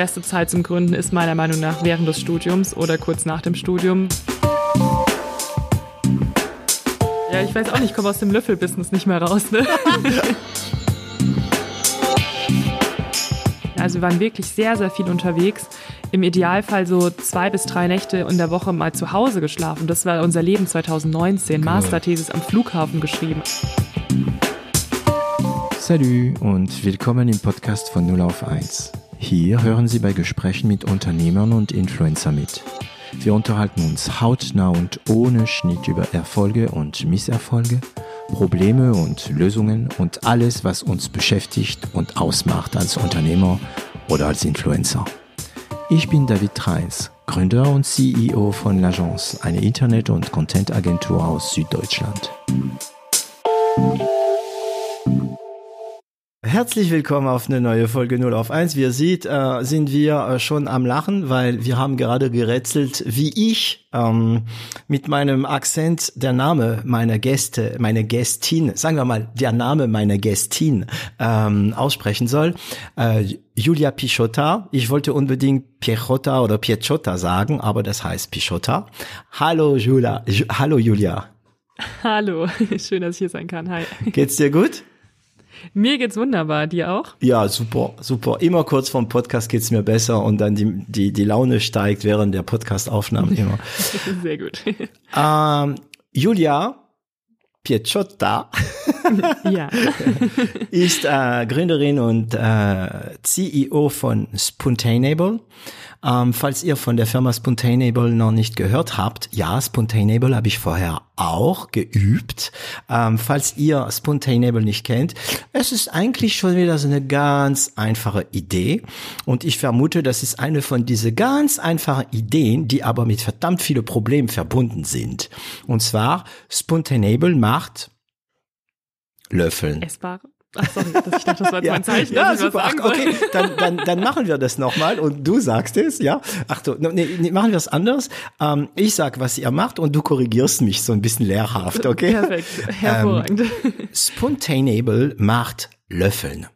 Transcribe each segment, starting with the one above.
beste Zeit zum Gründen ist meiner Meinung nach während des Studiums oder kurz nach dem Studium. Ja, ich weiß auch nicht, ich komme aus dem Löffelbusiness nicht mehr raus. Ne? Also wir waren wirklich sehr, sehr viel unterwegs. Im Idealfall so zwei bis drei Nächte in der Woche mal zu Hause geschlafen. Das war unser Leben 2019. Masterthesis am Flughafen geschrieben. Salut und willkommen im Podcast von 0 auf 1. Hier hören Sie bei Gesprächen mit Unternehmern und Influencer mit. Wir unterhalten uns hautnah und ohne Schnitt über Erfolge und Misserfolge, Probleme und Lösungen und alles, was uns beschäftigt und ausmacht als Unternehmer oder als Influencer. Ich bin David Treis, Gründer und CEO von L'Agence, eine Internet- und Content-Agentur aus Süddeutschland. Herzlich willkommen auf eine neue Folge 0 auf 1. Wie ihr seht, äh, sind wir äh, schon am Lachen, weil wir haben gerade gerätselt, wie ich ähm, mit meinem Akzent der Name meiner Gäste, meine Gästin, sagen wir mal, der Name meiner Gästin ähm, aussprechen soll. Äh, Julia Pichotta. Ich wollte unbedingt Piechota oder Piechota sagen, aber das heißt Pichotta. Hallo Julia. Ju Hallo Julia. Hallo, schön, dass ich hier sein kann. Hi. Geht's dir gut? Mir geht's wunderbar, dir auch? Ja, super, super. Immer kurz vorm Podcast geht's mir besser und dann die, die, die Laune steigt während der Podcastaufnahme immer. Sehr gut. Ähm, Julia Picciotta ja. ist äh, Gründerin und äh, CEO von Spontaneable. Ähm, falls ihr von der Firma Spontaneable noch nicht gehört habt, ja, Spontaneable habe ich vorher auch geübt. Ähm, falls ihr Spontaneable nicht kennt, es ist eigentlich schon wieder so eine ganz einfache Idee. Und ich vermute, das ist eine von diese ganz einfachen Ideen, die aber mit verdammt viele Problemen verbunden sind. Und zwar, Spontaneable macht Löffeln. Essbare? Ach, sorry, ich dachte, das war jetzt Ja. mein Zeichen. Ja, super. Ach, okay, dann, dann, dann machen wir das nochmal und du sagst es, ja. Ach du, nee, nee, machen wir es anders. Ähm, ich sag, was ihr macht und du korrigierst mich so ein bisschen lehrhaft, okay? Perfekt, hervorragend. Spontaneable macht Löffeln.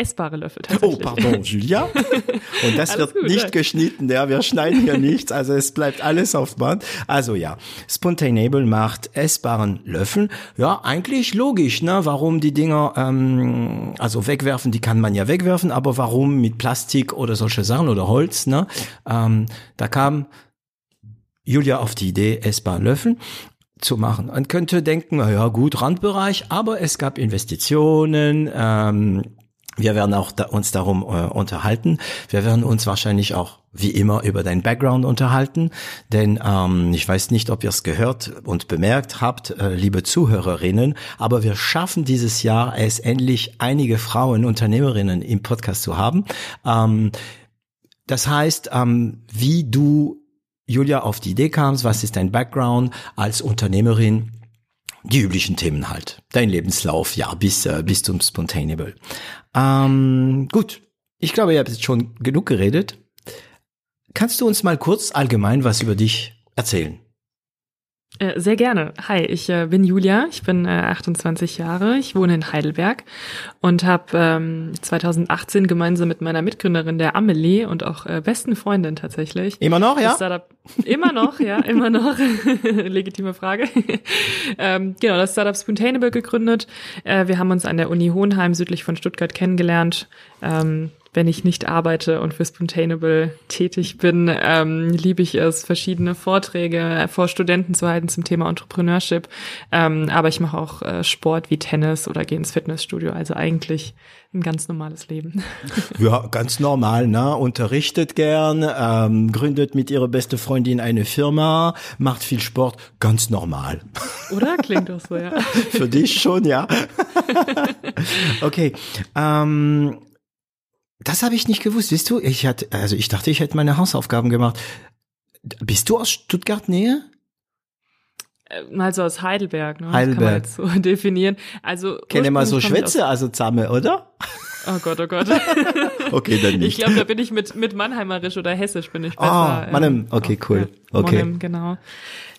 Essbare Löffel Oh, tatsächlich. pardon, Julia. Und das wird gut, nicht ja. geschnitten, ja. Wir schneiden hier nichts, also es bleibt alles auf Band. Also ja, Spontaneable macht essbaren Löffeln. Ja, eigentlich logisch, ne? Warum die Dinger, ähm, also wegwerfen, die kann man ja wegwerfen, aber warum mit Plastik oder solche Sachen oder Holz, ne? Ähm, da kam Julia auf die Idee, essbaren Löffeln zu machen. Man könnte denken, na ja gut, Randbereich, aber es gab Investitionen, ähm, wir werden auch da, uns darum äh, unterhalten. Wir werden uns wahrscheinlich auch wie immer über dein Background unterhalten, denn ähm, ich weiß nicht, ob ihr es gehört und bemerkt habt, äh, liebe Zuhörerinnen, aber wir schaffen dieses Jahr es endlich einige Frauen Unternehmerinnen im Podcast zu haben. Ähm, das heißt, ähm, wie du Julia auf die Idee kamst, was ist dein Background als Unternehmerin? Die üblichen Themen halt. Dein Lebenslauf, ja, bis, äh, bis zum Spontaneable. Ähm, gut, ich glaube, ihr habt jetzt schon genug geredet. Kannst du uns mal kurz allgemein was über dich erzählen? Äh, Sehr gerne. Hi, ich äh, bin Julia, ich bin äh, 28 Jahre, ich wohne in Heidelberg und habe ähm, 2018 gemeinsam mit meiner Mitgründerin der Amelie und auch äh, besten Freundin tatsächlich. Immer noch, ja? Startup immer noch, ja, immer noch. Legitime Frage. ähm, genau, das Startup Spontaneable gegründet. Äh, wir haben uns an der Uni Hohenheim südlich von Stuttgart kennengelernt. Wenn ich nicht arbeite und für Spontaneable tätig bin, ähm, liebe ich es, verschiedene Vorträge vor Studenten zu halten zum Thema Entrepreneurship. Ähm, aber ich mache auch äh, Sport wie Tennis oder gehe ins Fitnessstudio. Also eigentlich ein ganz normales Leben. Ja, ganz normal, ne? Unterrichtet gern, ähm, gründet mit ihrer beste Freundin eine Firma, macht viel Sport, ganz normal. Oder? Klingt doch so, ja. Für dich schon, ja. okay. Ähm, das habe ich nicht gewusst. Wisst du, ich hatte, also ich dachte, ich hätte meine Hausaufgaben gemacht. Bist du aus Stuttgart-Nähe? Äh, Mal so aus Heidelberg, ne? Heidelberg. Das kann man jetzt so definieren. Also Kenne mal so Schwätze, also Zamme, oder? ich Oh Gott, oh Gott. Okay, dann Ich nicht. glaube, da bin ich mit, mit Mannheimerisch oder Hessisch bin ich besser. Ah, ähm, Mannheim. Okay, auch, cool. Ja, Okay. Mannheim, genau.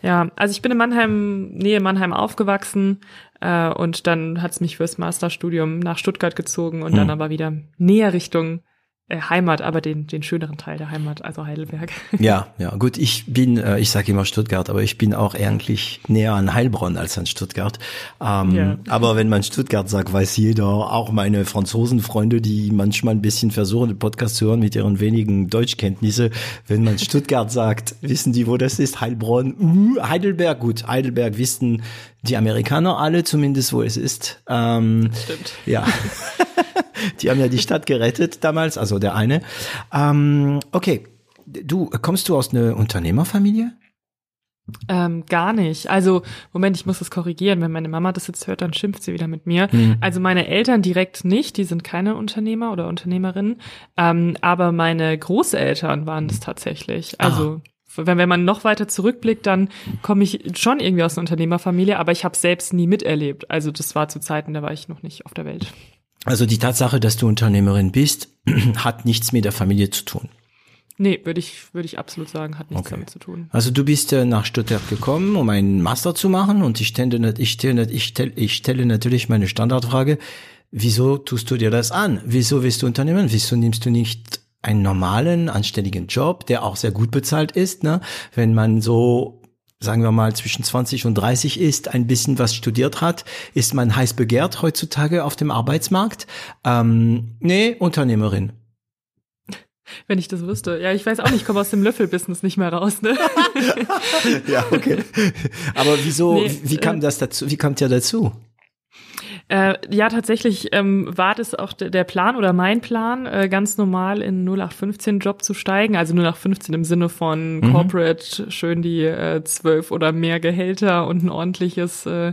Ja, also ich bin in Mannheim, Nähe Mannheim aufgewachsen äh, und dann hat's mich fürs Masterstudium nach Stuttgart gezogen und dann Hm. aber wieder näher Richtung Heimat, aber den, den schöneren Teil der Heimat, also Heidelberg. Ja, ja, gut, ich bin, äh, ich sage immer Stuttgart, aber ich bin auch eigentlich näher an Heilbronn als an Stuttgart. Ähm, ja. Aber wenn man Stuttgart sagt, weiß jeder, auch meine Franzosenfreunde, die manchmal ein bisschen versuchen, den Podcast zu hören mit ihren wenigen Deutschkenntnisse, wenn man Stuttgart sagt, wissen die, wo das ist? Heilbronn, uh, Heidelberg, gut, Heidelberg wissen die Amerikaner alle zumindest, wo es ist. Ähm, Stimmt. Ja. die haben ja die Stadt gerettet damals, also der eine. Ähm, okay, du kommst du aus einer Unternehmerfamilie? Ähm, gar nicht. Also, Moment, ich muss das korrigieren. Wenn meine Mama das jetzt hört, dann schimpft sie wieder mit mir. Mhm. Also meine Eltern direkt nicht, die sind keine Unternehmer oder Unternehmerinnen. Ähm, aber meine Großeltern waren das tatsächlich. Also ah. wenn, wenn man noch weiter zurückblickt, dann komme ich schon irgendwie aus einer Unternehmerfamilie, aber ich habe selbst nie miterlebt. Also das war zu Zeiten, da war ich noch nicht auf der Welt. Also die Tatsache, dass du Unternehmerin bist, hat nichts mit der Familie zu tun. Nee, würde ich, würde ich absolut sagen, hat nichts okay. damit zu tun. Also du bist äh, nach Stuttgart gekommen, um einen Master zu machen und ich stelle, ich stelle, ich stelle, ich stelle natürlich meine Standardfrage, wieso tust du dir das an? Wieso willst du unternehmen? Wieso nimmst du nicht einen normalen, anständigen Job, der auch sehr gut bezahlt ist, ne? Wenn man so sagen wir mal, zwischen 20 und 30 ist, ein bisschen was studiert hat, ist man heiß begehrt heutzutage auf dem Arbeitsmarkt. Ähm, nee, Unternehmerin. Wenn ich das wüsste. Ja, ich weiß auch nicht, ich komme aus dem Löffelbusiness nicht mehr raus. Ne? ja, okay. Aber wieso, nee, wie kam äh, das dazu? Wie kommt ihr dazu? Äh, ja, tatsächlich ähm, war das auch der Plan oder mein Plan, äh, ganz normal in 0815 Job zu steigen. Also 0815 im Sinne von mhm. Corporate, schön die äh, zwölf oder mehr Gehälter und ein ordentliches äh,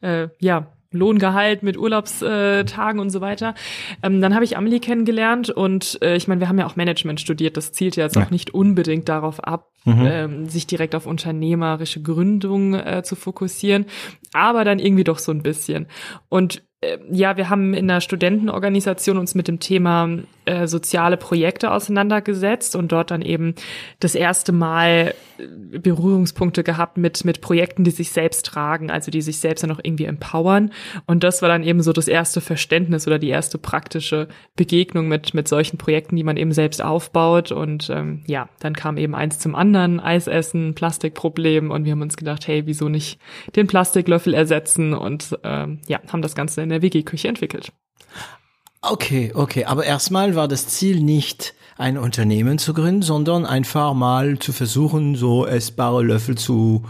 äh, ja, Lohngehalt mit Urlaubstagen und so weiter. Ähm, dann habe ich Amelie kennengelernt und äh, ich meine, wir haben ja auch Management studiert. Das zielt ja jetzt ja. auch nicht unbedingt darauf ab, mhm. ähm, sich direkt auf unternehmerische Gründung äh, zu fokussieren, aber dann irgendwie doch so ein bisschen. Und äh, ja, wir haben in der Studentenorganisation uns mit dem Thema äh, soziale Projekte auseinandergesetzt und dort dann eben das erste Mal Berührungspunkte gehabt mit, mit Projekten, die sich selbst tragen, also die sich selbst dann auch irgendwie empowern. Und das war dann eben so das erste Verständnis oder die erste praktische Begegnung mit, mit solchen Projekten, die man eben selbst aufbaut. Und ähm, ja, dann kam eben eins zum anderen, Eisessen, Plastikproblem und wir haben uns gedacht, hey, wieso nicht den Plastiklöffel ersetzen und ähm, ja, haben das Ganze in der WG-Küche entwickelt. Okay, okay. Aber erstmal war das Ziel nicht, ein Unternehmen zu gründen, sondern einfach mal zu versuchen, so essbare Löffel zu,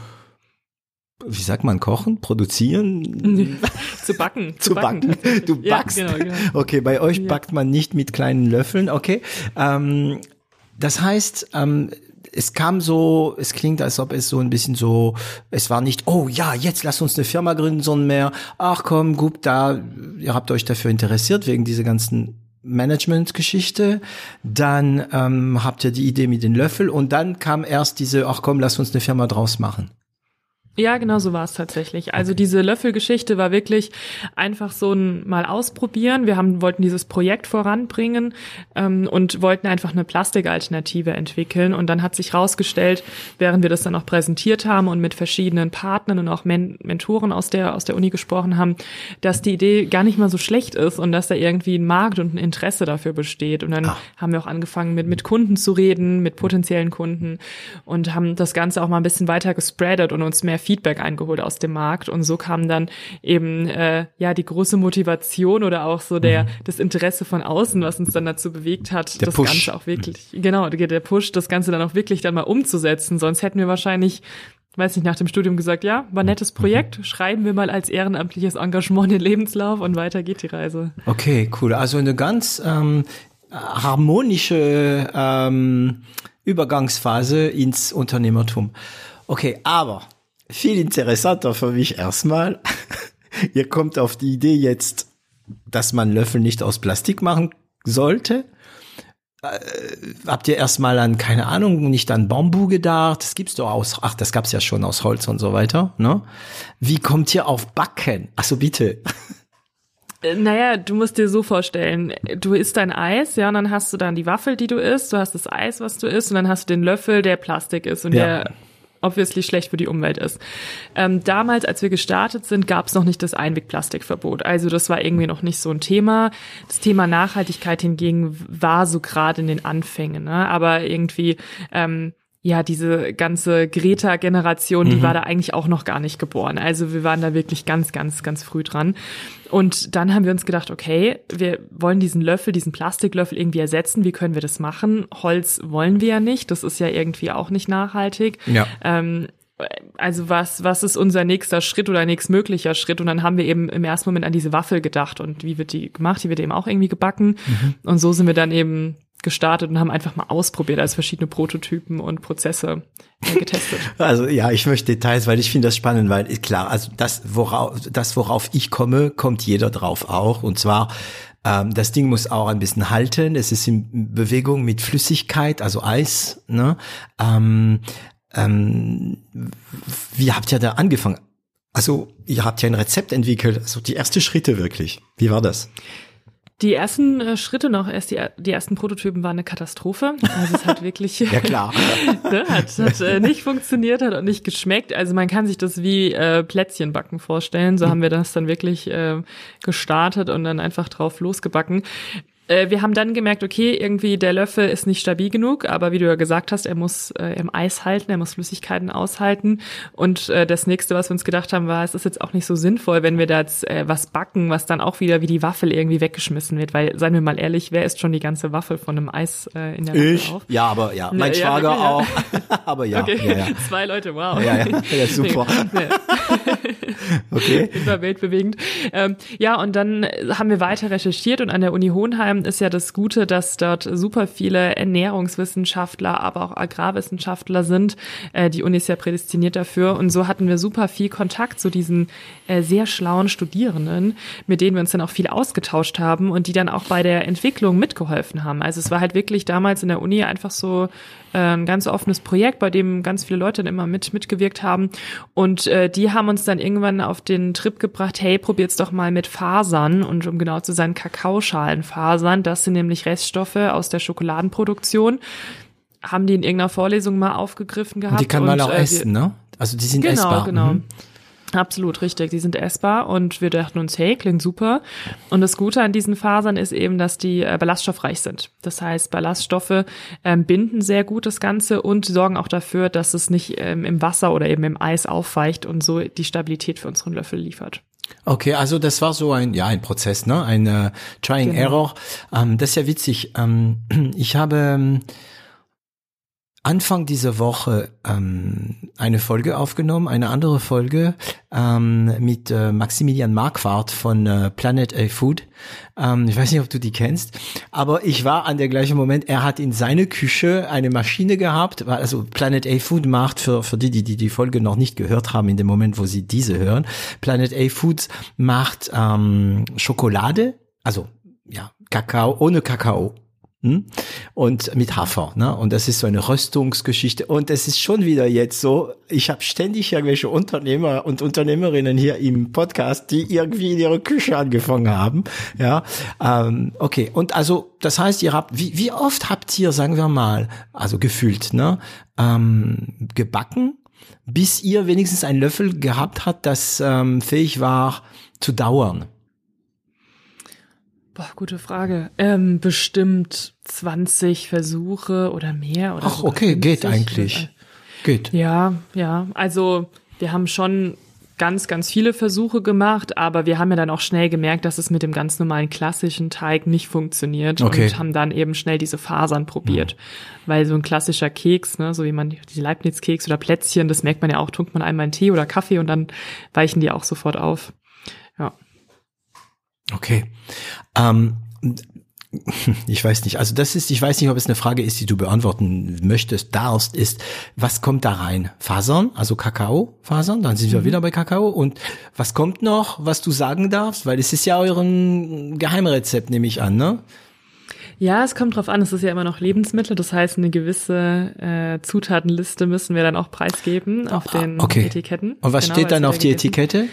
wie sagt man, kochen, produzieren? zu backen. zu, backen. backen. Du backst. Ja, genau, genau. Okay, bei euch ja. backt man nicht mit kleinen Löffeln, okay. Ähm, das heißt, ähm, es kam so, es klingt, als ob es so ein bisschen so, es war nicht, oh ja, jetzt lass uns eine Firma gründen, sondern mehr, ach komm, gut, da, ihr habt euch dafür interessiert, wegen dieser ganzen Management-Geschichte, dann ähm, habt ihr die Idee mit den Löffel und dann kam erst diese, ach komm, lass uns eine Firma draus machen. Ja, genau so war es tatsächlich. Also diese Löffelgeschichte war wirklich einfach so ein mal ausprobieren. Wir haben wollten dieses Projekt voranbringen ähm, und wollten einfach eine Plastikalternative entwickeln. Und dann hat sich rausgestellt, während wir das dann auch präsentiert haben und mit verschiedenen Partnern und auch Men Mentoren aus der aus der Uni gesprochen haben, dass die Idee gar nicht mal so schlecht ist und dass da irgendwie ein Markt und ein Interesse dafür besteht. Und dann Ach. haben wir auch angefangen mit mit Kunden zu reden, mit potenziellen Kunden und haben das Ganze auch mal ein bisschen weiter gespreadet und uns mehr Feedback eingeholt aus dem Markt und so kam dann eben äh, ja die große Motivation oder auch so der mhm. das Interesse von außen, was uns dann dazu bewegt hat, der das Push. Ganze auch wirklich genau der Push, das Ganze dann auch wirklich dann mal umzusetzen. Sonst hätten wir wahrscheinlich weiß nicht, nach dem Studium gesagt, ja, war ein nettes mhm. Projekt, schreiben wir mal als ehrenamtliches Engagement den Lebenslauf und weiter geht die Reise. Okay, cool. Also eine ganz ähm, harmonische ähm, Übergangsphase ins Unternehmertum. Okay, aber viel interessanter für mich erstmal. Ihr kommt auf die Idee jetzt, dass man Löffel nicht aus Plastik machen sollte. Äh, habt ihr erstmal an, keine Ahnung, nicht an Bambu gedacht? Das gibt's doch aus, ach, das gab's ja schon aus Holz und so weiter, ne? Wie kommt ihr auf Backen? Ach so, bitte. Äh, naja, du musst dir so vorstellen, du isst dein Eis, ja, und dann hast du dann die Waffel, die du isst, du hast das Eis, was du isst, und dann hast du den Löffel, der Plastik ist und ja. der obviously schlecht für die Umwelt ist. Ähm, damals, als wir gestartet sind, gab es noch nicht das Einwegplastikverbot. Also das war irgendwie noch nicht so ein Thema. Das Thema Nachhaltigkeit hingegen war so gerade in den Anfängen. Ne? Aber irgendwie ähm, ja, diese ganze Greta-Generation, die mhm. war da eigentlich auch noch gar nicht geboren. Also wir waren da wirklich ganz, ganz, ganz früh dran. Und dann haben wir uns gedacht, okay, wir wollen diesen Löffel, diesen Plastiklöffel irgendwie ersetzen. Wie können wir das machen? Holz wollen wir ja nicht. Das ist ja irgendwie auch nicht nachhaltig. Ja. Ähm, also was, was ist unser nächster Schritt oder nächstmöglicher Schritt? Und dann haben wir eben im ersten Moment an diese Waffel gedacht und wie wird die gemacht? Die wird eben auch irgendwie gebacken. Mhm. Und so sind wir dann eben gestartet und haben einfach mal ausprobiert als verschiedene Prototypen und Prozesse äh, getestet. Also ja, ich möchte Details, weil ich finde das spannend, weil klar, also das worauf, das worauf ich komme, kommt jeder drauf auch und zwar ähm, das Ding muss auch ein bisschen halten. Es ist in Bewegung mit Flüssigkeit, also Eis. Ne? Ähm, ähm, wie habt ihr da angefangen? Also ihr habt ja ein Rezept entwickelt, also die ersten Schritte wirklich. Wie war das? Die ersten äh, Schritte noch, erst die, die ersten Prototypen waren eine Katastrophe. Also es hat wirklich ja klar ne, hat, hat äh, nicht funktioniert, hat auch nicht geschmeckt. Also man kann sich das wie äh, Plätzchenbacken vorstellen. So mhm. haben wir das dann wirklich äh, gestartet und dann einfach drauf losgebacken. Äh, wir haben dann gemerkt, okay, irgendwie der Löffel ist nicht stabil genug, aber wie du ja gesagt hast, er muss äh, im Eis halten, er muss Flüssigkeiten aushalten. Und äh, das nächste, was wir uns gedacht haben, war, es ist jetzt auch nicht so sinnvoll, wenn wir da jetzt äh, was backen, was dann auch wieder wie die Waffel irgendwie weggeschmissen wird. Weil, seien wir mal ehrlich, wer isst schon die ganze Waffel von einem Eis äh, in der Waffel ich? auf? Ja, aber ja, mein ja, Schwager ja, auch. aber ja, okay. ja, ja, Zwei Leute, wow. Ja, ja, ja super. okay. Über weltbewegend. Ähm, ja, und dann haben wir weiter recherchiert und an der Uni Hohenheim Hohenheim ist ja das Gute, dass dort super viele Ernährungswissenschaftler, aber auch Agrarwissenschaftler sind. Äh, die Uni ist ja prädestiniert dafür. Und so hatten wir super viel Kontakt zu diesen äh, sehr schlauen Studierenden, mit denen wir uns dann auch viel ausgetauscht haben und die dann auch bei der Entwicklung mitgeholfen haben. Also es war halt wirklich damals in der Uni einfach so äh, ein ganz offenes Projekt, bei dem ganz viele Leute dann immer mit mitgewirkt haben. Und äh, die haben uns dann irgendwann auf den Trip gebracht, hey, probiert's doch mal mit Fasern und um genau zu sein, Kakaoschalenfasern. Das sind nämlich Reststoffe aus der Schokoladenproduktion. Haben die in irgendeiner Vorlesung mal aufgegriffen gehabt. Und die kann man auch äh, essen, ne? Also die sind genau, essbar. Genau, genau. Mhm. Absolut richtig. Die sind essbar und wir dachten uns, hey, klingt super. Und das Gute an diesen Fasern ist eben, dass die äh, ballaststoffreich sind. Das heißt, Ballaststoffe ähm, binden sehr gut das Ganze und sorgen auch dafür, dass es nicht ähm, im Wasser oder eben im Eis aufweicht und so die Stabilität für unseren Löffel liefert. Okay, also das war so ein ja ein Prozess, ne, ein äh, Trying genau. Error. Ähm, das ist ja witzig. Ähm, ich habe ähm, Anfang dieser Woche ähm, eine Folge aufgenommen, eine andere Folge ähm, mit äh, Maximilian Marquardt von äh, Planet A Food. Ähm, ich weiß nicht, ob du die kennst, aber ich war an der gleichen Moment, er hat in seine Küche eine Maschine gehabt, also Planet A Food macht, für, für die, die, die die Folge noch nicht gehört haben, in dem Moment, wo sie diese hören, Planet A Foods macht ähm, Schokolade, also ja, Kakao, ohne Kakao. Hm? Und mit Hafer, ne? Und das ist so eine Röstungsgeschichte. Und es ist schon wieder jetzt so, ich habe ständig irgendwelche Unternehmer und Unternehmerinnen hier im Podcast, die irgendwie in ihrer Küche angefangen haben. Ja, ähm, okay. Und also, das heißt, ihr habt, wie, wie oft habt ihr, sagen wir mal, also gefühlt, ne, ähm, gebacken, bis ihr wenigstens einen Löffel gehabt habt, das ähm, fähig war zu dauern? Boah, gute Frage. Ähm, bestimmt 20 Versuche oder mehr oder Ach, okay, 50. geht eigentlich. Geht. Ja, ja. Also wir haben schon ganz, ganz viele Versuche gemacht, aber wir haben ja dann auch schnell gemerkt, dass es mit dem ganz normalen klassischen Teig nicht funktioniert okay. und haben dann eben schnell diese Fasern probiert. Mhm. Weil so ein klassischer Keks, ne, so wie man die Leibniz-Keks oder Plätzchen, das merkt man ja auch, tunkt man einmal einen Tee oder Kaffee und dann weichen die auch sofort auf. Okay. Ähm, ich weiß nicht. Also das ist, ich weiß nicht, ob es eine Frage ist, die du beantworten möchtest, darfst, ist, was kommt da rein? Fasern, also Kakao-Fasern, dann sind wir mhm. wieder bei Kakao. Und was kommt noch, was du sagen darfst? Weil es ist ja euren Geheimrezept, nehme ich an, ne? Ja, es kommt drauf an, es ist ja immer noch Lebensmittel, das heißt, eine gewisse äh, Zutatenliste müssen wir dann auch preisgeben auf ah, den okay. Etiketten. Und was genau, steht dann auf die Etikette?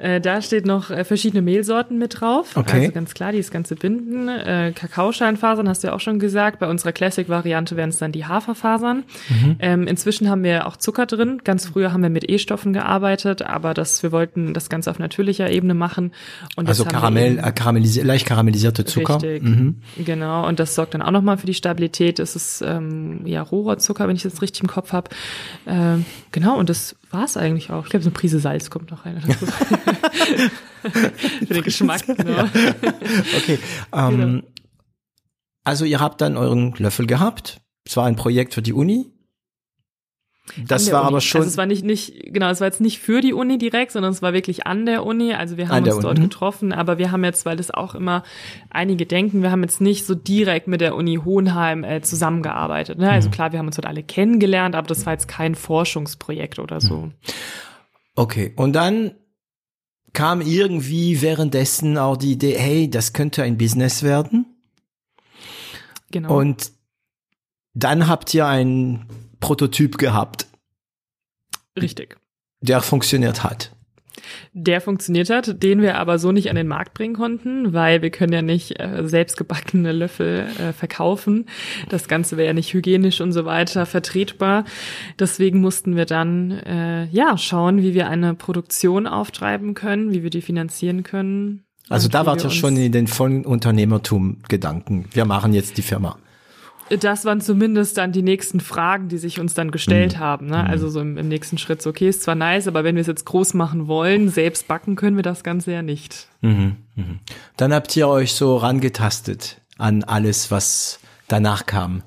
Äh, da steht noch äh, verschiedene Mehlsorten mit drauf. Okay. Also ganz klar, dieses ganze Binden. Äh, Kakaoscheinfasern hast du ja auch schon gesagt. Bei unserer Classic-Variante wären es dann die Haferfasern. Mhm. Ähm, inzwischen haben wir auch Zucker drin. Ganz früher haben wir mit E-Stoffen gearbeitet, aber das, wir wollten das Ganze auf natürlicher Ebene machen. Und Also Karamell, äh, karamellisi leicht karamellisierte Zucker. Richtig, Mhm. genau. Und das sorgt dann auch nochmal für die Stabilität. Es ist ähm, ja Rohrzucker, wenn ich das richtig im Kopf habe. Ähm, genau, und das war's eigentlich auch. Ich glaube, so eine Prise Salz kommt noch rein. für den Geschmack, genau. Okay. Ähm, Genau. Also ihr habt dann euren Löffel gehabt. Es war ein Projekt für die Uni. Das war Uni. aber schon. Also es war nicht, nicht, genau, es war jetzt nicht für die Uni direkt, sondern es war wirklich an der Uni. Also wir haben uns Uni, dort mhm. getroffen, aber wir haben jetzt, weil das auch immer einige denken, wir haben jetzt nicht so direkt mit der Uni Hohenheim äh, zusammengearbeitet. Ne? Mhm. Also klar, wir haben uns dort alle kennengelernt, aber das war jetzt kein Forschungsprojekt oder so. Okay, und dann kam irgendwie währenddessen auch die Idee, hey, das könnte ein Business werden. Genau. Und dann habt ihr einen Prototyp gehabt, Richtig. der funktioniert hat. Der funktioniert hat, den wir aber so nicht an den Markt bringen konnten, weil wir können ja nicht äh, selbstgebackene Löffel äh, verkaufen. Das Ganze wäre ja nicht hygienisch und so weiter vertretbar. Deswegen mussten wir dann äh, ja schauen, wie wir eine Produktion auftreiben können, wie wir die finanzieren können. Also da ihr uns- schon in den vollen Unternehmertum-Gedanken. Wir machen jetzt die Firma. Das waren zumindest dann die nächsten Fragen, die sich uns dann gestellt Mhm. haben. Ne? Also so im, im nächsten Schritt, so, okay, ist zwar nice, aber wenn wir es jetzt groß machen wollen, selbst backen können wir das Ganze ja nicht. Mhm, mhm. Dann habt ihr euch so rangetastet an alles, was danach kam.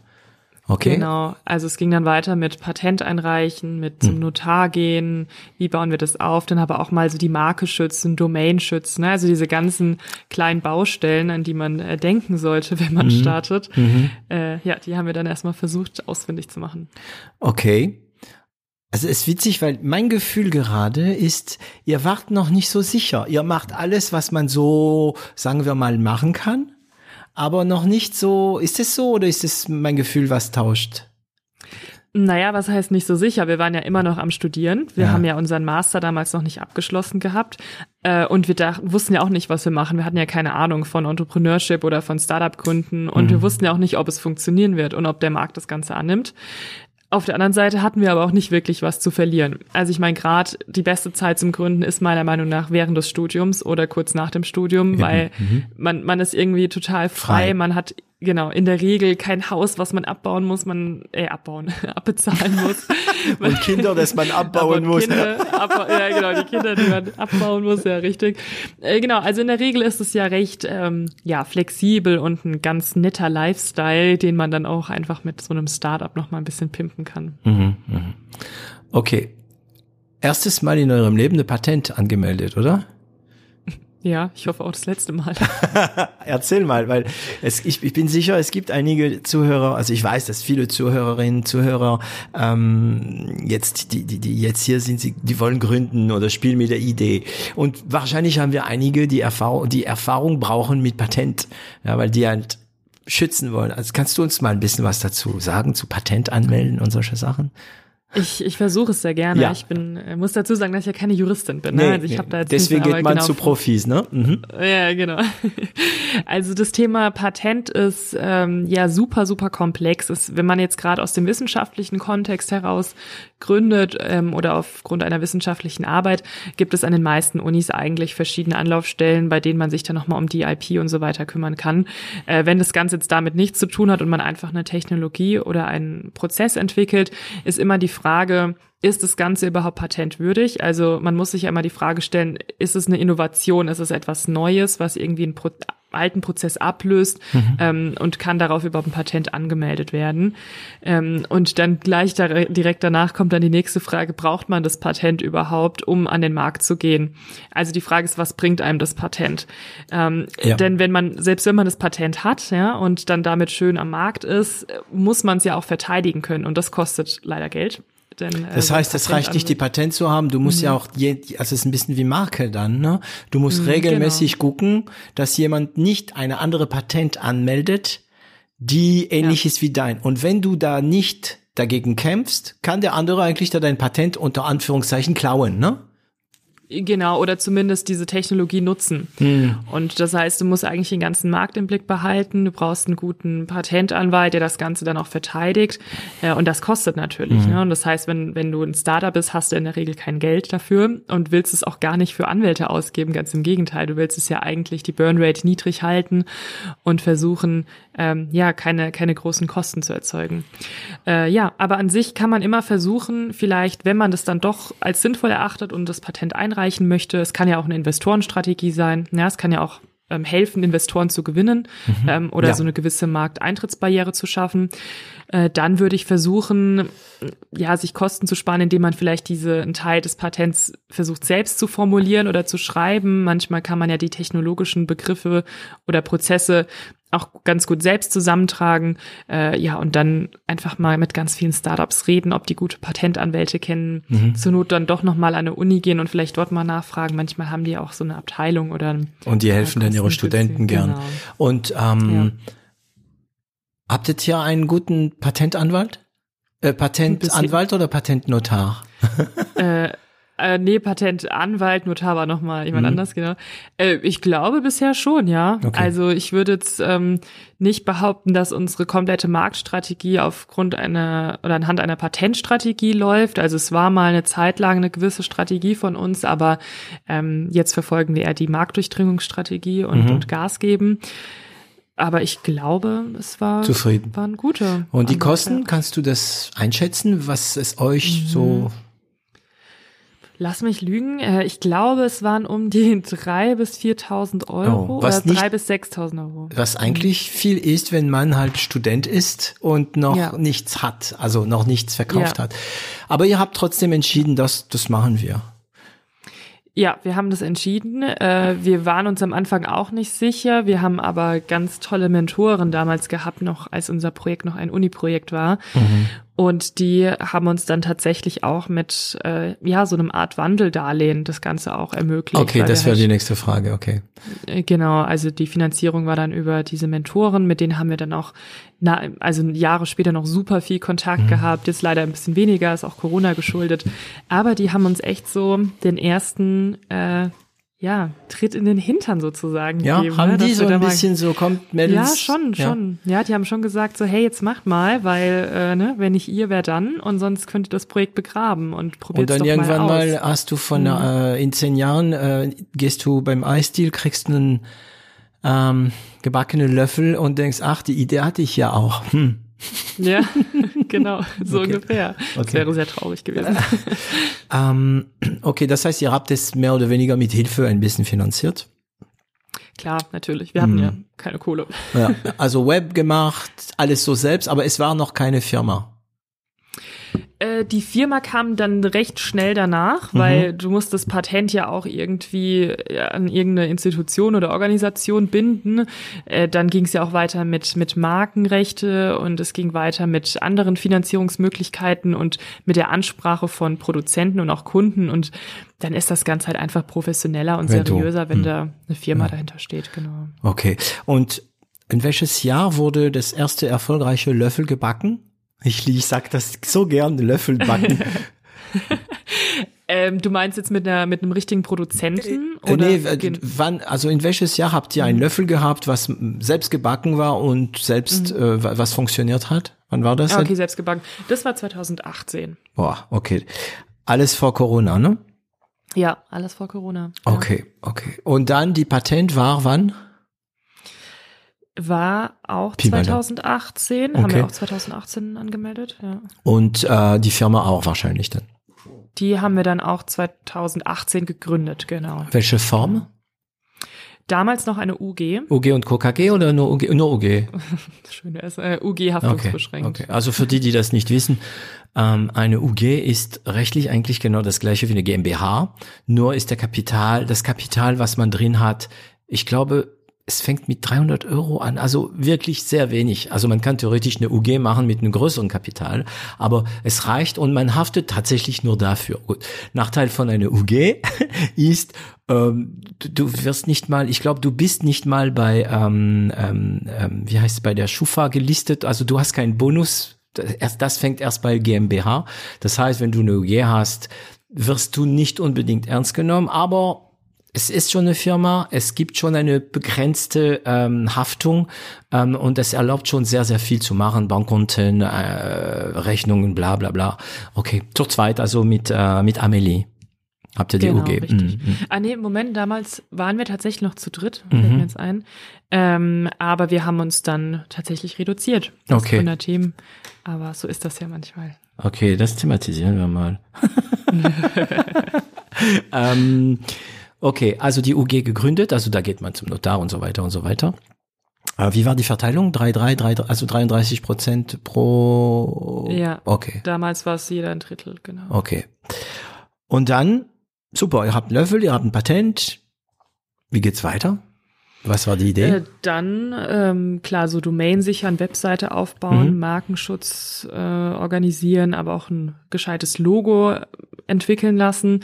Okay? Genau, also es ging dann weiter mit Patent einreichen, mit Hm. zum Notar gehen, wie bauen wir das auf, dann aber auch mal so die Marke schützen, Domain schützen, ne? also diese ganzen kleinen Baustellen, an die man äh, denken sollte, wenn Mhm. man startet. Äh, ja, die haben wir dann erstmal versucht ausfindig zu machen. Okay. Also es ist witzig, weil mein Gefühl gerade ist, ihr wart noch nicht so sicher. Ihr macht alles, was man so, sagen wir mal, machen kann, aber noch nicht so. Ist es so oder ist es mein Gefühl, was tauscht? Naja, was heißt nicht so sicher? Wir waren ja immer noch am Studieren. Wir Ja. haben ja unseren Master damals noch nicht abgeschlossen gehabt. Äh, und wir dachten, wussten ja auch nicht, was wir machen. Wir hatten ja keine Ahnung von Entrepreneurship oder von Startup-Gründen. Und wir wussten ja auch nicht, ob es funktionieren wird und ob der Markt das Ganze annimmt. Auf der anderen Seite hatten wir aber auch nicht wirklich was zu verlieren. Also ich meine, gerade die beste Zeit zum Gründen ist meiner Meinung nach während des Studiums oder kurz nach dem Studium, weil man, man ist irgendwie total frei. Frei. Man hat genau in der Regel kein Haus, was man abbauen muss, man äh, abbauen, abbezahlen muss. Und Kinder, das man abbauen muss. Kinder, abba ja, genau, die Kinder, die man abbauen muss, ja, richtig. Äh, genau, also in der Regel ist es ja recht, ähm, ja, flexibel und ein ganz netter Lifestyle, den man dann auch einfach mit so einem Startup noch mal ein bisschen pimpen kann. Okay. Erstes Mal in eurem Leben eine Patent angemeldet, oder? Ja, ich hoffe auch das letzte Mal. Erzähl mal, weil es, ich, ich bin sicher, es gibt einige Zuhörer, also ich weiß, dass viele Zuhörerinnen, Zuhörer ähm, jetzt, die, die, die jetzt hier sind, sie, die wollen gründen oder spielen mit der Idee. Und wahrscheinlich haben wir einige, die Erfahrung, die Erfahrung brauchen mit Patent, ja, weil die halt schützen wollen. Also kannst du uns mal ein bisschen was dazu sagen, zu Patent anmelden und solche Sachen? Ich, ich versuche es sehr gerne. Ja. Ich bin, äh, muss dazu sagen, dass ich ja keine Juristin bin. Ne? also ich nee. da jetzt deswegen geht man genau, zu Profis, ne? Mhm. Ja, genau. Also das Thema Patent ist ähm, ja super, super komplex. Ist, wenn man jetzt gerade aus dem wissenschaftlichen Kontext heraus gründet ähm, oder aufgrund einer wissenschaftlichen Arbeit, gibt es an den meisten Unis eigentlich verschiedene Anlaufstellen, bei denen man sich dann nochmal um die IP und so weiter kümmern kann. Äh, wenn das Ganze jetzt damit nichts zu tun hat und man einfach eine Technologie oder einen Prozess entwickelt, ist immer die Frage, ist das Ganze überhaupt patentwürdig? Also man muss sich ja immer die Frage stellen, ist es eine Innovation, ist es etwas Neues, was irgendwie einen Pro alten Prozess ablöst ähm, und kann darauf überhaupt ein Patent angemeldet werden? Ähm, und dann gleich da, direkt danach kommt dann die nächste Frage, braucht man das Patent überhaupt, um an den Markt zu gehen? Also die Frage ist, was bringt einem das Patent? Ähm, Ja. Denn wenn man, selbst wenn man das Patent hat, ja, und dann damit schön am Markt ist, muss man es ja auch verteidigen können und das kostet leider Geld. Denn, äh, Das heißt, es reicht nicht, die Patent zu haben. Du musst ja auch, je, also es ist ein bisschen wie Marke dann, ne? Du musst regelmäßig gucken, dass jemand nicht eine andere Patent anmeldet, die ähnlich ist wie dein. Und wenn du da nicht dagegen kämpfst, kann der andere eigentlich da dein Patent unter Anführungszeichen klauen, ne? Genau, oder zumindest diese Technologie nutzen. Hm. Und das heißt, du musst eigentlich den ganzen Markt im Blick behalten. Du brauchst einen guten Patentanwalt, der das Ganze dann auch verteidigt. Und das kostet natürlich. Hm. Ne? Und das heißt, wenn, wenn du ein Startup bist, hast du in der Regel kein Geld dafür und willst es auch gar nicht für Anwälte ausgeben. Ganz im Gegenteil. Du willst es ja eigentlich die Burnrate niedrig halten und versuchen, ähm, ja, keine, keine großen Kosten zu erzeugen. Äh, ja, aber an sich kann man immer versuchen, vielleicht, wenn man das dann doch als sinnvoll erachtet und das Patent einreichen möchte, es kann ja auch eine Investorenstrategie sein, ja, es kann ja auch ähm, helfen, Investoren zu gewinnen ähm, oder Ja. so eine gewisse Markteintrittsbarriere zu schaffen, äh, dann würde ich versuchen, ja, sich Kosten zu sparen, indem man vielleicht diese einen Teil des Patents versucht selbst zu formulieren oder zu schreiben. Manchmal kann man ja die technologischen Begriffe oder Prozesse auch ganz gut selbst zusammentragen. Äh, ja, und dann einfach mal mit ganz vielen Startups reden, ob die gute Patentanwälte kennen. Mhm. Zur Not dann doch nochmal an eine Uni gehen und vielleicht dort mal nachfragen. Manchmal haben die auch so eine Abteilung oder ein Und die helfen dann ihre Studenten gern. genau. Und ähm, habt ihr hier einen guten Patentanwalt? Äh, Patentanwalt oder Patentnotar? äh, äh, nee, Patentanwalt, Notar war nochmal jemand Mhm. anders, genau. Äh, ich glaube bisher schon, ja. Okay. Also ich würde jetzt ähm, nicht behaupten, dass unsere komplette Marktstrategie aufgrund einer oder anhand einer Patentstrategie läuft. Also es war mal eine Zeit lang eine gewisse Strategie von uns, aber ähm, jetzt verfolgen wir eher die Marktdurchdringungsstrategie und, Mhm. und Gas geben. Aber ich glaube, es war, Zufrieden. war ein guter. Und die Kosten, kannst du das einschätzen, was es Mhm. euch so Lass mich lügen. Äh, Ich glaube, es waren um die 3.000 bis 4.000 Euro Oh, was oder nicht- 3.000 bis 6.000 Euro. was eigentlich viel ist, wenn man halt Student ist und noch Ja. nichts hat, also noch nichts verkauft Ja. hat. Aber ihr habt trotzdem entschieden, dass das machen wir. Ja, wir haben das entschieden. Äh, Wir waren uns am Anfang auch nicht sicher. Wir haben aber ganz tolle Mentoren damals gehabt, noch als unser Projekt noch ein Uni-Projekt war. Mhm. Und die haben uns dann tatsächlich auch mit äh, ja so einem Art Wandeldarlehen das Ganze auch ermöglicht. Okay, das wäre halt die nächste Frage, okay. Äh, Genau, also die Finanzierung war dann über diese Mentoren, mit denen haben wir dann auch, na, also Jahre später noch super viel Kontakt gehabt, jetzt leider ein bisschen weniger, ist auch Corona geschuldet, aber die haben uns echt so den ersten, äh, ja, Tritt in den Hintern sozusagen Ja, gegeben. haben ne, die so ein mal- bisschen so, kommt, meldet ja, schon, schon. Ja, die haben schon gesagt, so, hey, jetzt macht mal, weil, äh, ne, wenn nicht ihr, wer dann? Und sonst könnt ihr das Projekt begraben und probiert Und dann irgendwann mal, mal. Mhm. hast du von äh, in zehn Jahren äh, gehst du beim Eisdeal, kriegst einen ähm, gebackenen Löffel und denkst, ach, die Idee hatte ich ja auch. Hm. Ja, genau, so Okay. ungefähr. Das Okay. wäre sehr traurig gewesen. Ähm, okay, das heißt, ihr habt es mehr oder weniger mit Hilfe ein bisschen finanziert. Klar, natürlich. Wir hatten Mhm. ja keine Kohle. Ja, also Web gemacht, alles so selbst, aber es war noch keine Firma. Äh, die Firma kam dann recht schnell danach, weil du musst das Patent ja auch irgendwie äh, an irgendeine Institution oder Organisation binden. Äh, dann ging es ja auch weiter mit, mit Markenrechte und es ging weiter mit anderen Finanzierungsmöglichkeiten und mit der Ansprache von Produzenten und auch Kunden. Und dann ist das Ganze halt einfach professioneller und Wenn du- seriöser, wenn hm. da eine Firma dahinter steht, genau. Okay. Und in welches Jahr wurde das erste erfolgreiche Löffel gebacken? Ich, ich sag das so gern, Löffel backen. Ähm, du meinst jetzt mit einer mit einem richtigen Produzenten Äh, oder nee, äh, wann, also in welches Jahr habt ihr einen Löffel gehabt, was selbst gebacken war und selbst äh, wa- was funktioniert hat? Wann war das? Ah, denn? okay, selbst gebacken. Das war 2018. Boah, okay. Alles vor Corona, ne? Ja, alles vor Corona. Ja. Okay, okay. Und dann die Patent war wann? War auch Pi mal Daumen. 2018, haben Okay. wir auch 2018 angemeldet, ja. Und äh, die Firma auch wahrscheinlich dann. Die haben wir dann auch 2018 gegründet, genau. Welche Form? Damals noch eine UG, UG und KKG oder nur UG? Nur UG. das Schöne ist, äh, UG Okay, haftungsbeschränkt. okay. Also für die, die das nicht wissen, ähm, eine UG ist rechtlich eigentlich genau das gleiche wie eine GmbH. Nur ist der Kapital, das Kapital, was man drin hat, ich glaube, es fängt mit 300 Euro an, also wirklich sehr wenig. Also man kann theoretisch eine UG machen mit einem größeren Kapital, aber es reicht und man haftet tatsächlich nur dafür. Gut. Nachteil von einer UG ist, ähm, du, du wirst nicht mal, ich glaube, du bist nicht mal bei, ähm, ähm, ähm, wie heißt es, bei der Schufa gelistet, also du hast keinen Bonus. Das, das fängt erst bei GmbH. Das heißt, wenn du eine UG hast, wirst du nicht unbedingt ernst genommen, aber es ist schon eine Firma, es gibt schon eine begrenzte ähm, Haftung ähm, und es erlaubt schon sehr, sehr viel zu machen, Bankkonten, äh, Rechnungen, bla bla bla. Okay, zur zweit, also mit, äh, mit Amelie. Habt ihr die Genau, UG? richtig. Mhm. Ah nee, Moment, damals waren wir tatsächlich noch zu dritt, fällt Mhm. mir jetzt ein. Ähm, aber wir haben uns dann tatsächlich reduziert. Okay. Gründerteam. Aber so ist das ja manchmal. Okay, das thematisieren wir mal. ähm, okay, also die UG gegründet, also da geht man zum Notar und so weiter und so weiter. Äh, wie war die Verteilung? 3, 3, 3, also 33 Prozent pro. Ja. Okay, Damals war es jeder ein Drittel, genau. okay. Und dann, super, ihr habt einen Löffel, ihr habt ein Patent. Wie geht's weiter? Was war die Idee? Äh, dann, ähm, klar, so Domain sichern, Webseite aufbauen, Mhm. Markenschutz äh, organisieren, aber auch ein gescheites Logo entwickeln lassen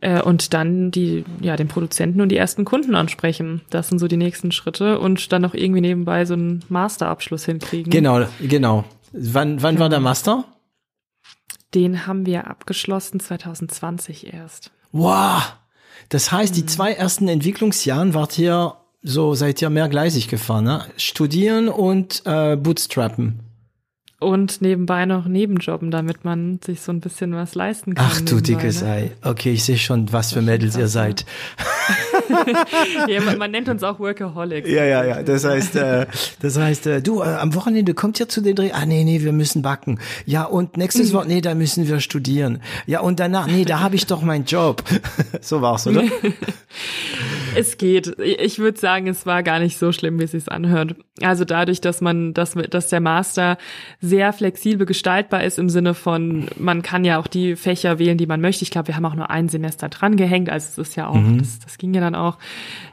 äh, und dann die, ja, den Produzenten und die ersten Kunden ansprechen. Das sind so die nächsten Schritte und dann noch irgendwie nebenbei so einen Masterabschluss hinkriegen. Genau, genau. Wann, wann war der Master? Den haben wir abgeschlossen 2020 erst. Wow. Das heißt, Mhm. die zwei ersten Entwicklungsjahren wart ihr so, seid ihr mehrgleisig gefahren, ne? Studieren und äh, Bootstrappen. Und nebenbei noch Nebenjobben, damit man sich so ein bisschen was leisten kann. Ach du dickes ne? Ei. Okay, ich sehe schon, was für Mädels ihr ne? seid. ja, man, man nennt uns auch Workaholics. Ja, ja, ja. Das heißt, äh, das heißt, äh, du, äh, am Wochenende kommt ihr zu den Dreh. Ah, nee, nee, wir müssen backen. Ja, und nächstes Wochenende, nee, da müssen wir studieren. Ja, und danach, nee, da habe ich doch meinen Job. so war's, oder? Es geht. Ich würde sagen, es war gar nicht so schlimm, wie es sich anhört. Also dadurch, dass man, dass, dass der Master sehr flexibel gestaltbar ist im Sinne von, man kann ja auch die Fächer wählen, die man möchte. Ich glaube, wir haben auch nur ein Semester dran gehängt, also es ist ja auch, das, das ging ja dann auch.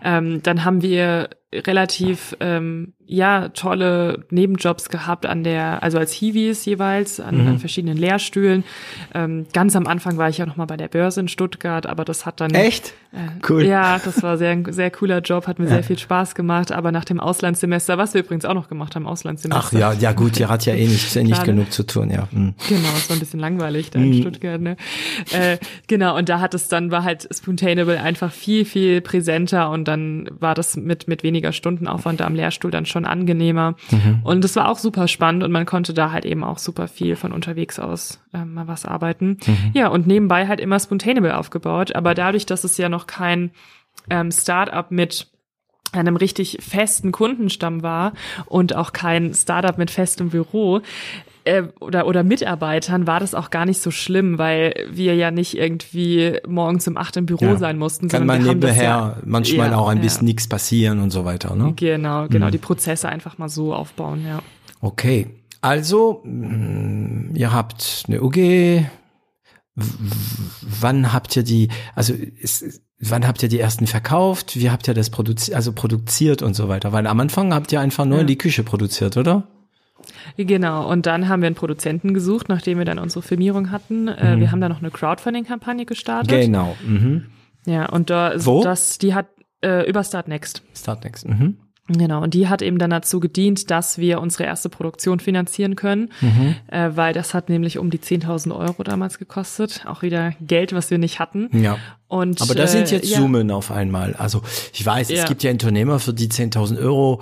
Ähm, dann haben wir relativ ähm, ja tolle Nebenjobs gehabt an der also als Hiwis jeweils an, an verschiedenen Lehrstühlen ähm, ganz am Anfang war ich ja noch mal bei der Börse in Stuttgart aber das hat dann Echt? äh, Cool. Ja, das war sehr, sehr cooler Job, hat mir sehr viel Spaß gemacht. Aber nach dem Auslandssemester, was wir übrigens auch noch gemacht haben, Auslandssemester. Ach ja, ja gut, ihr hat ja eh nicht, nicht Schade. genug zu tun, ja. Hm. Genau, es war ein bisschen langweilig da in Mhm. Stuttgart, ne? Äh, genau, und da hat es dann, war halt Spoontainable einfach viel, viel präsenter und dann war das mit, mit weniger Stundenaufwand da am Lehrstuhl dann schon angenehmer. Mhm. Und es war auch super spannend und man konnte da halt eben auch super viel von unterwegs aus ähm, mal was arbeiten. Mhm. Ja, und nebenbei halt immer Spoontainable aufgebaut. Aber dadurch, dass es ja noch kein ähm, Startup mit einem richtig festen Kundenstamm war und auch kein Startup mit festem Büro äh, oder oder Mitarbeitern war das auch gar nicht so schlimm, weil wir ja nicht irgendwie morgens um acht im Büro Ja. sein mussten, Kann man nebenher ja, manchmal ja, auch ein bisschen nichts passieren und so weiter, ne? Genau, genau, die Prozesse einfach mal so aufbauen, ja. Okay, also mh, ihr habt eine UG. W- Wann habt ihr die? Also ist, wann habt ihr die ersten verkauft? Wie habt ihr das produziert? Also produziert und so weiter? Weil am Anfang habt ihr einfach nur in die Küche produziert, oder? Genau, und dann haben wir einen Produzenten gesucht, nachdem wir dann unsere Firmierung hatten. Äh, wir haben da noch eine Crowdfunding-Kampagne gestartet. Genau. Mhm. Ja, und da Wo? das, die hat äh, über Start Next. Start next. Mhm. Genau, und die hat eben dann dazu gedient, dass wir unsere erste Produktion finanzieren können, Mhm. äh, weil das hat nämlich um die 10.000 Euro damals gekostet. Auch wieder Geld, was wir nicht hatten. Ja. Und, Aber das sind äh, jetzt ja, Summen auf einmal. Also ich weiß, es Ja. gibt ja Unternehmer, für die 10.000 Euro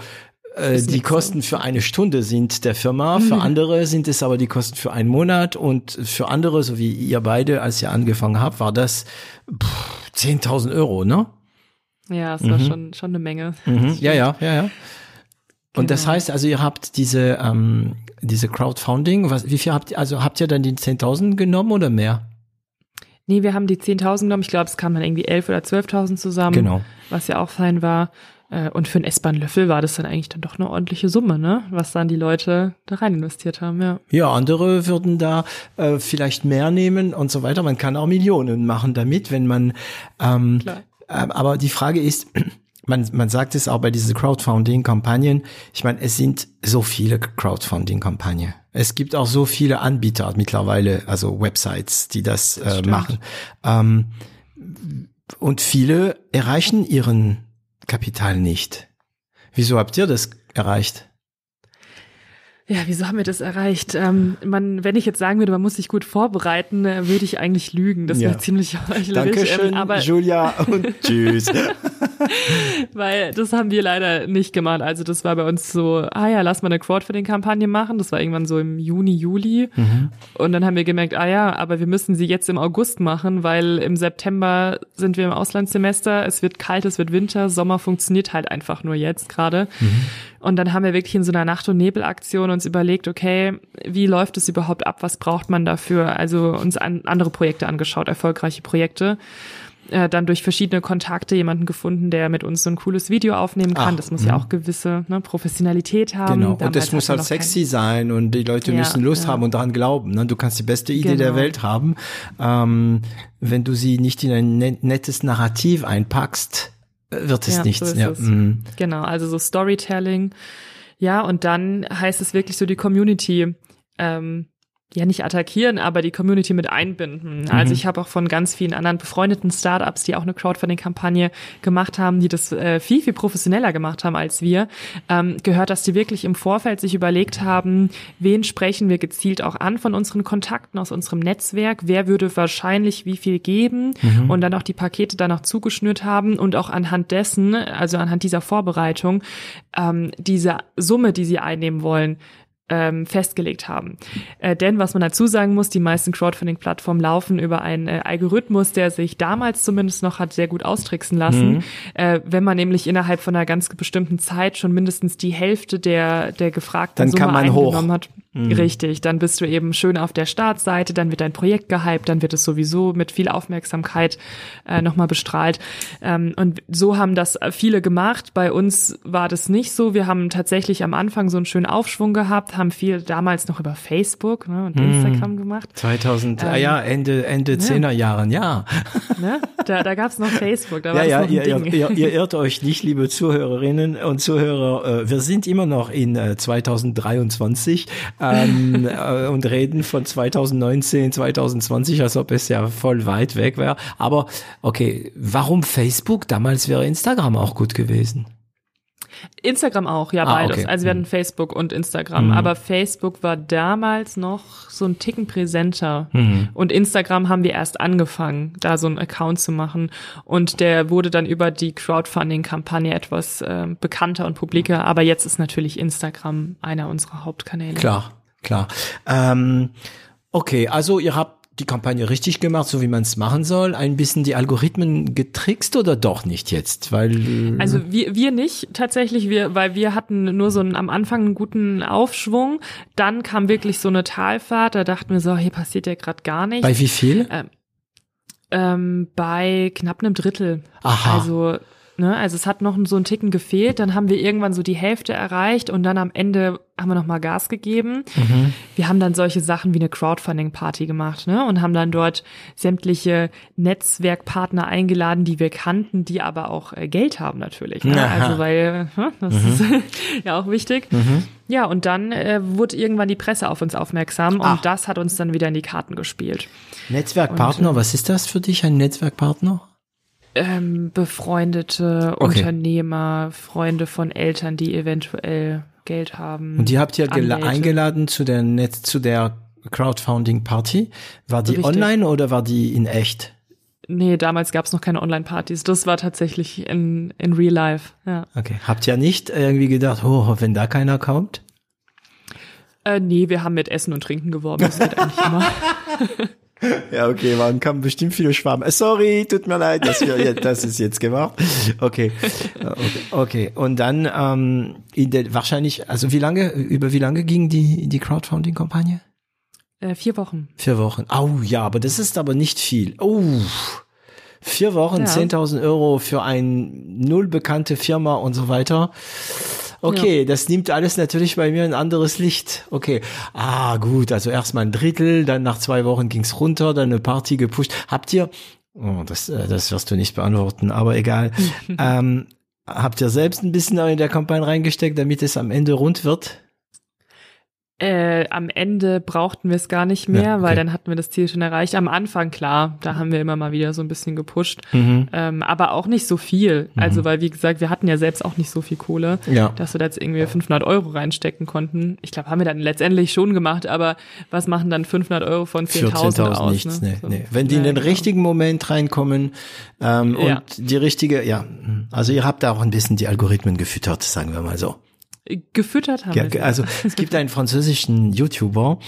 äh, die nix, Kosten für eine Stunde sind der Firma, für andere sind es aber die Kosten für einen Monat und für andere, so wie ihr beide, als ihr angefangen habt, war das pff, 10.000 Euro, ne? Ja, es war schon, schon eine Menge. Mhm. Ja, ja, ja, ja. Und das Genau. heißt, also ihr habt diese ähm, diese Crowdfunding, was, wie viel habt ihr, also habt ihr dann die 10.000 genommen oder mehr? Nee, wir haben die 10.000 genommen. Ich glaube, es kamen dann irgendwie 11.000 oder 12.000 zusammen. Genau. Was ja auch fein war. Äh, Und für einen S-Bahn-Löffel war das dann eigentlich dann doch eine ordentliche Summe, ne? Was dann die Leute da rein investiert haben, ja. Ja, andere würden da äh, vielleicht mehr nehmen und so weiter. Man kann auch Millionen machen damit, wenn man. Ähm, Klar. äh, aber die Frage ist, man, man sagt es auch bei diesen Crowdfunding-Kampagnen. Ich meine, es sind so viele Crowdfunding-Kampagnen. Es gibt auch so viele Anbieter mittlerweile, also Websites, die das, äh, stimmt. machen. Ähm, und viele erreichen ihren Kapital nicht. Wieso habt ihr das erreicht? Ja, wieso haben wir das erreicht? Ähm, man, wenn ich jetzt sagen würde, man muss sich gut vorbereiten, äh, würde ich eigentlich lügen. Das Ja. wäre ziemlich heuchlerisch. Dankeschön, Ähm, aber Julia und tschüss. weil das haben wir leider nicht gemacht. Also das war bei uns so, ah ja, lass mal eine Crowdfunding-Kampagne machen. Das war irgendwann so im Juni, Juli. Und dann haben wir gemerkt, ah ja, aber wir müssen sie jetzt im August machen, weil im September sind wir im Auslandssemester. Es wird kalt, es wird Winter. Sommer funktioniert halt einfach nur jetzt gerade. Und dann haben wir wirklich in so einer Nacht- und Nebelaktion uns überlegt, okay, wie läuft es überhaupt ab? Was braucht man dafür? Also uns an, andere Projekte angeschaut, erfolgreiche Projekte. Äh, dann durch verschiedene Kontakte jemanden gefunden, der mit uns so ein cooles Video aufnehmen kann. Ah, das muss ja auch gewisse ne, Professionalität haben. Genau. Und Damals das muss hatten wir halt noch kein- sexy sein und die Leute Ja, müssen Lust ja. haben und daran glauben. Ne? Du kannst die beste Idee der Genau. Welt haben. Ähm, wenn du sie nicht in ein net- nettes Narrativ einpackst, wird es Ja, nichts. so ja. es. mm. Genau, also so Storytelling. Ja, und dann heißt es wirklich so die Community, ähm, ja nicht attackieren, aber die Community mit einbinden. Also ich habe auch von ganz vielen anderen befreundeten Startups, die auch eine Crowdfunding-Kampagne gemacht haben, die das äh, viel, viel professioneller gemacht haben als wir, ähm, gehört, dass die wirklich im Vorfeld sich überlegt haben, wen sprechen wir gezielt auch an von unseren Kontakten aus unserem Netzwerk, wer würde wahrscheinlich wie viel geben? Und dann auch die Pakete dann auch zugeschnürt haben und auch anhand dessen, also anhand dieser Vorbereitung, ähm, diese Summe, die sie einnehmen wollen, ähm, festgelegt haben. Äh, denn was man dazu sagen muss, die meisten Crowdfunding-Plattformen laufen über einen äh, Algorithmus, der sich damals zumindest noch hat sehr gut austricksen lassen. Äh, wenn man nämlich innerhalb von einer ganz bestimmten Zeit schon mindestens die Hälfte der, der gefragten Dann Summe man hoch. eingenommen hat. Richtig, dann bist du eben schön auf der Startseite, dann wird dein Projekt gehypt, dann wird es sowieso mit viel Aufmerksamkeit äh, nochmal bestrahlt. Ähm, und so haben das viele gemacht. Bei uns war das nicht so. Wir haben tatsächlich am Anfang so einen schönen Aufschwung gehabt, haben viel damals noch über Facebook ne, und Instagram gemacht. 2000, Ähm, ja, Ende, Ende zehner Jahren, ja. Ne? Da, da gab es noch Facebook, da Ja, war ja, noch ein ihr, ihr, ihr, ihr irrt euch nicht, liebe Zuhörerinnen und Zuhörer. Äh, wir sind immer noch in äh, 2023 ähm, äh, und reden von 2019, 2020, als ob es ja voll weit weg wäre. Aber okay, warum Facebook? Damals wäre Instagram auch gut gewesen. Instagram auch, ja, Ah, beides. okay. Also wir hatten Facebook und Instagram. Aber Facebook war damals noch so ein Ticken präsenter. Und Instagram haben wir erst angefangen, da so einen Account zu machen. Und der wurde dann über die Crowdfunding-Kampagne etwas äh, bekannter und publiker. Aber jetzt ist natürlich Instagram einer unserer Hauptkanäle. Klar, klar. Ähm, okay, also ihr habt die Kampagne richtig gemacht, so wie man es machen soll. Ein bisschen die Algorithmen getrickst oder doch nicht jetzt? Weil Also wir, wir nicht tatsächlich, wir, weil wir hatten nur so einen, am Anfang einen guten Aufschwung. Dann kam wirklich so eine Talfahrt. Da dachten wir so, hier passiert ja gerade gar nichts. bei wie viel? Ähm, bei knapp einem Drittel. Aha. Also, ne, also es hat noch so einen Ticken gefehlt. Dann haben wir irgendwann so die Hälfte erreicht und dann am Ende haben wir noch mal Gas gegeben. Mhm. Wir haben dann solche Sachen wie eine Crowdfunding-Party gemacht, ne, und haben dann dort sämtliche Netzwerkpartner eingeladen, die wir kannten, die aber auch äh, Geld haben natürlich. Ne? Mhm. Also weil hm, das ist ja auch wichtig. Ja, und dann äh, wurde irgendwann die Presse auf uns aufmerksam und Ah. das hat uns dann wieder in die Karten gespielt. Netzwerkpartner, was ist das für dich, ein Netzwerkpartner? Ähm, befreundete Okay. Unternehmer, Freunde von Eltern, die eventuell Geld haben. Und die habt ihr Anwälte. eingeladen zu der Netz, zu der Crowdfunding Party. War die Richtig. online oder war die in echt? Nee, damals gab es noch keine Online-Partys. Das war tatsächlich in, in Real Life. Ja. Okay. Habt ihr nicht irgendwie gedacht, oh, wenn da keiner kommt? Äh, nee, wir haben mit Essen und Trinken geworben. Das geht eigentlich immer. Ja, okay, waren kamen bestimmt viele Schwaben. Äh, Sorry, tut mir leid, dass wir jetzt, das ist jetzt gemacht. Okay, Äh, okay, okay. Und dann ähm, in der, wahrscheinlich, also wie lange, über wie lange ging die die Crowdfunding-Kampagne? Äh, vier Wochen. Vier Wochen. Oh ja, aber das ist aber nicht viel. Oh, vier Wochen, Ja. 10.000 Euro für ein null bekannte Firma und so weiter. Okay, das nimmt alles natürlich bei mir ein anderes Licht. Okay, ah gut, also erstmal ein Drittel, dann nach zwei Wochen ging's runter, dann eine Party gepusht. Habt ihr, oh, das, äh, das wirst du nicht beantworten, aber egal. ähm, habt ihr selbst ein bisschen in der Kampagne reingesteckt, damit es am Ende rund wird? Äh, am Ende brauchten wir es gar nicht mehr, Ja, okay. weil dann hatten wir das Ziel schon erreicht. Am Anfang, klar, da haben wir immer mal wieder so ein bisschen gepusht, Mhm. ähm, aber auch nicht so viel. Also, weil, wie gesagt, wir hatten ja selbst auch nicht so viel Kohle, Ja. dass wir da jetzt irgendwie 500 Euro reinstecken konnten. Ich glaube, haben wir dann letztendlich schon gemacht, aber was machen dann 500 Euro von 10.000 14.000 aus? nichts, ne? So. nee. Wenn die Ja, in den genau. richtigen Moment reinkommen ähm, Ja. und die richtige, ja, also ihr habt da auch ein bisschen die Algorithmen gefüttert, sagen wir mal so. Gefüttert haben Ja, also es gibt einen französischen YouTuber,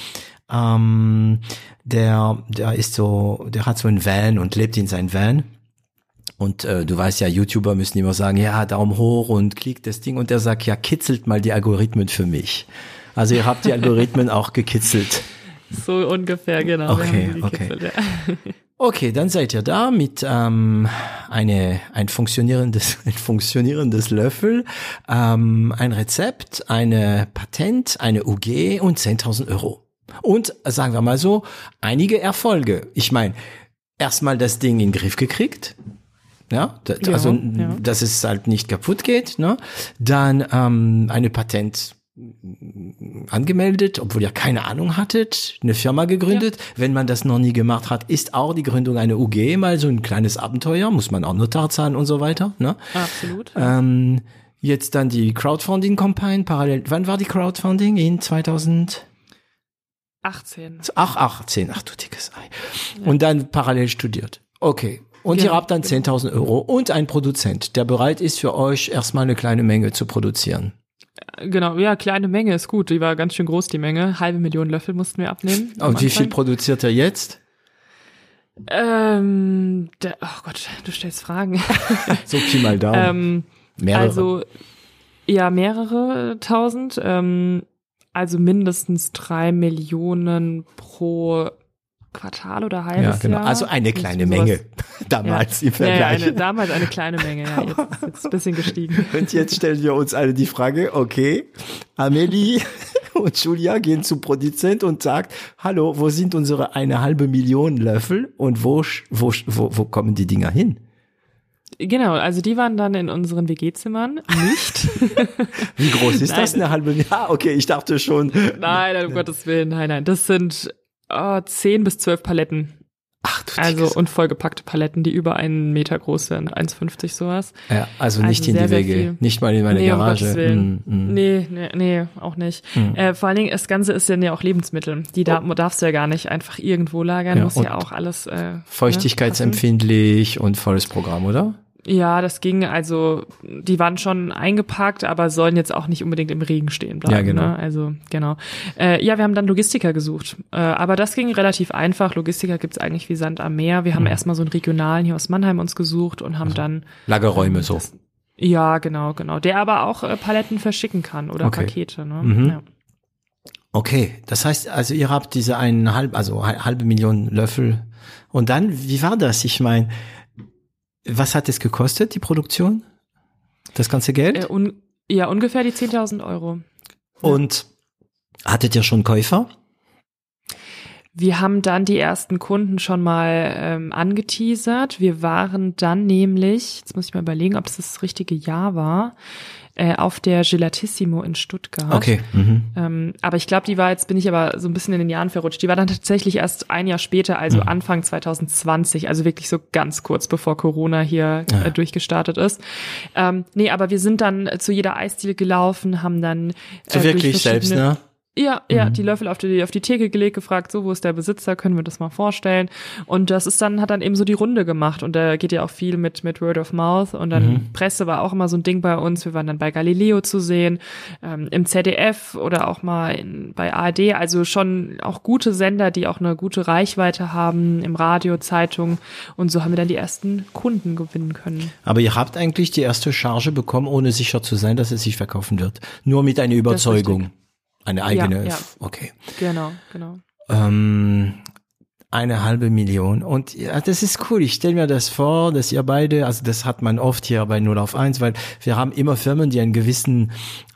ähm, der, der ist so, der hat so einen Van und lebt in seinem Van. Und äh, du weißt ja, YouTuber müssen immer sagen, ja, Daumen hoch und klickt das Ding. Und der sagt, ja, kitzelt mal die Algorithmen für mich. Also ihr habt die Algorithmen auch gekitzelt. So ungefähr, genau. Okay, okay. Ja. Okay, dann seid ihr da mit ähm, eine, ein funktionierendes, ein funktionierendes Löffel, ähm, ein Rezept, eine Patent, eine UG und 10.000 Euro. Und sagen wir mal so, einige Erfolge. Ich meine, erstmal das Ding in den Griff gekriegt. Ja, da, Ja, also ja. dass es halt nicht kaputt geht. Ne? Dann ähm, eine Patent angemeldet, obwohl ihr keine Ahnung hattet, eine Firma gegründet. Wenn man das noch nie gemacht hat, ist auch die Gründung einer UG mal so ein kleines Abenteuer, muss man auch Notar zahlen und so weiter. Ne? Absolut. Ähm, jetzt dann die Crowdfunding-Kampagne parallel. Wann war die Crowdfunding? In 2000? 18. Ach, 18. Ach du dickes Ei. Und dann parallel studiert. Okay. Und ihr Genau, habt dann 10.000 Euro und einen Produzent, der bereit ist für euch erstmal eine kleine Menge zu produzieren. Genau, ja, kleine Menge ist gut. Die war ganz schön groß, die Menge. Halbe Million Löffel mussten wir abnehmen. Und wie viel produziert ihr jetzt? Ähm, der, oh Gott, du stellst Fragen. So Pi mal Daumen. ähm, Mehrere. also, ja, mehrere tausend. Ähm, also mindestens drei Millionen pro Quartal oder halbes ja, genau. Jahr. Also eine kleine. Menge damals im Ja, ja, Vergleich. eine, damals eine kleine Menge, ja. Jetzt ist jetzt ein bisschen gestiegen. Und jetzt stellen wir uns alle die Frage, okay, Amelie und Julia gehen zum Produzent und sagt, hallo, wo sind unsere eine halbe Million Löffel und wo, wo, wo, wo kommen die Dinger hin? Genau, also die waren dann in unseren WG-Zimmern. Nicht. Wie groß ist das, Nein. eine halbe Million? Ah, okay, ich dachte schon. nein, um Gottes Willen, nein, nein. Das sind oh, 10 bis 12 Paletten. Ach du Also und vollgepackte Paletten, die über einen Meter groß sind, 1,50 sowas. ja, also nicht also in die Wege, nicht mal in meine nee, um Garage. Willen. Mm, mm. Nee, nee, nee, auch nicht. Äh, vor allen Dingen, das Ganze ist ja auch Lebensmittel. Die da, darfst du ja gar nicht einfach irgendwo lagern, Ja, muss ja auch alles. Äh, ne. Feuchtigkeitsempfindlich und volles Programm, oder? Ja, das ging, also die waren schon eingepackt, aber sollen jetzt auch nicht unbedingt im Regen stehen bleiben. Ja, genau. Ne? Also genau. Äh, ja, wir haben dann Logistiker gesucht. Äh, aber das ging relativ einfach. Logistiker gibt's eigentlich wie Sand am Meer. Wir haben Mhm. erstmal so einen regionalen hier aus Mannheim uns gesucht und haben dann Lagerräume so. das, ja, genau, genau. Der aber auch äh, Paletten verschicken kann oder Okay. Pakete. Ne? Mhm. Ja. Okay, das heißt, also ihr habt diese einen halb, also halbe Million Löffel. Und dann, wie war das? Ich meine, was hat es gekostet, die Produktion? Das ganze Geld? Äh, un ja, ungefähr die 10.000 Euro. Und hattet ihr schon Käufer? Wir haben dann die ersten Kunden schon mal ähm, angeteasert. Wir waren dann nämlich, jetzt muss ich mal überlegen, ob es das richtige Jahr war, äh, auf der Gelatissimo in Stuttgart. Okay. Mhm. Ähm, aber ich glaube, die war jetzt, bin ich aber so ein bisschen in den Jahren verrutscht. Die war dann tatsächlich erst ein Jahr später, also Mhm. Anfang 2020, also wirklich so ganz kurz bevor Corona hier Ja. äh, durchgestartet ist. Ähm, nee, aber wir sind dann äh, zu jeder Eisdiele gelaufen, haben dann So äh, durch wirklich selbst, ne? Ja, ja, Mhm. die Löffel auf die, auf die Theke gelegt, gefragt, so, wo ist der Besitzer, können wir das mal vorstellen? Und das ist dann, hat dann eben so die Runde gemacht und da geht ja auch viel mit, mit Word of Mouth und dann Mhm. Presse war auch immer so ein Ding bei uns. Wir waren dann bei Galileo zu sehen, ähm, im ZDF oder auch mal in, bei ARD, also schon auch gute Sender, die auch eine gute Reichweite haben, im Radio, Zeitung und so haben wir dann die ersten Kunden gewinnen können. Aber ihr habt eigentlich die erste Charge bekommen, ohne sicher zu sein, dass es sich verkaufen wird. Nur mit einer Überzeugung. Eine eigene. ja. Okay. Genau, genau. Ähm, eine halbe Million. Und ja, das ist cool. Ich stelle mir das vor, dass ihr beide, also das hat man oft hier bei 0 auf 1, weil wir haben immer Firmen, die einen gewissen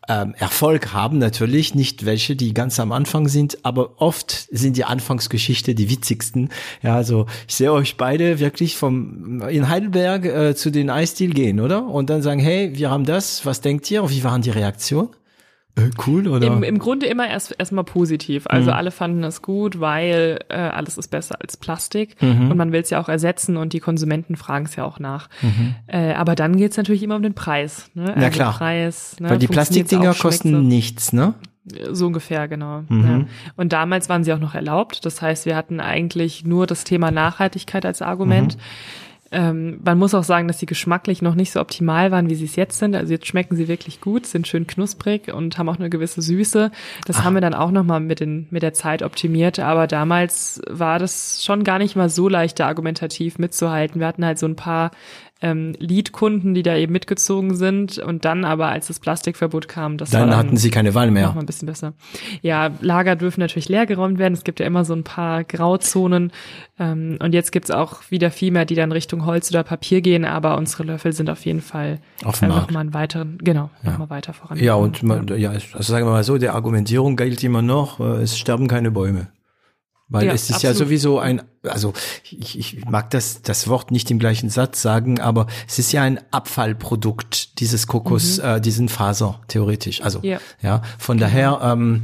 ähm, Erfolg haben, natürlich, nicht welche, die ganz am Anfang sind, aber oft sind die Anfangsgeschichte die witzigsten. Ja, also ich sehe euch beide wirklich vom in Heidelberg äh, zu den Eisdeal gehen, oder? Und dann sagen, hey, wir haben das, was denkt ihr? Wie waren die Reaktionen? Äh, cool, oder? Im, Im Grunde immer erst erstmal positiv. Also Mhm. alle fanden es gut, weil äh, alles ist besser als Plastik Mhm. und man will es ja auch ersetzen und die Konsumenten fragen es ja auch nach. Mhm. Äh, aber dann geht's natürlich immer um den Preis. Ne? Ja, klar. Preis, ne? Weil die Plastikdinger auch, kosten nichts, ne? So ungefähr, genau. Mhm. Ja. Und damals waren sie auch noch erlaubt. Das heißt, wir hatten eigentlich nur das Thema Nachhaltigkeit als Argument. Ähm, man muss auch sagen, dass sie geschmacklich noch nicht so optimal waren, wie sie es jetzt sind. Also jetzt schmecken sie wirklich gut, sind schön knusprig und haben auch eine gewisse Süße. Das haben wir dann auch nochmal mit, den, mit der Zeit optimiert. Aber damals war das schon gar nicht mal so leicht, da argumentativ mitzuhalten. Wir hatten halt so ein paar ähm, Lead-Kunden, die da eben mitgezogen sind. Und dann aber, als das Plastikverbot kam, das Dann war hatten sie keine Wahl noch mehr. mal ein bisschen besser. Ja, Lager dürfen natürlich leergeräumt werden. Es gibt ja immer so ein paar Grauzonen. Ähm, und jetzt gibt's auch wieder viel mehr, die dann Richtung Holz oder Papier gehen. Aber unsere Löffel sind auf jeden Fall Auf äh, Markt. noch mal einen weiteren, genau, noch mal weiter voran. Ja, und man, ja, also sagen wir mal so, der Argumentierung gilt immer noch, äh, es sterben keine Bäume. Weil Ja, es ist ja absolut. sowieso ein, also ich, ich mag das, das Wort nicht im gleichen Satz sagen, aber es ist ja ein Abfallprodukt, dieses Kokos, äh, diesen Faser, theoretisch. Also, Mhm. Ja. ja, von daher, ähm,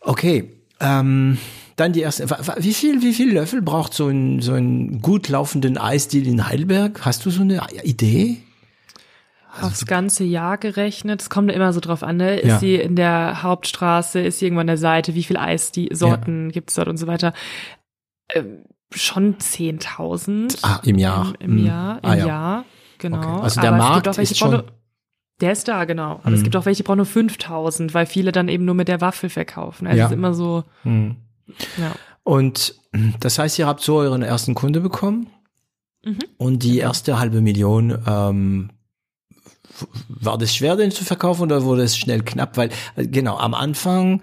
okay, ähm, dann die erste, wie viel, wie viel Löffel braucht so ein, so ein gut laufenden Eisdeal in Heidelberg? Hast du so eine Idee? Aufs ganze Jahr gerechnet. Es kommt immer so drauf an, ne? Ist Ja. sie in der Hauptstraße, ist sie irgendwo an der Seite, wie viel Eis die Sorten gibt's dort und so weiter. Ähm, schon 10.000. Ah, im Jahr. Im, im Hm. Jahr, im Ah, ja. Jahr, genau. Okay. Also der Aber es Markt gibt auch ist schon- Der ist da, genau. Aber Mhm. es gibt auch welche, die brauchen nur 5000, weil viele dann eben nur mit der Waffel verkaufen. Also Ja. es ist immer so, Hm. ja. Und das heißt, ihr habt so euren ersten Kunde bekommen Mhm. und die erste halbe Million, ähm, war das schwer, den zu verkaufen oder wurde es schnell knapp? Weil, äh, genau, am Anfang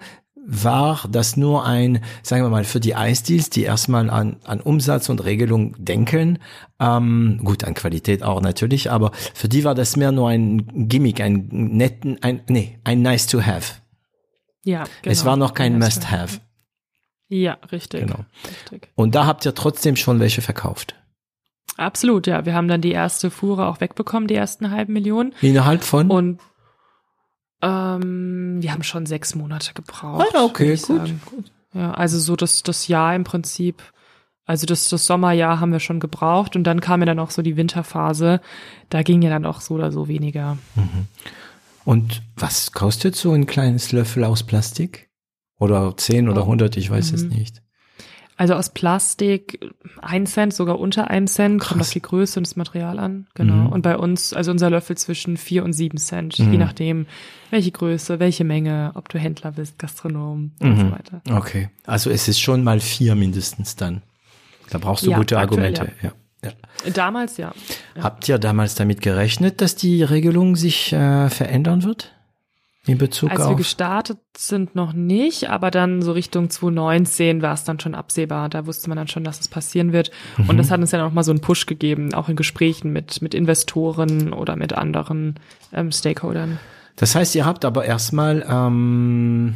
war das nur ein, sagen wir mal, für die Eisdeals, die erstmal an, an Umsatz und Regelung denken, ähm, gut, an Qualität auch natürlich, aber für die war das mehr nur ein Gimmick, ein netten, ein, nee, ein nice to have. Ja, genau. Es war noch kein Ja, must have. Ja, richtig. Genau. richtig. Und da habt ihr trotzdem schon welche verkauft. Absolut, ja. Wir haben dann die erste Fuhre auch wegbekommen, die ersten halben Millionen. Innerhalb von? Und ähm, wir haben schon sechs Monate gebraucht. Ah, okay, gut, sagen. Ja, also so das, das Jahr im Prinzip, also das, das Sommerjahr haben wir schon gebraucht und dann kam ja dann auch so die Winterphase. Da ging ja dann auch so oder so weniger. Und was kostet so ein kleines Löffel aus Plastik? Oder 10 oder Oh. 100, ich weiß es Mhm. nicht. Also aus Plastik ein Cent, sogar unter ein Cent, kommt Krass. auf die Größe und das Material an. Genau. Mhm. Und bei uns, also unser Löffel zwischen vier und sieben Cent, Mhm. je nachdem, welche Größe, welche Menge, ob du Händler bist, Gastronom und Mhm. so weiter. Okay. Also es ist schon mal vier mindestens dann. Da brauchst du Ja, gute aktuell, Argumente. Ja. Ja. Damals ja. Ja. Habt ihr damals damit gerechnet, dass die Regelung sich äh, verändern wird? In Bezug Als wir auf. gestartet sind, noch nicht, aber dann so Richtung 2019 war es dann schon absehbar. Da wusste man dann schon, dass es passieren wird. Und Mhm. das hat uns dann auch mal so einen Push gegeben, auch in Gesprächen mit, mit Investoren oder mit anderen ähm, Stakeholdern. Das heißt, ihr habt aber erstmal ähm,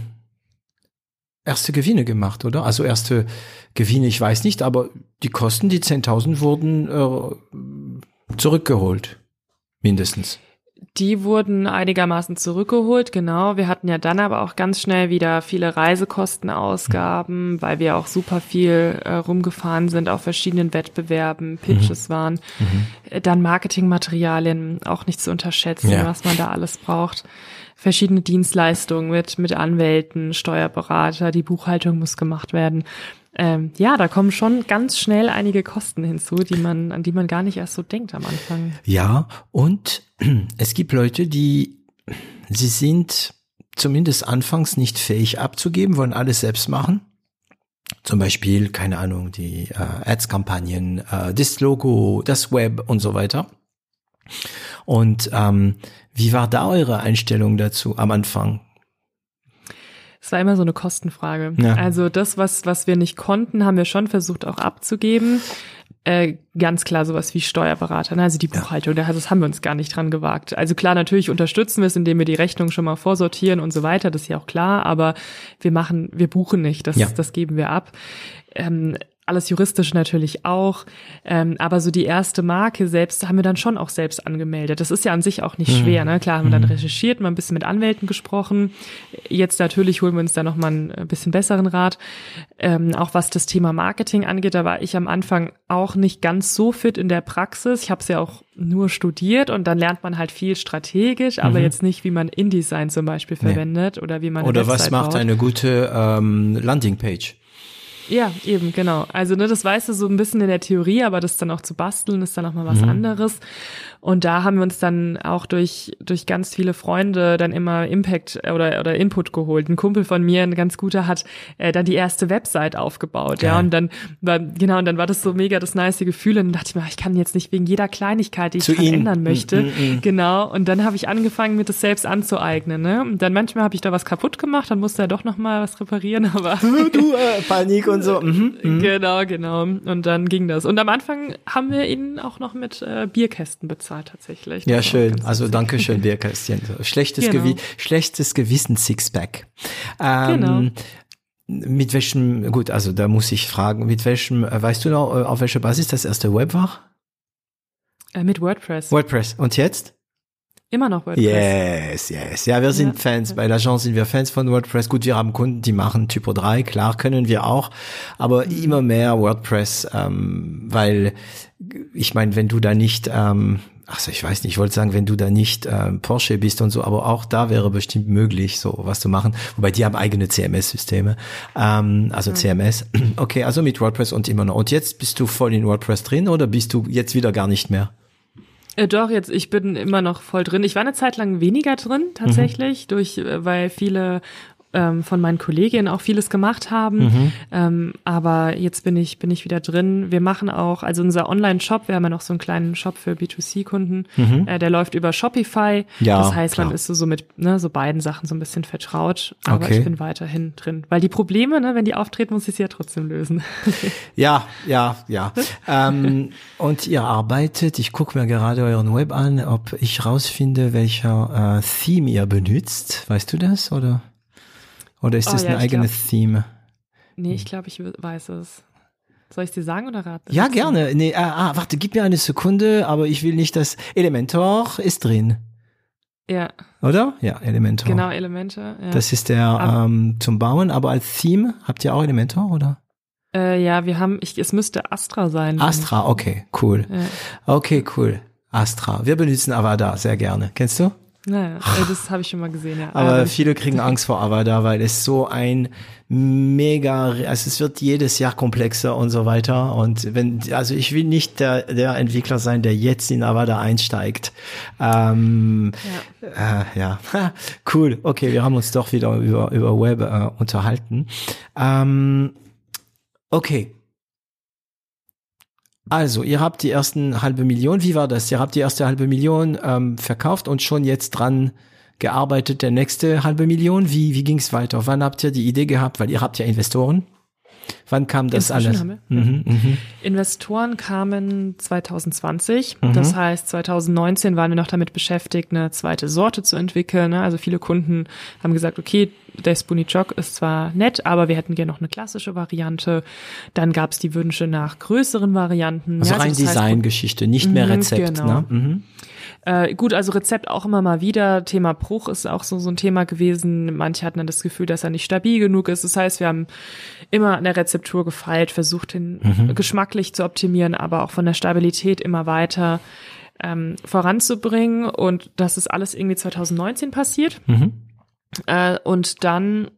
erste Gewinne gemacht, oder? Also erste Gewinne, ich weiß nicht, aber die Kosten, die 10.000 wurden äh, zurückgeholt. Mindestens. Die wurden einigermaßen zurückgeholt, genau. Wir hatten ja dann aber auch ganz schnell wieder viele Reisekostenausgaben, weil wir auch super viel äh, rumgefahren sind auf verschiedenen Wettbewerben, Pitches waren. Äh, Dann Marketingmaterialien auch nicht zu unterschätzen, Ja. was man da alles braucht. Verschiedene Dienstleistungen mit, mit Anwälten, Steuerberater, die Buchhaltung muss gemacht werden. Ähm, ja, da kommen schon ganz schnell einige Kosten hinzu, die man, an die man gar nicht erst so denkt am Anfang. Ja, und es gibt Leute, die, sie sind zumindest anfangs nicht fähig abzugeben, wollen alles selbst machen. Zum Beispiel, keine Ahnung, die äh, Ads-Kampagnen, äh, das Logo, das Web und so weiter. Und ähm, wie war da eure Einstellung dazu am Anfang? Es war immer so eine Kostenfrage. Ja. Also das, was, was wir nicht konnten, haben wir schon versucht auch abzugeben. Äh, ganz klar sowas wie Steuerberater, ne? also die Buchhaltung, da das haben wir uns gar nicht dran gewagt. Also klar, natürlich unterstützen wir es, indem wir die Rechnung schon mal vorsortieren und so weiter, das ist ja auch klar, aber wir machen, wir buchen nicht, das, Ja. das geben wir ab. Ähm, alles juristisch natürlich auch. Ähm, aber so die erste Marke selbst haben wir dann schon auch selbst angemeldet. Das ist ja an sich auch nicht mhm. schwer. Ne? Klar haben wir dann mhm. recherchiert, mal ein bisschen mit Anwälten gesprochen. Jetzt natürlich holen wir uns da nochmal ein bisschen besseren Rat. Ähm, auch was das Thema Marketing angeht, da war ich am Anfang auch nicht ganz so fit in der Praxis. Ich habe es ja auch nur studiert und dann lernt man halt viel strategisch, aber mhm. jetzt nicht, wie man InDesign zum Beispiel verwendet nee. oder wie man oder was macht baut. eine gute ähm, Landingpage. Ja, eben, genau. Also ne, das weißt du so ein bisschen in der Theorie, aber das dann auch zu basteln, ist dann auch mal was mhm. anderes. Und da haben wir uns dann auch durch, durch ganz viele Freunde dann immer Impact oder, oder Input geholt. Ein Kumpel von mir, ein ganz guter, hat äh, dann die erste Website aufgebaut. Geil. Ja, und dann war, genau, und dann war das so mega das nice Gefühl. Und dann dachte ich mir, ich kann jetzt nicht wegen jeder Kleinigkeit, die ich ändern mm, möchte. Mm, mm, mm. Genau. Und dann habe ich angefangen, mir das selbst anzueignen. Ne? Und dann manchmal habe ich da was kaputt gemacht, dann musste er doch nochmal was reparieren, aber. du, äh, Panik und so. Mhm, mhm. Genau, genau. Und dann ging das. Und am Anfang haben wir ihn auch noch mit äh, Bierkästen bezahlt tatsächlich. Ja, schön. Also danke schön, Bierkästchen. Schlechtes, genau. Gewi schlechtes Gewissen Sixpack. Ähm, genau. Mit welchem, gut, also da muss ich fragen, mit welchem, äh, weißt du noch, äh, auf welcher Basis das erste Web war? Äh, mit WordPress. WordPress. Und jetzt? Immer noch WordPress. Yes, yes. Ja, wir sind ja. Fans. Bei l'Agence sind wir Fans von WordPress. Gut, wir haben Kunden, die machen Typo 3. Klar, können wir auch. Aber mhm. immer mehr WordPress, ähm, weil ich meine, wenn du da nicht, ähm, ach ich weiß nicht, ich wollte sagen, wenn du da nicht ähm, Porsche bist und so, aber auch da wäre bestimmt möglich, so was zu machen. Wobei die haben eigene CMS-Systeme, ähm, also mhm. CMS. Okay, also mit WordPress und immer noch. Und jetzt bist du voll in WordPress drin oder bist du jetzt wieder gar nicht mehr? Äh, doch, jetzt, ich bin immer noch voll drin. Ich war eine Zeit lang weniger drin, tatsächlich, mhm. durch, äh, weil viele ähm, von meinen Kolleginnen auch vieles gemacht haben. Mhm. Ähm, aber jetzt bin ich, bin ich wieder drin. Wir machen auch, also unser Online-Shop, wir haben ja noch so einen kleinen Shop für B2C-Kunden, mhm. äh, der läuft über Shopify. Ja, das heißt, klar. man ist so, so mit ne, so beiden Sachen so ein bisschen vertraut. Aber okay. ich bin weiterhin drin. Weil die Probleme, ne, wenn die auftreten, muss ich sie ja trotzdem lösen. ja, ja, ja. ähm, und ihr arbeitet, ich gucke mir gerade euren Web an, ob ich rausfinde, welcher äh, Theme ihr benutzt. Weißt du das, oder? Oder ist oh, das ja, ein eigenes glaub, Theme? Nee, ich glaube, ich weiß es. Soll ich es dir sagen oder raten? Ja, gerne. Nee, ah, ah, warte, gib mir eine Sekunde, aber ich will nicht, dass Elementor ist drin. Ja. Oder? Ja, Elementor. Genau, Elementor. Ja. Das ist der aber, ähm, zum Bauen, aber als Theme habt ihr auch Elementor, oder? Äh, ja, wir haben, ich, es müsste Astra sein. Astra, okay, cool. Ja. Okay, cool. Astra. Wir benutzen Avada sehr gerne. Kennst du? Naja, das habe ich schon mal gesehen, ja. Aber ähm, viele kriegen Angst vor Avada, weil es so ein mega, also es wird jedes Jahr komplexer und so weiter. Und wenn, also ich will nicht der, der Entwickler sein, der jetzt in Avada einsteigt. Ähm, ja. Äh, ja, cool. Okay, wir haben uns doch wieder über, über Web äh, unterhalten. Ähm, okay, also, ihr habt die ersten halbe Million, wie war das? Ihr habt die erste halbe Million ähm, verkauft und schon jetzt dran gearbeitet, der nächste halbe Million. Wie, wie ging es weiter? Wann habt ihr die Idee gehabt? Weil ihr habt ja Investoren. Wann kam das Inzwischen alles? Mhm, mhm. Investoren kamen 2020. Mhm. Das heißt, 2019 waren wir noch damit beschäftigt, eine zweite Sorte zu entwickeln. Ne? Also viele Kunden haben gesagt, okay, der Spoonie Jog ist zwar nett, aber wir hätten gerne noch eine klassische Variante. Dann gab es die Wünsche nach größeren Varianten. Also ja, rein also Designgeschichte, nicht mehr mhm, Rezept. Genau. Ne? Äh, gut, also Rezept auch immer mal wieder. Thema Bruch ist auch so, so ein Thema gewesen. Manche hatten dann das Gefühl, dass er nicht stabil genug ist. Das heißt, wir haben immer an der Rezeptur gefeilt, versucht, den mhm. geschmacklich zu optimieren, aber auch von der Stabilität immer weiter ähm, voranzubringen. Und das ist alles irgendwie 2019 passiert. Mhm. Äh, und dann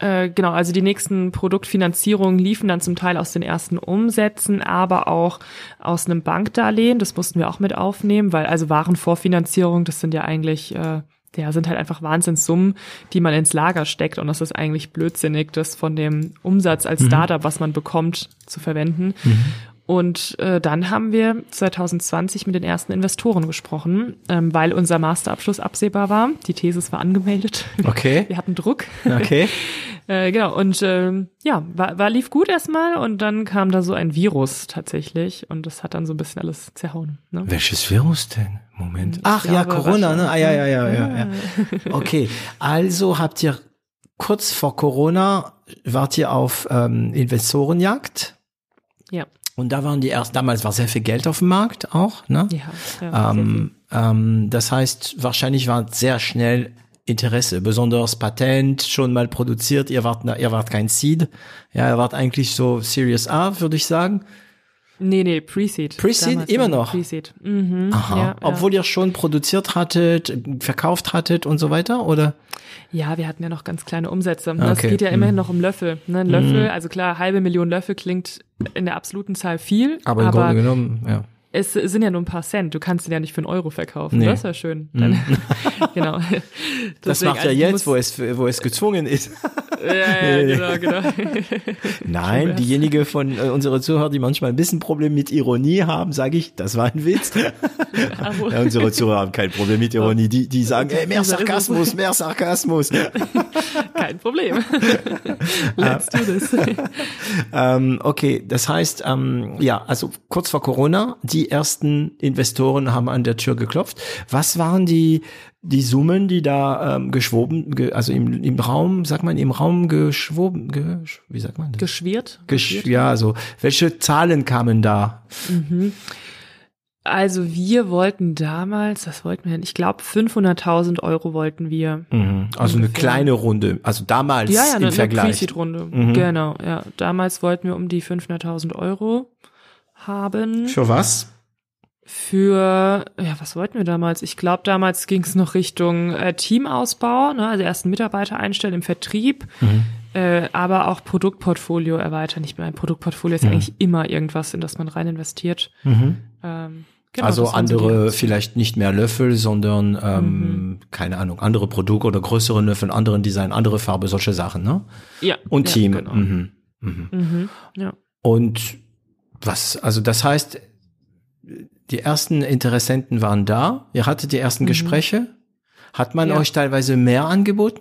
äh, genau, also die nächsten Produktfinanzierungen liefen dann zum Teil aus den ersten Umsätzen, aber auch aus einem Bankdarlehen. Das mussten wir auch mit aufnehmen, weil also Warenvorfinanzierung, das sind ja eigentlich äh, ja, sind halt einfach Wahnsinnssummen, die man ins Lager steckt. Und das ist eigentlich blödsinnig, das von dem Umsatz als mhm. Startup, was man bekommt, zu verwenden. Mhm. Und äh, dann haben wir 2020 mit den ersten Investoren gesprochen, ähm, weil unser Masterabschluss absehbar war. Die Thesis war angemeldet. Okay. Wir hatten Druck. Okay. äh, genau. Und äh, ja, war, war lief gut erstmal und dann kam da so ein Virus tatsächlich und das hat dann so ein bisschen alles zerhauen. Ne? Welches Virus denn? Moment. Ich Ach ja, Corona, ne? Ah, ja, ja, ja, ja, ja. Okay. Also habt ihr kurz vor Corona wart ihr auf ähm, Investorenjagd? Ja. Und da waren die erst, damals war sehr viel Geld auf dem Markt auch, ne? Ja. ja ähm, ähm, das heißt, wahrscheinlich war sehr schnell Interesse, besonders Patent schon mal produziert. Ihr wart, ihr wart kein Seed. Ja, ihr wart eigentlich so Serious A, würde ich sagen. Nee, nee, Pre-Seed. Pre-Seed immer noch. Pre-Seed. Mhm, Aha. Ja, Obwohl ja. ihr schon produziert hattet, verkauft hattet und so weiter, oder? Ja, wir hatten ja noch ganz kleine Umsätze. Das Okay. geht ja immerhin Mhm. noch um Löffel. Ne? Ein Löffel, also klar, halbe Million Löffel klingt in der absoluten Zahl viel, Aber im Grunde genommen, ja. Es sind ja nur ein paar Cent. Du kannst ihn ja nicht für einen Euro verkaufen. Nee. Mhm. Das ist ja schön. Dann, genau. Das Deswegen, macht ja also, jetzt, wo es, wo es gezwungen ist. Ja, ja, genau, genau. Nein, diejenige von äh, unsere Zuhörer, die manchmal ein bisschen Problem mit Ironie haben, sage ich, das war ein Witz. Ja, unsere Zuhörer haben kein Problem mit Ironie. Die, die sagen, ey, mehr. Sarkasmus, mehr Sarkasmus. Kein Problem. Let's do this. ähm, okay, das heißt, ähm, ja, also kurz vor Corona, die ersten Investoren haben an der Tür geklopft. Was waren die die Summen, die da ähm, geschwoben, ge, also im, im Raum, sagt man, im Raum geschwoben, ge, wie sagt man das? Geschwirrt? Gesch ja, also welche Zahlen kamen da? Also wir wollten damals, was wollten wir denn? Ich glaube 500.000 Euro wollten wir. Mhm. Also eine Ungefähr. kleine Runde, also damals Ja, ja, im eine, eine Vergleich. Pre-Seed-Runde. Mhm. Genau, ja. Damals wollten wir um die 500.000 Euro haben. Für was? Für, ja, was wollten wir damals? Ich glaube, damals ging es noch Richtung äh, Teamausbau, ne? also ersten Mitarbeiter einstellen im Vertrieb, Mhm. äh, aber auch Produktportfolio erweitern. Ich meine, Produktportfolio ist ja eigentlich immer irgendwas, in das man rein investiert. Mhm. Ähm, genau, also andere, vielleicht nicht mehr Löffel, sondern, ähm, Mhm. keine Ahnung, andere Produkte oder größere Löffel, anderen Design, andere Farbe, solche Sachen, ne? Ja. Und ja, Team. Genau. Mhm. Mhm. Mhm, ja. Und was, also das heißt, die ersten Interessenten waren da, ihr hattet die ersten Gespräche. Hat man Mhm. Ja. euch teilweise mehr angeboten?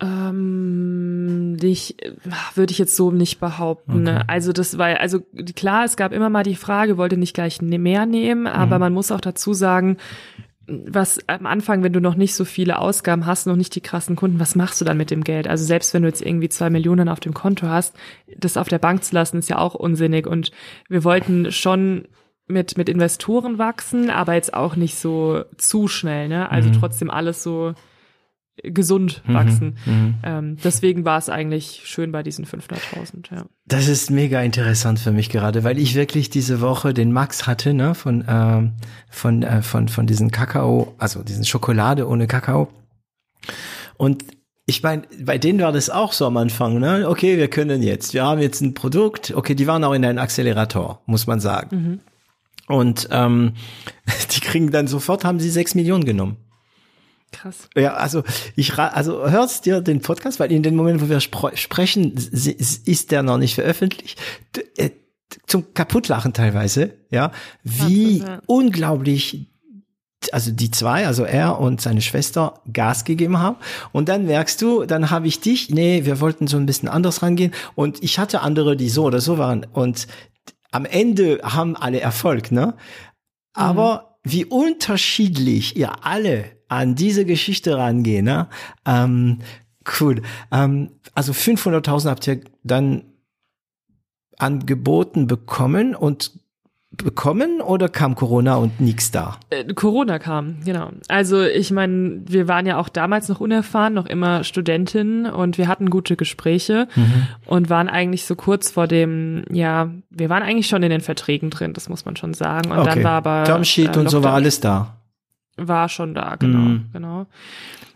Ähm, ich würde ich jetzt so nicht behaupten. Ne? Also das war also klar, es gab immer mal die Frage, wollte nicht gleich ne- mehr nehmen, aber man muss auch dazu sagen, was am Anfang, wenn du noch nicht so viele Ausgaben hast, noch nicht die krassen Kunden, was machst du dann mit dem Geld? Also selbst wenn du jetzt irgendwie zwei Millionen auf dem Konto hast, das auf der Bank zu lassen, ist ja auch unsinnig. Und wir wollten schon mit, mit Investoren wachsen, aber jetzt auch nicht so zu schnell, ne? Also trotzdem alles so gesund wachsen. Ähm, deswegen war es eigentlich schön bei diesen 500.000, ja. Das ist mega interessant für mich gerade, weil ich wirklich diese Woche den Max hatte, ne, von, ähm, von, äh, von, von diesen Kakao, also diesen Schokolade ohne Kakao. Und ich meine, bei denen war das auch so am Anfang, ne? Okay, wir können jetzt, wir haben jetzt ein Produkt, okay, die waren auch in einem Accelerator, muss man sagen. Und ähm, die kriegen dann sofort, haben sie sechs Millionen genommen. Krass. Ja, also ich also hörst dir den Podcast, weil in dem Moment, wo wir sprechen, ist der noch nicht veröffentlicht. Äh, Zum Kaputtlachen teilweise, ja, wie Wahnsinn, ja. unglaublich also die zwei, also er und seine Schwester Gas gegeben haben. Und dann merkst du, dann habe ich dich, nee, wir wollten so ein bisschen anders rangehen. Und ich hatte andere, die so oder so waren. Und am Ende haben alle Erfolg, ne? Aber wie unterschiedlich ihr alle an diese Geschichte rangehen, ne? Ähm, cool. Ähm, also 500.000 habt ihr dann angeboten bekommen und bekommen oder kam Corona und nix da? Äh, Corona kam, genau. Also ich meine, wir waren ja auch damals noch unerfahren, noch immer Studentinnen und wir hatten gute Gespräche Mhm. und waren eigentlich so kurz vor dem, ja, wir waren eigentlich schon in den Verträgen drin, das muss man schon sagen. Und dann war aber Termsheet äh, und so war alles da. War schon da, genau, Mhm. genau.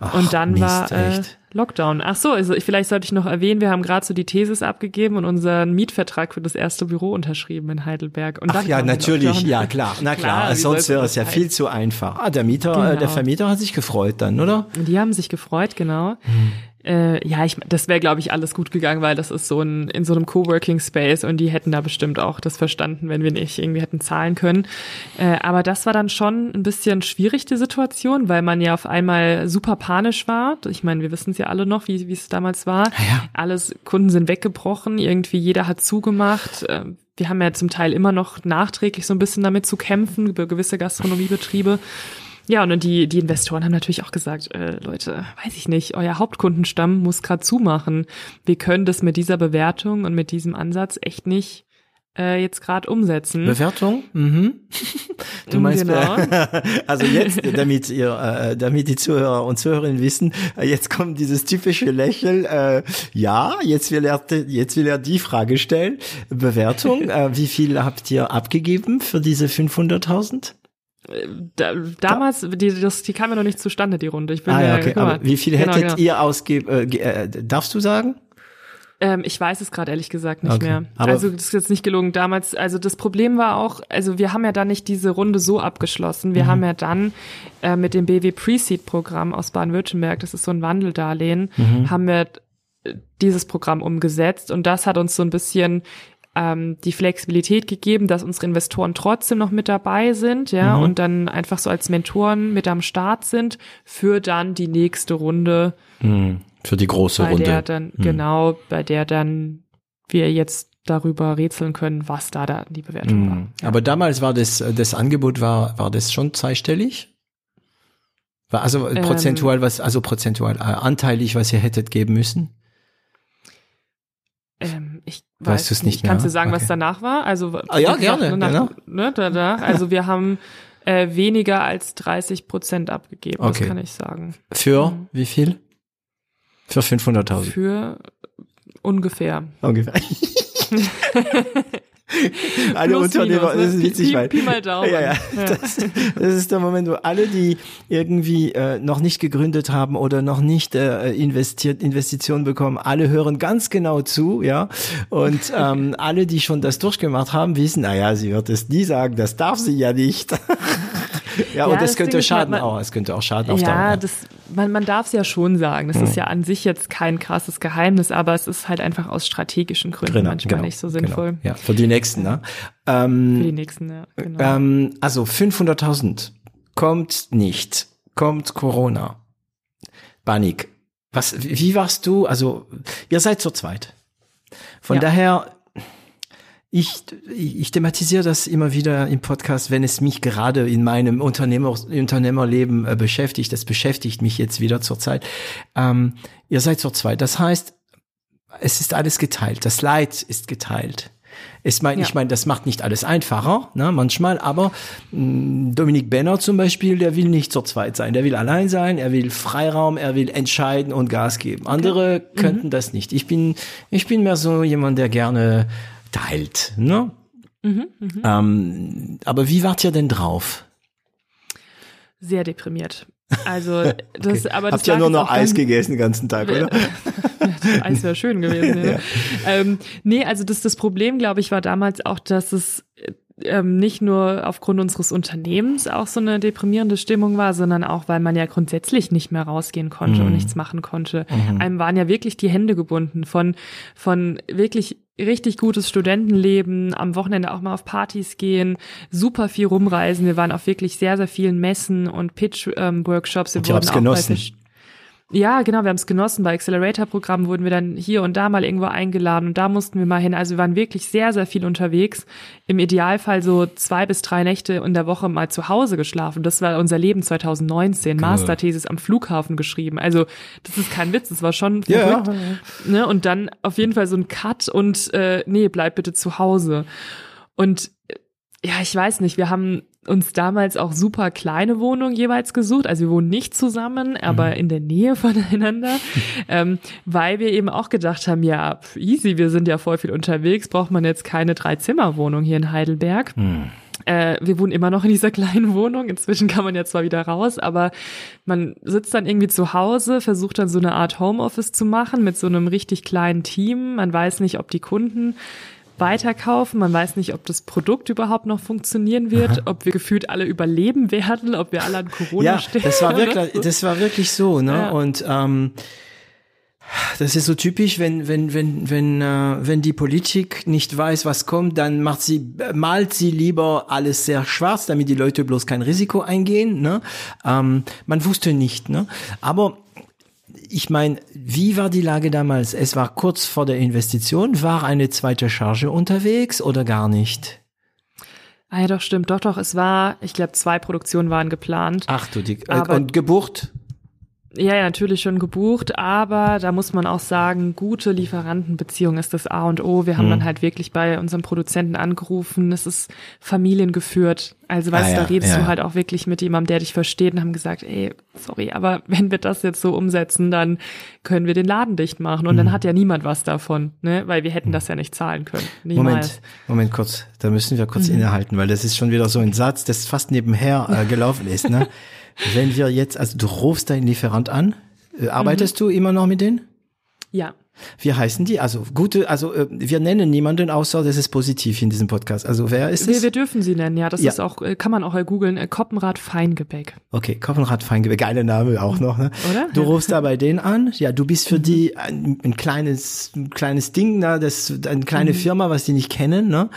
Ach, Und dann Mist, war äh. Lockdown. Ach so, also ich, vielleicht sollte ich noch erwähnen, wir haben gerade so die Thesis abgegeben und unseren Mietvertrag für das erste Büro unterschrieben in Heidelberg. Und Ach ja, natürlich, Lockdown. ja klar, na klar, Klar, sonst wäre es ja viel zu einfach. Ah, der Mieter, äh, der Genau. Vermieter hat sich gefreut dann, oder? Die haben sich gefreut, genau. Hm. Äh, ja, ich, das wäre, glaube ich, alles gut gegangen, weil das ist so ein, in so einem Coworking Space und die hätten da bestimmt auch das verstanden, wenn wir nicht irgendwie hätten zahlen können. Äh, aber das war dann schon ein bisschen schwierig, die Situation, weil man ja auf einmal super panisch war. Ich meine, wir wissen es ja alle noch, wie es damals war. Ja. Alles, Kunden sind weggebrochen, irgendwie jeder hat zugemacht. Äh, Wir haben ja zum Teil immer noch nachträglich so ein bisschen damit zu kämpfen, über gewisse Gastronomiebetriebe. Ja, und die, die Investoren haben natürlich auch gesagt, äh, Leute, weiß ich nicht, euer Hauptkundenstamm muss gerade zumachen. Wir können das mit dieser Bewertung und mit diesem Ansatz echt nicht äh, jetzt gerade umsetzen. Bewertung? Mhm. Du meinst, Genau. also jetzt, damit ihr, äh, damit die Zuhörer und Zuhörerinnen wissen, äh, jetzt kommt dieses typische Lächeln. Äh, ja, jetzt will er, jetzt will er die Frage stellen. Bewertung? Äh, wie viel habt ihr abgegeben für diese 500.000? Da, damals, die, das, die kam ja noch nicht zustande, die Runde. Ich bin Ah ja, okay. Aber wie viel Genau, hättet genau. ihr ausgeben? Äh, äh, darfst du sagen? Ähm, ich weiß es gerade ehrlich gesagt nicht Okay. mehr. Aber- also das ist jetzt nicht gelungen. Damals, also das Problem war auch, also wir haben ja dann nicht diese Runde so abgeschlossen. Mhm. Wir haben ja dann äh, mit dem BW Pre-Seed Programm aus Baden-Württemberg, das ist so ein Wandeldarlehen, Mhm. haben wir äh, dieses Programm umgesetzt und das hat uns so ein bisschen ähm, die Flexibilität gegeben, dass unsere Investoren trotzdem noch mit dabei sind, ja, Mhm. und dann einfach so als Mentoren mit am Start sind für dann die nächste Runde, Hm, für die große bei Runde. der dann, genau, bei der dann wir jetzt darüber rätseln können, was da, da die Bewertung war. Hm. Aber damals war das, äh, das Angebot war, war das schon zweistellig? War also Ähm. prozentual was, also prozentual, äh, anteilig, was ihr hättet geben müssen? Weißt weiß du's nicht Kannst mehr? du sagen, Okay. was danach war? Also Ah, ja, gerne, ne, genau. Ne, da, da, also wir haben äh, weniger als 30 Prozent abgegeben, Okay. das kann ich sagen. Für Mhm. wie viel? Für 500.000. Für ungefähr. Ungefähr. alle Plus, Unternehmer, minus, ne? das ist witzig, Pi- weil, Pi mal Daumen. Ja, ja. Ja. Das, das ist der Moment, wo alle, die irgendwie äh, noch nicht gegründet haben oder noch nicht äh, investiert, Investitionen bekommen, alle hören ganz genau zu, ja. Und ähm, alle, die schon das durchgemacht haben, wissen, naja, sie wird es nie sagen, das darf sie ja nicht. Ja, und Ja, das, könnte halt, schaden man- auch. Es könnte auch schaden Ja, Dauer. Ja. das, man, man darf es ja schon sagen. Das ist ja an sich jetzt kein krasses Geheimnis, aber es ist halt einfach aus strategischen Gründen Genau, manchmal genau, nicht so sinnvoll. Genau. Ja, für die nächsten, ne? Ähm, Für die nächsten, ja, genau. Ähm, also 500.000 kommt nicht, kommt Corona. Panik. Was, wie warst du? Also, ihr seid zu zweit. Von Ja. daher, ich, ich thematisiere das immer wieder im Podcast, wenn es mich gerade in meinem Unternehmer, Unternehmerleben äh, beschäftigt. Das beschäftigt mich jetzt wieder zur Zeit. Ähm, ihr seid zu zweit. Das heißt, es ist alles geteilt. Das Leid ist geteilt. Ich meine, Ja. ich meine, das macht nicht alles einfacher, ne, manchmal, aber mh, Dominik Benner zum Beispiel, der will nicht zu zweit sein. Der will allein sein, er will Freiraum, er will entscheiden und Gas geben. Andere könnten das nicht. Ich bin, ich bin mehr so jemand, der gerne teilt, ne? Ähm, aber wie wart ihr denn drauf? Sehr deprimiert. Also das, aber das Habt lag nur noch Eis dann- gegessen den ganzen Tag, oder? Eis wäre schön gewesen. Ja. Ähm, nee, also das, das Problem, glaube ich, war damals auch, dass es ähm, nicht nur aufgrund unseres Unternehmens auch so eine deprimierende Stimmung war, sondern auch, weil man ja grundsätzlich nicht mehr rausgehen konnte Mhm. und nichts machen konnte. Einem waren ja wirklich die Hände gebunden von, von wirklich richtig gutes Studentenleben, am Wochenende auch mal auf Partys gehen, super viel rumreisen. Wir waren auf wirklich sehr, sehr vielen Messen und Pitch-Workshops. Wir Und ihr wurden auch genossen. Ja, genau, wir haben es genossen. Bei Accelerator-Programmen wurden wir dann hier und da mal irgendwo eingeladen und da mussten wir mal hin. Also wir waren wirklich sehr, sehr viel unterwegs. Im Idealfall so zwei bis drei Nächte in der Woche mal zu Hause geschlafen. Das war unser Leben 2019. Masterthesis am Flughafen geschrieben. Also das ist kein Witz, das war schon Ja, verrückt. Ne? Und dann auf jeden Fall so ein Cut und äh, nee, bleib bitte zu Hause. Und äh, ja, ich weiß nicht, wir haben uns damals auch super kleine Wohnungen jeweils gesucht. Also wir wohnen nicht zusammen, aber in der Nähe voneinander, ähm, weil wir eben auch gedacht haben, ja, easy, wir sind ja voll viel unterwegs, braucht man jetzt keine Drei-Zimmer-Wohnung hier in Heidelberg. Äh, wir wohnen immer noch in dieser kleinen Wohnung. Inzwischen kann man ja zwar wieder raus, aber man sitzt dann irgendwie zu Hause, versucht dann so eine Art Homeoffice zu machen mit so einem richtig kleinen Team. Man weiß nicht, ob die Kunden weiterkaufen. Man weiß nicht, ob das Produkt überhaupt noch funktionieren wird, ob wir gefühlt alle überleben werden, ob wir alle an Corona Ja, sterben. das war wirklich, so. das war wirklich so, ne? Ja. Und ähm, das ist so typisch, wenn wenn wenn wenn äh, wenn die Politik nicht weiß, was kommt, dann macht sie malt sie lieber alles sehr schwarz, damit die Leute bloß kein Risiko eingehen. Ne? Ähm, man wusste nicht, ne? Aber ich meine, wie war die Lage damals? Es war kurz vor der Investition. War eine zweite Charge unterwegs oder gar nicht? Ah ja, doch, stimmt. Doch, doch, es war, ich glaube, zwei Produktionen waren geplant. Ach du, die, äh, Aber- und gebucht? Ja, ja, natürlich schon gebucht, aber da muss man auch sagen, gute Lieferantenbeziehung ist das A und O. Wir haben Mhm. dann halt wirklich bei unserem Produzenten angerufen. Es ist familiengeführt. Also weißt Ah, du, da ja, redest ja, du halt auch wirklich mit jemandem, der dich versteht und haben gesagt, ey, sorry, aber wenn wir das jetzt so umsetzen, dann können wir den Laden dicht machen. Und dann Mhm. hat ja niemand was davon, ne? Weil wir hätten das ja nicht zahlen können. Niemals. Moment, Moment kurz, da müssen wir Mhm. kurz innehalten, weil das ist schon wieder so ein Satz, das fast nebenher äh, gelaufen ist. Ne? Wenn wir jetzt, also du rufst deinen Lieferant an, äh, arbeitest Mhm. du immer noch mit denen? Ja. Wie heißen die? Also gute, also äh, wir nennen niemanden, außer das ist positiv in diesem Podcast. Also wer ist Wir, es? wir dürfen sie nennen, ja. Das Ja. ist auch, äh, kann man auch googeln, Koppenrad Feingebäck. Okay, Koppenrad Feingebäck, geiler Name auch noch. Ne? Oder? Du rufst da bei denen an, ja, du bist für die ein, ein kleines, ein kleines Ding, ne? das eine kleine Firma, was die nicht kennen, ne?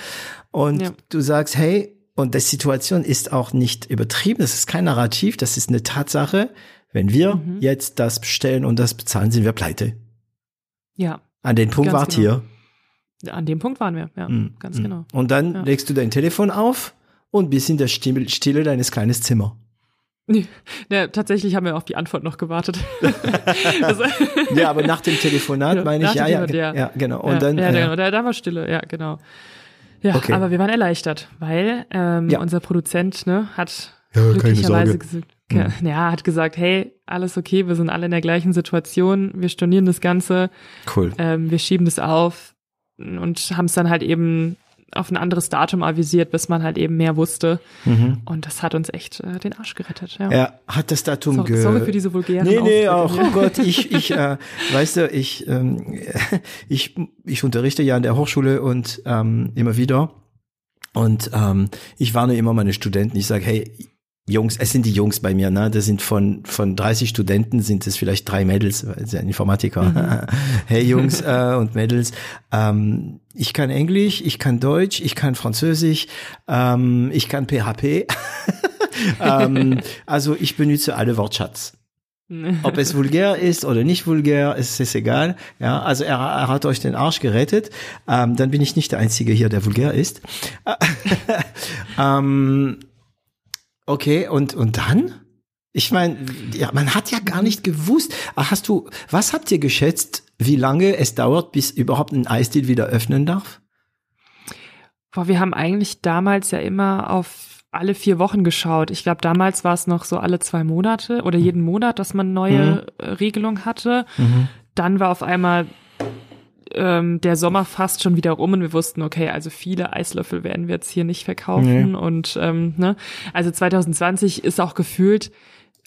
Und Ja. du sagst, hey, und die Situation ist auch nicht übertrieben, das ist kein Narrativ, das ist eine Tatsache. Wenn wir jetzt das bestellen und das bezahlen, sind wir pleite. Ja. An den Punkt wart genau. ihr. An dem Punkt waren wir, ja, Mm, ganz mm. genau. Und dann Ja. legst du dein Telefon auf und bist in der Stille, deines kleinen Zimmer. Nee, ja, tatsächlich haben wir auf die Antwort noch gewartet. Ja, aber nach dem Telefonat Ja, meine ich, ja, ja, ja, genau. Und dann, ja, äh, genau, da, da war Stille, ja, genau. Ja, Okay. aber wir waren erleichtert, weil ähm, Ja. unser Produzent ne, hat Ja, glücklicherweise gesagt, ja, ja, hat gesagt, hey, alles okay, wir sind alle in der gleichen Situation, wir stornieren das Ganze, cool. ähm, wir schieben das auf und haben es dann halt eben auf ein anderes Datum avisiert, bis man halt eben mehr wusste. Mhm. Und das hat uns echt äh, den Arsch gerettet. Ja. Er hat das Datum So, ge sorry für diese vulgären Nee, nee, auch, oh Gott, ich, ich, äh, weißt du, ich, ähm, ich, ich unterrichte ja an der Hochschule und ähm, immer wieder. Und ähm, ich warne immer meine Studenten, ich sage, hey, Jungs, es sind die Jungs bei mir, ne? Das sind von von 30 Studenten sind es vielleicht drei Mädels, weil sie ein Informatiker. hey Jungs äh, und Mädels, ähm, ich kann Englisch, ich kann Deutsch, ich kann Französisch, ähm, ich kann PHP. ähm, also ich benutze alle Wortschatz. Ob es vulgär ist oder nicht vulgär, es ist egal. Ja, also er, er hat euch den Arsch gerettet. Ähm, dann bin ich nicht der Einzige hier, der vulgär ist. ähm, okay, und, und dann? Ich meine, ja, man hat ja gar nicht gewusst. Ah, Hast du, was habt ihr geschätzt, wie lange es dauert, bis überhaupt ein Eisdiel wieder öffnen darf? Boah, wir haben eigentlich damals ja immer auf alle vier Wochen geschaut. Ich glaube, damals war es noch so alle zwei Monate oder jeden Monat, dass man neue äh, Regelung hatte. Dann war auf einmal ähm, der Sommer fast schon wieder rum und wir wussten, okay, also viele Eislöffel werden wir jetzt hier nicht verkaufen. Und ähm, ne, also 2020 ist auch gefühlt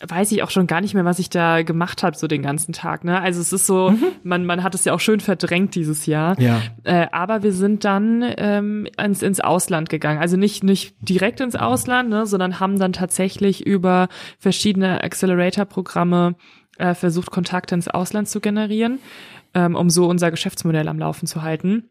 weiß ich auch schon gar nicht mehr, was ich da gemacht habe, so den ganzen Tag. Ne? Also es ist so, man, man hat es ja auch schön verdrängt dieses Jahr. Ja. Äh, aber wir sind dann ähm, ins, ins Ausland gegangen. Also nicht, nicht direkt ins Ausland, ne, sondern haben dann tatsächlich über verschiedene Accelerator-Programme äh, versucht, Kontakte ins Ausland zu generieren, ähm, um so unser Geschäftsmodell am Laufen zu halten.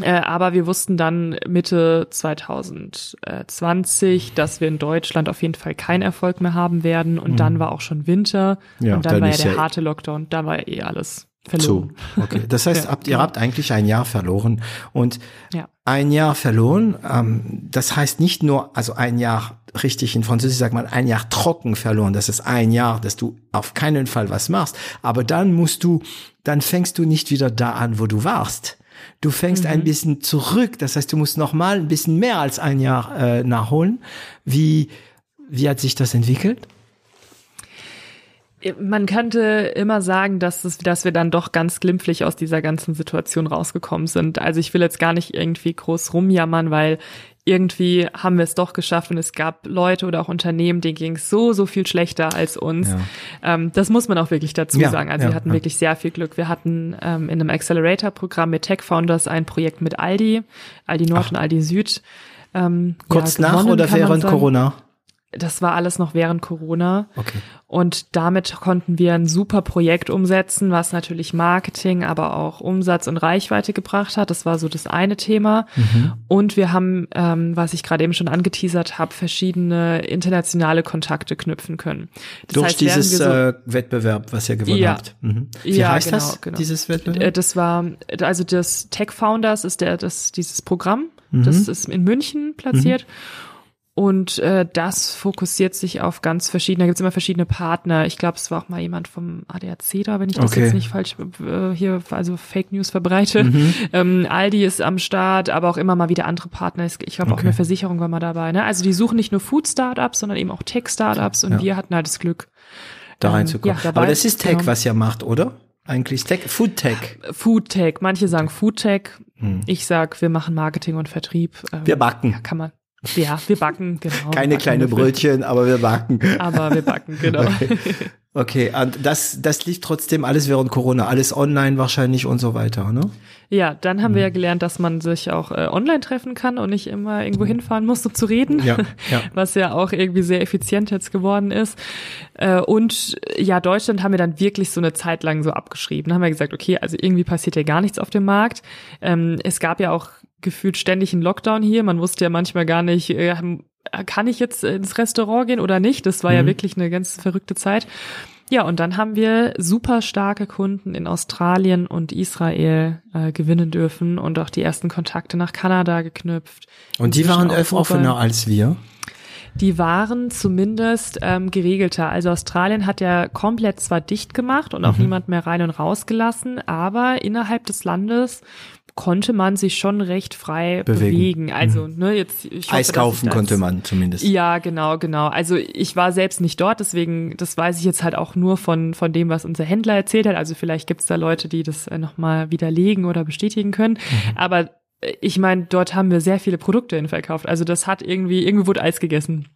Äh, aber wir wussten dann Mitte 2020, dass wir in Deutschland auf jeden Fall keinen Erfolg mehr haben werden. Und dann war auch schon Winter. Mhm. Ja, und dann, dann war ja der ja- harte Lockdown. Da war ja eh alles Zu. verloren. Okay. Das heißt, Ja, habt, ihr habt eigentlich ein Jahr verloren. Und Ja. Ein Jahr verloren, ähm, das heißt nicht nur, also ein Jahr, richtig in Französisch sagt man, ein Jahr trocken verloren. Das ist ein Jahr, dass du auf keinen Fall was machst. Aber dann musst du, dann fängst du nicht wieder da an, wo du warst. Du fängst Mhm. ein bisschen zurück. Das heißt, du musst noch mal ein bisschen mehr als ein Jahr äh, nachholen. Wie, wie hat sich das entwickelt? Man könnte immer sagen, dass, es, dass wir dann doch ganz glimpflich aus dieser ganzen Situation rausgekommen sind. Also ich will jetzt gar nicht irgendwie groß rumjammern, weil irgendwie haben wir es doch geschafft und es gab Leute oder auch Unternehmen, denen ging es so, so viel schlechter als uns. Ja. Ähm, das muss man auch wirklich dazu Ja, sagen. Also ja, wir hatten wirklich sehr viel Glück. Wir hatten ähm, in einem Accelerator-Programm mit Tech Founders ein Projekt mit Aldi, Aldi Nord und Aldi Süd. Ähm, Kurz nach oder während. Corona? Das war alles noch während Corona. Okay. Und damit konnten wir ein super Projekt umsetzen, was natürlich Marketing, aber auch Umsatz und Reichweite gebracht hat. Das war so das eine Thema. Mhm. Und wir haben, ähm, was ich gerade eben schon angeteasert habe, verschiedene internationale Kontakte knüpfen können. Das Durch heißt, dieses so, äh, Wettbewerb, was ihr gewonnen Ja. habt. Mhm. Wie Ja, heißt genau, das, genau. dieses äh, Wettbewerb? das war, also das Tech Founders ist der, das, dieses Programm. Mhm. Das ist in München platziert. Und äh, das fokussiert sich auf ganz verschiedene, da gibt's immer verschiedene Partner. Ich glaube, es war auch mal jemand vom ADAC da, wenn ich das Okay. jetzt nicht falsch äh, hier, also Fake News verbreite. Mhm. Ähm, Aldi ist am Start, aber auch immer mal wieder andere Partner. Es- Ich glaube, auch Okay. eine Versicherung war mal dabei. Ne? Also die suchen nicht nur Food-Startups, sondern eben auch Tech-Startups und Ja. wir hatten halt das Glück. da ähm, reinzukommen. ja, dabei- Aber das ist Tech, genau. was ihr macht, oder? Eigentlich Tech, Food Tech. Food Tech, manche sagen Food Tech. Ich sag, wir machen Marketing und Vertrieb. Ähm, Hm. Wir backen. Ja, kann man. Ja, wir backen, genau. Keine Backen kleine wir- Brötchen, aber wir backen. Aber wir backen, genau. Okay, und das, das lief trotzdem alles während Corona, alles online wahrscheinlich und so weiter, ne? Ja, dann haben wir Hm. ja gelernt, dass man sich auch äh, online treffen kann und nicht immer irgendwo hinfahren muss, um zu reden. Ja, ja. Was ja auch irgendwie sehr effizient jetzt geworden ist. Äh, und ja, Deutschland haben wir dann wirklich so eine Zeit lang so abgeschrieben. Dann haben wir gesagt, okay, also irgendwie passiert ja gar nichts auf dem Markt. Ähm, es gab ja auch gefühlt ständig einen Lockdown hier. Man wusste ja manchmal gar nicht, äh, kann ich jetzt ins Restaurant gehen oder nicht? Das war ja Mhm. wirklich eine ganz verrückte Zeit. Ja, und dann haben wir super starke Kunden in Australien und Israel äh, gewinnen dürfen und auch die ersten Kontakte nach Kanada geknüpft. Und die waren global. offener als wir. Die waren zumindest ähm, geregelter. Also Australien hat ja komplett zwar dicht gemacht und auch Mhm. niemand mehr rein und rausgelassen, aber innerhalb des Landes konnte man sich schon recht frei Bewegen. bewegen. Also, ne, jetzt ich hoffe, Eis kaufen konnte man zumindest. ja, genau, genau. Also ich war selbst nicht dort, deswegen, das weiß ich jetzt halt auch nur von, von dem, was unser Händler erzählt hat. Also vielleicht gibt's da Leute, die das äh, nochmal widerlegen oder bestätigen können. Aber äh, ich meine, dort haben wir sehr viele Produkte hin verkauft. Also das hat irgendwie, irgendwie wurde Eis gegessen.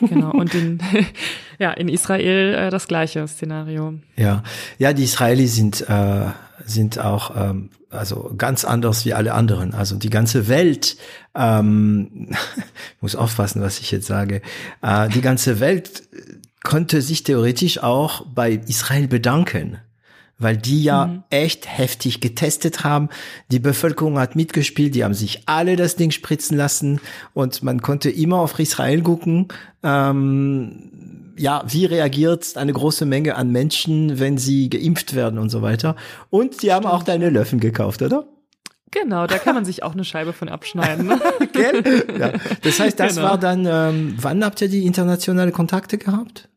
Genau. Und in, ja, in Israel äh, das gleiche Szenario. Ja, ja, die Israelis sind äh, sind auch ähm, also ganz anders wie alle anderen. Also die ganze Welt ähm, ich muss aufpassen, was ich jetzt sage. Äh, die ganze Welt konnte sich theoretisch auch bei Israel bedanken. Weil die ja echt heftig getestet haben. Die Bevölkerung hat mitgespielt, die haben sich alle das Ding spritzen lassen und man konnte immer auf Israel gucken. Ähm, ja, wie reagiert eine große Menge an Menschen, wenn sie geimpft werden und so weiter. Und die haben auch deine Löffel gekauft, oder? Genau, da kann man sich auch eine Scheibe von abschneiden. Ne? Gell? ja. Das heißt, das Genau. war dann, ähm, wann habt ihr die internationale Kontakte gehabt?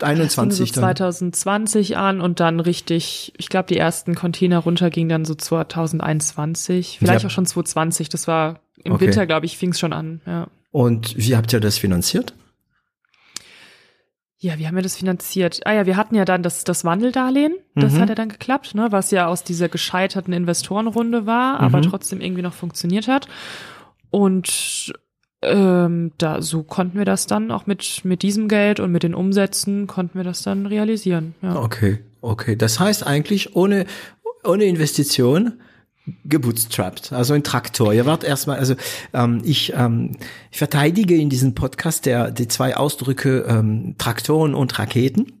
fing 21 so dann. 2020 an und dann richtig, ich glaube, die ersten Container runter gingen dann so 2021, vielleicht Ja. auch schon 2020. Das war im Okay. Winter, glaube ich, fing es schon an. Ja. Und wie habt ihr das finanziert? Ja, wie haben wir das finanziert? Ah ja, wir hatten ja dann das, das Wandeldarlehen. Das Mhm. hat ja dann geklappt, ne? was ja aus dieser gescheiterten Investorenrunde war, aber Mhm. trotzdem irgendwie noch funktioniert hat. Und ähm, da so konnten wir das dann auch mit mit diesem Geld und mit den Umsätzen konnten wir das dann realisieren. Ja. Okay, okay. Das heißt eigentlich ohne, ohne Investition gebootstrapped, also ein Traktor. Ihr wart erstmal, also ähm, ich, ähm, ich verteidige in diesem Podcast der die zwei Ausdrücke ähm, Traktoren und Raketen.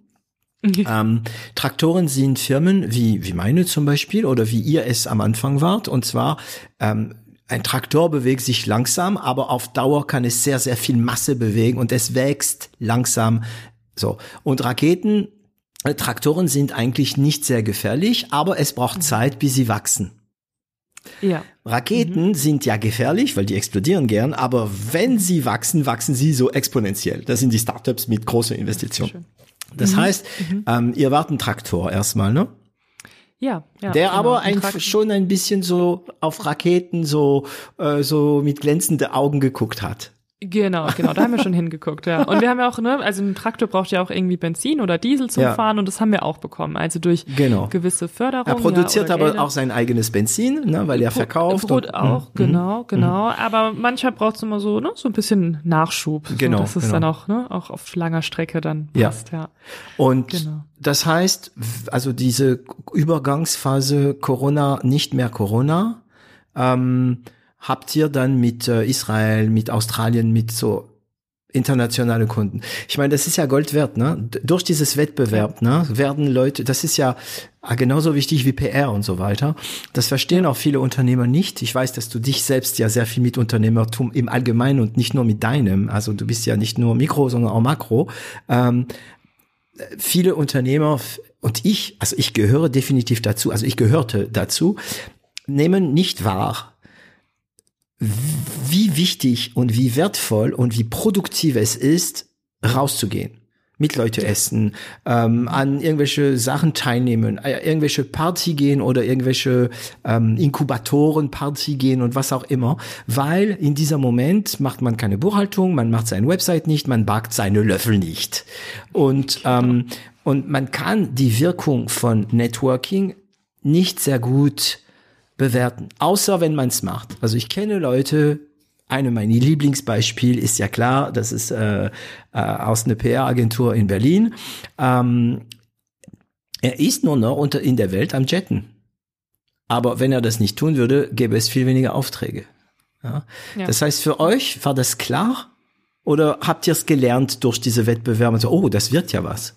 Ähm, Traktoren sind Firmen wie, wie meine zum Beispiel oder wie ihr es am Anfang wart. Und zwar, ähm, ein Traktor bewegt sich langsam, aber auf Dauer kann es sehr, sehr viel Masse bewegen und es wächst langsam. So. Und Raketen, äh, Traktoren sind eigentlich nicht sehr gefährlich, aber es braucht Zeit, bis sie wachsen. Ja. Raketen sind ja gefährlich, weil die explodieren gern, aber wenn sie wachsen, wachsen sie so exponentiell. Das sind die Startups mit großer Investition. Schön. Das heißt, ähm, ihr wart ein Traktor erstmal, ne? Ja, ja. Der genau. aber ein, schon ein bisschen so auf Raketen so äh, so mit glänzenden Augen geguckt hat. Genau, genau, da haben wir schon hingeguckt, ja. Und wir haben ja auch, ne, also ein Traktor braucht ja auch irgendwie Benzin oder Diesel zum Ja. Fahren und das haben wir auch bekommen. Also durch Genau. gewisse Förderung. Er produziert ja, aber Gelder. auch sein eigenes Benzin, ne, weil er verkauft. Brot und- auch, Mhm. genau, genau. Aber manchmal braucht es immer so, ne, so ein bisschen Nachschub. Genau, So, dass es genau. dann auch, ne, auch auf langer Strecke dann Ja. passt, ja. Und Genau. das heißt, also diese Übergangsphase Corona, nicht mehr Corona, ähm, habt ihr dann mit äh, Israel, mit Australien, mit so internationale Kunden. Ich meine, das ist ja Gold wert, ne? Durch dieses Wettbewerb, ne, werden Leute, das ist ja äh, genauso wichtig wie PR und so weiter. Das verstehen auch viele Unternehmer nicht. Ich weiß, dass du dich selbst ja sehr viel mit Unternehmertum im Allgemeinen und nicht nur mit deinem, also du bist ja nicht nur Mikro, sondern auch Makro. Ähm, viele Unternehmer und ich, also ich gehöre definitiv dazu, also ich gehörte dazu, nehmen nicht wahr, wie wichtig und wie wertvoll und wie produktiv es ist, rauszugehen. Mit Leute essen, ähm, an irgendwelche Sachen teilnehmen, äh, irgendwelche Party gehen oder irgendwelche ähm, Inkubatoren Party gehen und was auch immer, weil in dieser Moment macht man keine Buchhaltung, man macht seine Website nicht, man backt seine Löffel nicht. Und ähm, und man kann die Wirkung von Networking nicht sehr gut bewerten, außer wenn man es macht. Also ich kenne Leute, eine meiner Lieblingsbeispiele ist ja klar, das ist äh, äh, aus einer PR-Agentur in Berlin. Ähm, er ist nur noch unter in der Welt am Jetten. Aber wenn er das nicht tun würde, gäbe es viel weniger Aufträge. Ja? ja. Das heißt, für euch war das klar? Oder habt ihr es gelernt durch diese Wettbewerbe? So, oh, das wird ja was.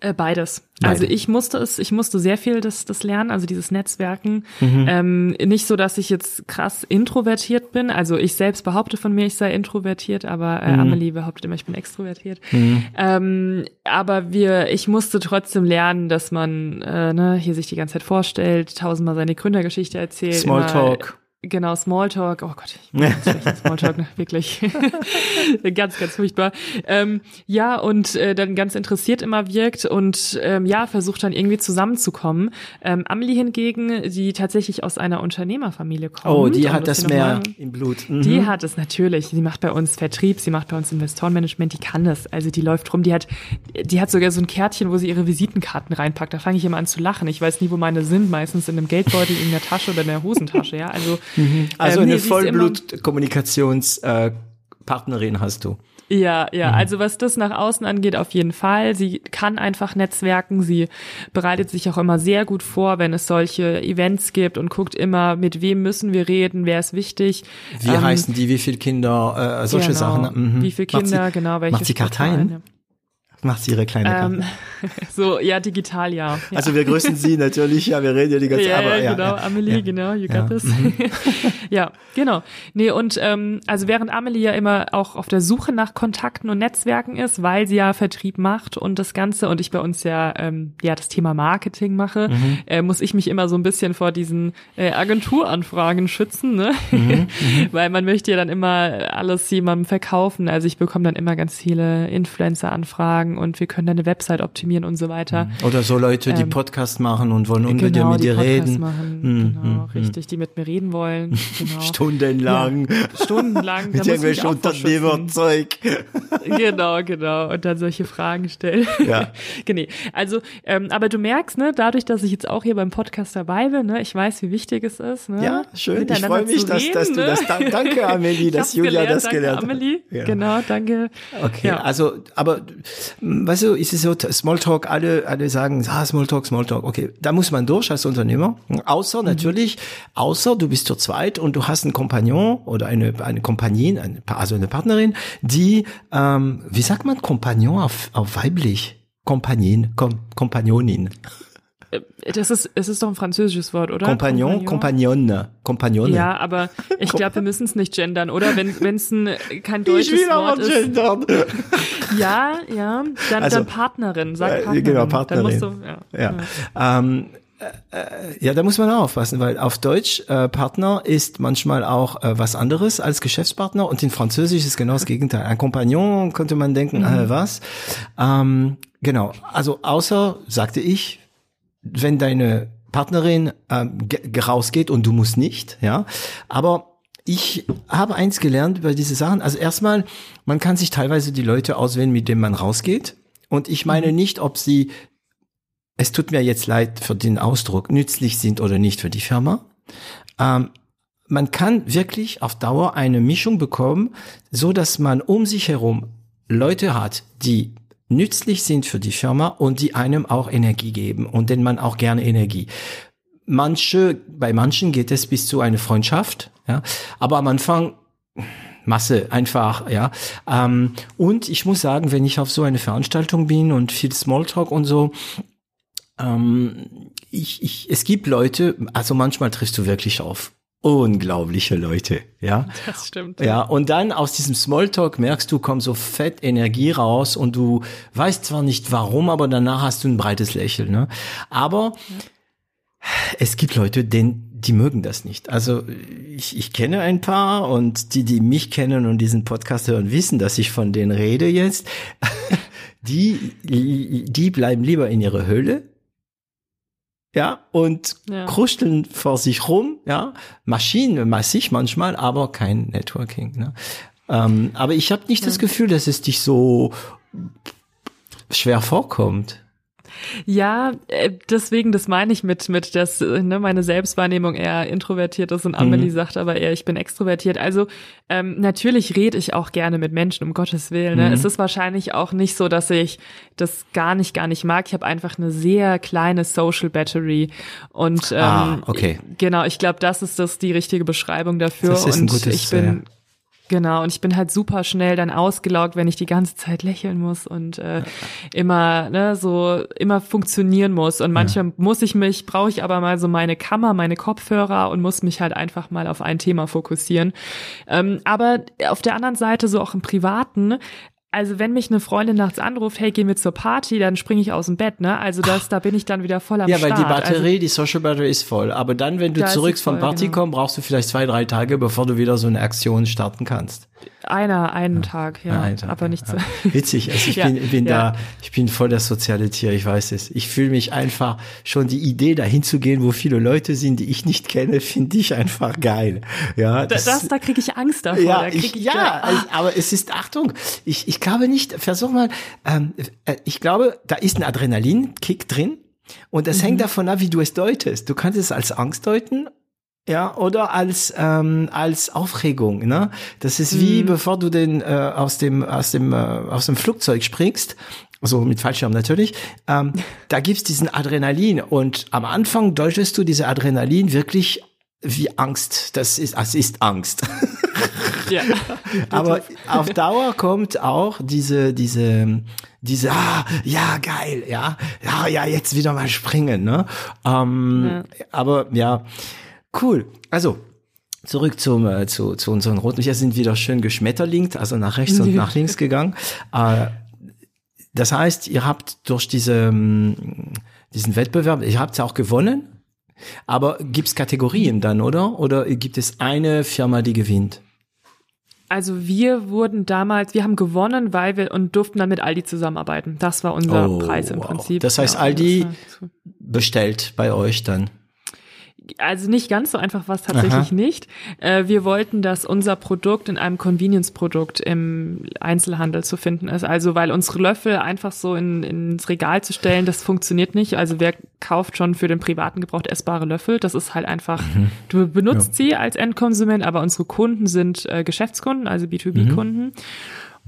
Äh, beides. Beide. Also ich musste es, ich musste sehr viel das, das lernen, also dieses Netzwerken. Mhm. Ähm, nicht so, dass ich jetzt krass introvertiert bin. Also ich selbst behaupte von mir, ich sei introvertiert, aber äh, mhm. Amelie behauptet immer, ich bin extrovertiert. Mhm. Ähm, aber wir, ich musste trotzdem lernen, dass man äh, ne, hier sich die ganze Zeit vorstellt, tausendmal seine Gründergeschichte erzählt. Smalltalk. Genau, Smalltalk. Oh Gott, ich bin Smalltalk, ne? wirklich. ganz, ganz furchtbar. Ähm, ja, und äh, dann ganz interessiert immer wirkt und ähm, ja, versucht dann irgendwie zusammenzukommen. Ähm, Amelie hingegen, die tatsächlich aus einer Unternehmerfamilie kommt. Oh, die hat das mehr im Blut. Mhm. Die hat es natürlich. Sie macht bei uns Vertrieb, sie macht bei uns Investorenmanagement, die kann das. Also die läuft rum, die hat, die hat sogar so ein Kärtchen, wo sie ihre Visitenkarten reinpackt. Da fange ich immer an zu lachen. Ich weiß nie, wo meine sind, meistens in einem Geldbeutel, in der Tasche oder in der Hosentasche, ja. Also Mhm. Also ähm, eine nee, Vollblut-Kommunikationspartnerin äh, hast du. Ja, ja, mhm. also was das nach außen angeht, auf jeden Fall. Sie kann einfach netzwerken. Sie bereitet sich auch immer sehr gut vor, wenn es solche Events gibt und guckt immer, mit wem müssen wir reden, wer ist wichtig. Wie ähm, heißen die, wie viele Kinder, äh, solche genau, Sachen. Mhm. Wie viele Kinder, sie, genau, welche Macht sie Karteien? Ja. Macht sie ihre kleine. Ähm, so, ja, digital, ja. ja. Also wir grüßen Sie natürlich, ja, wir reden ja die ganze Zeit. Ja, ja, genau, Amelie, ja. genau, you got this. Ja, genau. Nee, und ähm, also während Amelie ja immer auch auf der Suche nach Kontakten und Netzwerken ist, weil sie ja Vertrieb macht und das Ganze und ich bei uns ja ähm, ja das Thema Marketing mache, mhm. äh, muss ich mich immer so ein bisschen vor diesen äh, Agenturanfragen schützen, ne? Mhm. mhm. weil man möchte ja dann immer alles jemandem verkaufen. Also ich bekomme dann immer ganz viele Influencer-Anfragen sagen und wir können deine Website optimieren und so weiter. Mhm. Oder so Leute, die ähm, Podcast machen und wollen unbedingt genau, mit dir reden. Machen, mhm. Genau, mhm. richtig, die mit mir reden wollen. Genau. Stundenlang. Ja, stundenlang. mit irgendwelchen Unternehmerzeug. genau, genau. Und dann solche Fragen stellen. Ja. genau. Also, ähm, aber du merkst, ne, dadurch, dass ich jetzt auch hier beim Podcast dabei bin, ne, ich weiß, wie wichtig es ist. Ne, ja, schön. Ich freue mich, dass, reden, dass du ne? das. Danke, Amelie, dass Julia gelernt, das gelernt hat. Amelie, ja. genau, danke. Okay, ja. also, aber weißt du, ist es so Smalltalk, alle, alle sagen, ah, Smalltalk, Smalltalk, okay, da muss man durch als Unternehmer. Außer mhm. natürlich, außer du bist zu zweit und du hast einen Kompagnon oder eine, eine Kompagnin, eine, also eine Partnerin, die, ähm, wie sagt man Kompagnon auf, auf weiblich? Kompagnin, Kom Kompagnonin. Äh, das ist, es ist doch ein französisches Wort, oder? Compagnon, Compagnon, Compagnon. Ja, aber ich glaube, wir müssen es nicht gendern, oder? Wenn es ein kein deutsches ich will Wort ist. Gendern. Ja, ja. Dann, also, dann Partnerin, sag Partnerin. Äh, genau, Partnerin. Dann musst du, ja. ja. ja. Ähm, äh, ja, da muss man auch aufpassen, weil auf Deutsch äh, Partner ist manchmal auch äh, was anderes als Geschäftspartner und in Französisch ist genau das Gegenteil. Ein Kompagnon könnte man denken, mhm. äh, was? Ähm, genau, also außer, sagte ich, wenn deine Partnerin ähm, rausgeht und du musst nicht, ja. Aber ich habe eins gelernt bei diesen Sachen. Also erstmal, man kann sich teilweise die Leute auswählen, mit denen man rausgeht. Und ich meine mhm. nicht, ob sie, es tut mir jetzt leid für den Ausdruck, nützlich sind oder nicht für die Firma. Ähm, man kann wirklich auf Dauer eine Mischung bekommen, so dass man um sich herum Leute hat, die nützlich sind für die Firma und die einem auch Energie geben und denen man auch gerne Energie. Manche, bei manchen geht es bis zu einer Freundschaft, ja, aber am Anfang Masse einfach, ja. Ähm, und ich muss sagen, wenn ich auf so eine Veranstaltung bin und viel Smalltalk und so, ähm, ich, ich, es gibt Leute, also manchmal triffst du wirklich auf unglaubliche Leute, ja. Das stimmt. Ja, und dann aus diesem Smalltalk merkst du, kommt so fett Energie raus und du weißt zwar nicht warum, aber danach hast du ein breites Lächeln, ne? Aber ja. es gibt Leute, denen die mögen das nicht. Also ich, ich kenne ein paar und die, die mich kennen und diesen Podcast hören, wissen, dass ich von denen rede jetzt. Die, die bleiben lieber in ihrer Höhle. Ja, und ja. kruscheln vor sich rum, ja, Maschinen massig manchmal, aber kein Networking. Ne? Ähm, aber ich habe nicht ja. das Gefühl, dass es dich so schwer vorkommt. Ja, äh, deswegen, das meine ich mit, mit, dass ne, meine Selbstwahrnehmung eher introvertiert ist und Amelie mhm. sagt aber eher, ich bin extrovertiert. Also ähm, natürlich rede ich auch gerne mit Menschen, um Gottes Willen. Ne? Mhm. Es ist wahrscheinlich auch nicht so, dass ich das gar nicht, gar nicht mag. Ich habe einfach eine sehr kleine Social Battery. Und ähm, ah, okay. genau, ich glaube, das ist das die richtige Beschreibung dafür. Das ist ein und gutes, ich bin ja Genau, und ich bin halt super schnell dann ausgelaugt, wenn ich die ganze Zeit lächeln muss und äh, immer, ne, so immer funktionieren muss. Und manchmal ja. muss ich mich, brauche ich aber mal so meine Kammer, meine Kopfhörer und muss mich halt einfach mal auf ein Thema fokussieren. Ähm, aber auf der anderen Seite, so auch im Privaten, also wenn mich eine Freundin nachts anruft, hey, gehen wir zur Party, dann springe ich aus dem Bett, ne? Also das, da bin ich dann wieder voll am ja, Start. Ja, weil die Batterie, also, die Social Battery ist voll. Aber dann, wenn du zurück vom Party genau. kommst, brauchst du vielleicht zwei, drei Tage, bevor du wieder so eine Aktion starten kannst. Einer, einen Tag, ja. Einen Tag, aber nicht so. Witzig, also ich ja, bin, bin ja. da, ich bin voll das soziale Tier, ich weiß es. Ich fühle mich einfach, schon die Idee dahin zu gehen, wo viele Leute sind, die ich nicht kenne, finde ich einfach geil. Ja, das, das da kriege ich Angst davor. Ja, ich, ich, ja ah. aber es ist, Achtung, ich, ich glaube nicht, versuch mal, ähm, äh, ich glaube, da ist ein Adrenalinkick drin. Und das mhm. hängt davon ab, wie du es deutest. Du kannst es als Angst deuten ja, oder als ähm, als Aufregung, ne? Das ist wie mhm. bevor du den äh, aus dem aus dem äh, aus dem Flugzeug springst, also mit Fallschirm natürlich. Ähm, da gibt's diesen Adrenalin und am Anfang deutest du diese Adrenalin wirklich wie Angst. Das ist es ist Angst. ja. Aber auf Dauer kommt auch diese diese diese ah, ja geil ja ja ja jetzt wieder mal springen ne ähm, ja. aber ja Cool. Also, zurück zum, äh, zu, zu unseren roten. Wir sind wieder schön geschmetterlingt, also nach rechts und nach links gegangen. Äh, das heißt, ihr habt durch diese, ähm, diesen Wettbewerb, ihr habt es auch gewonnen, aber gibt's Kategorien dann, oder? Oder gibt es eine Firma, die gewinnt? Also wir wurden damals, wir haben gewonnen, weil wir und durften dann mit Aldi zusammenarbeiten. Das war unser oh, Preis im wow. Prinzip. Das heißt, ja, Aldi bestellt bei euch dann also nicht ganz so einfach war es tatsächlich Aha. nicht. Äh, wir wollten, dass unser Produkt in einem Convenience-Produkt im Einzelhandel zu finden ist. Also weil unsere Löffel einfach so in, ins Regal zu stellen, das funktioniert nicht. Also wer kauft schon für den privaten Gebrauch essbare Löffel? Das ist halt einfach, mhm. du benutzt ja. sie als Endkonsument, aber unsere Kunden sind äh, Geschäftskunden, also B2B-Kunden. Mhm.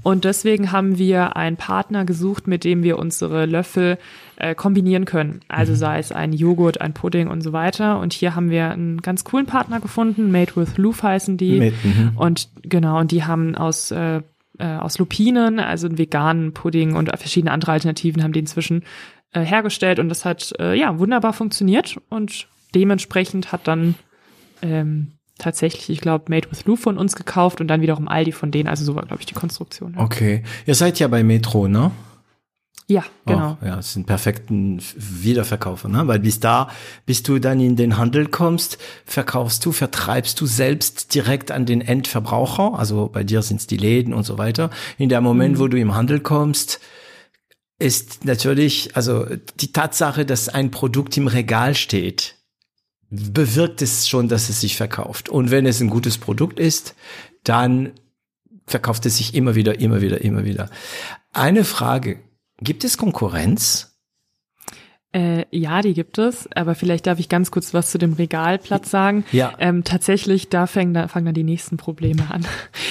Und deswegen haben wir einen Partner gesucht, mit dem wir unsere Löffel äh, kombinieren können. Also mhm. sei es ein Joghurt, ein Pudding und so weiter. Und hier haben wir einen ganz coolen Partner gefunden, Made with Loof heißen die. Made, mhm. und genau, und die haben aus äh, äh, aus Lupinen, also einen veganen Pudding und verschiedene andere Alternativen haben die inzwischen äh, hergestellt und das hat äh, ja wunderbar funktioniert und dementsprechend hat dann ähm, tatsächlich, ich glaube, Made with Lou von uns gekauft und dann wiederum Aldi von denen. Also so war, glaube ich, die Konstruktion. Ja. Okay. Ihr seid ja bei Metro, ne? Ja, genau. Oh, ja, das sind perfekten Wiederverkäufer, ne? Weil bis da, bis du dann in den Handel kommst, verkaufst du, vertreibst du selbst direkt an den Endverbraucher. Also bei dir sind es die Läden und so weiter. In dem Moment, mhm. wo du im Handel kommst, ist natürlich, also die Tatsache, dass ein Produkt im Regal steht, bewirkt es schon, dass es sich verkauft. Und wenn es ein gutes Produkt ist, dann verkauft es sich immer wieder, immer wieder, immer wieder. Eine Frage. Gibt es Konkurrenz? Äh, ja, die gibt es, aber vielleicht darf ich ganz kurz was zu dem Regalplatz sagen. Ja. Ähm, tatsächlich, da fangen, da fangen dann die nächsten Probleme an.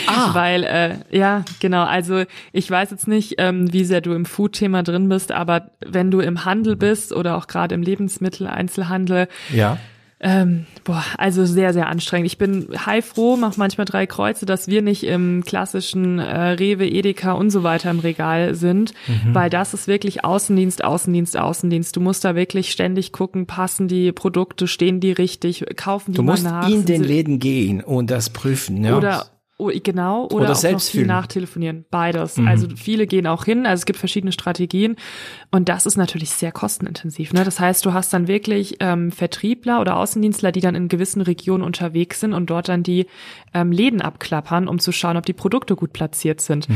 Ah. Weil, äh, ja, genau, also ich weiß jetzt nicht, ähm, wie sehr du im Food-Thema drin bist, aber wenn du im Handel bist oder auch gerade im Lebensmitteleinzelhandel, ja ähm, boah, also sehr, sehr anstrengend. Ich bin heilfroh, mache manchmal drei Kreuze, dass wir nicht im klassischen äh, Rewe, Edeka und so weiter im Regal sind, mhm. weil das ist wirklich Außendienst, Außendienst, Außendienst. Du musst da wirklich ständig gucken, passen die Produkte, stehen die richtig, kaufen die Du musst nach, in den Läden gehen und das prüfen. Ja. Oder Oh, genau, oder, Oder auch selbst noch viel nachtelefonieren. Beides. Also viele gehen auch hin, also es gibt verschiedene Strategien und das ist natürlich sehr kostenintensiv. Ne? Das heißt, du hast dann wirklich ähm, Vertriebler oder Außendienstler, die dann in gewissen Regionen unterwegs sind und dort dann die ähm, Läden abklappern, um zu schauen, ob die Produkte gut platziert sind.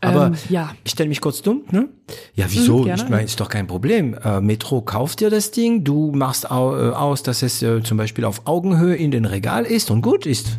Aber ähm, ja. ich stelle mich kurz dumm, ne? Ja, wieso? Mhm, ich meine, ist doch kein Problem. Äh, Metro kauft dir das Ding, du machst au, äh, aus, dass es äh, zum Beispiel auf Augenhöhe in den Regal ist und gut ist.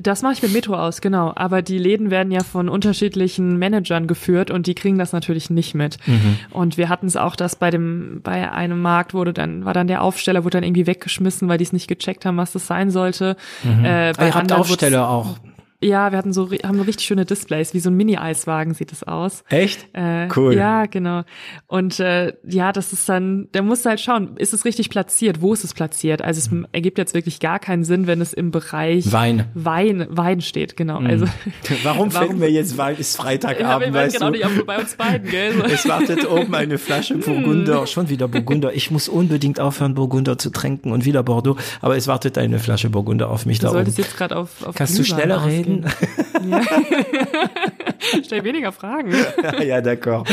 Das mache ich mit Metro aus, genau. Aber die Läden werden ja von unterschiedlichen Managern geführt und die kriegen das natürlich nicht mit. Mhm. Und wir hatten es auch, dass bei dem, bei einem Markt wurde dann, war dann der Aufsteller, wurde dann irgendwie weggeschmissen, weil die es nicht gecheckt haben, was das sein sollte. Äh, Ah, bei ihr habt Aufsteller auch. Ja, wir hatten so, haben so richtig schöne Displays, wie so ein Mini-Eiswagen sieht es aus. Echt? Äh, Cool. Ja, genau. Und äh, ja, das ist dann, der muss halt schauen, ist es richtig platziert? Wo ist es platziert? Also es ergibt jetzt wirklich gar keinen Sinn, wenn es im Bereich Wein. Wein, Wein steht, genau. Also Warum, Warum- mir jetzt Wein? Ist Freitagabend, wir weiß weißt genau du? nicht, aber bei uns beiden, gell? So. Es wartet oben eine Flasche Burgunder, schon wieder Burgunder. Ich muss unbedingt aufhören, Burgunder zu trinken und wieder Bordeaux. Aber es wartet eine Flasche Burgunder auf mich Du da oben. solltest jetzt gerade auf, auf Kannst du Glühwein schneller ausgehen. Reden? Ja. Stell weniger Fragen. ja, d'accord.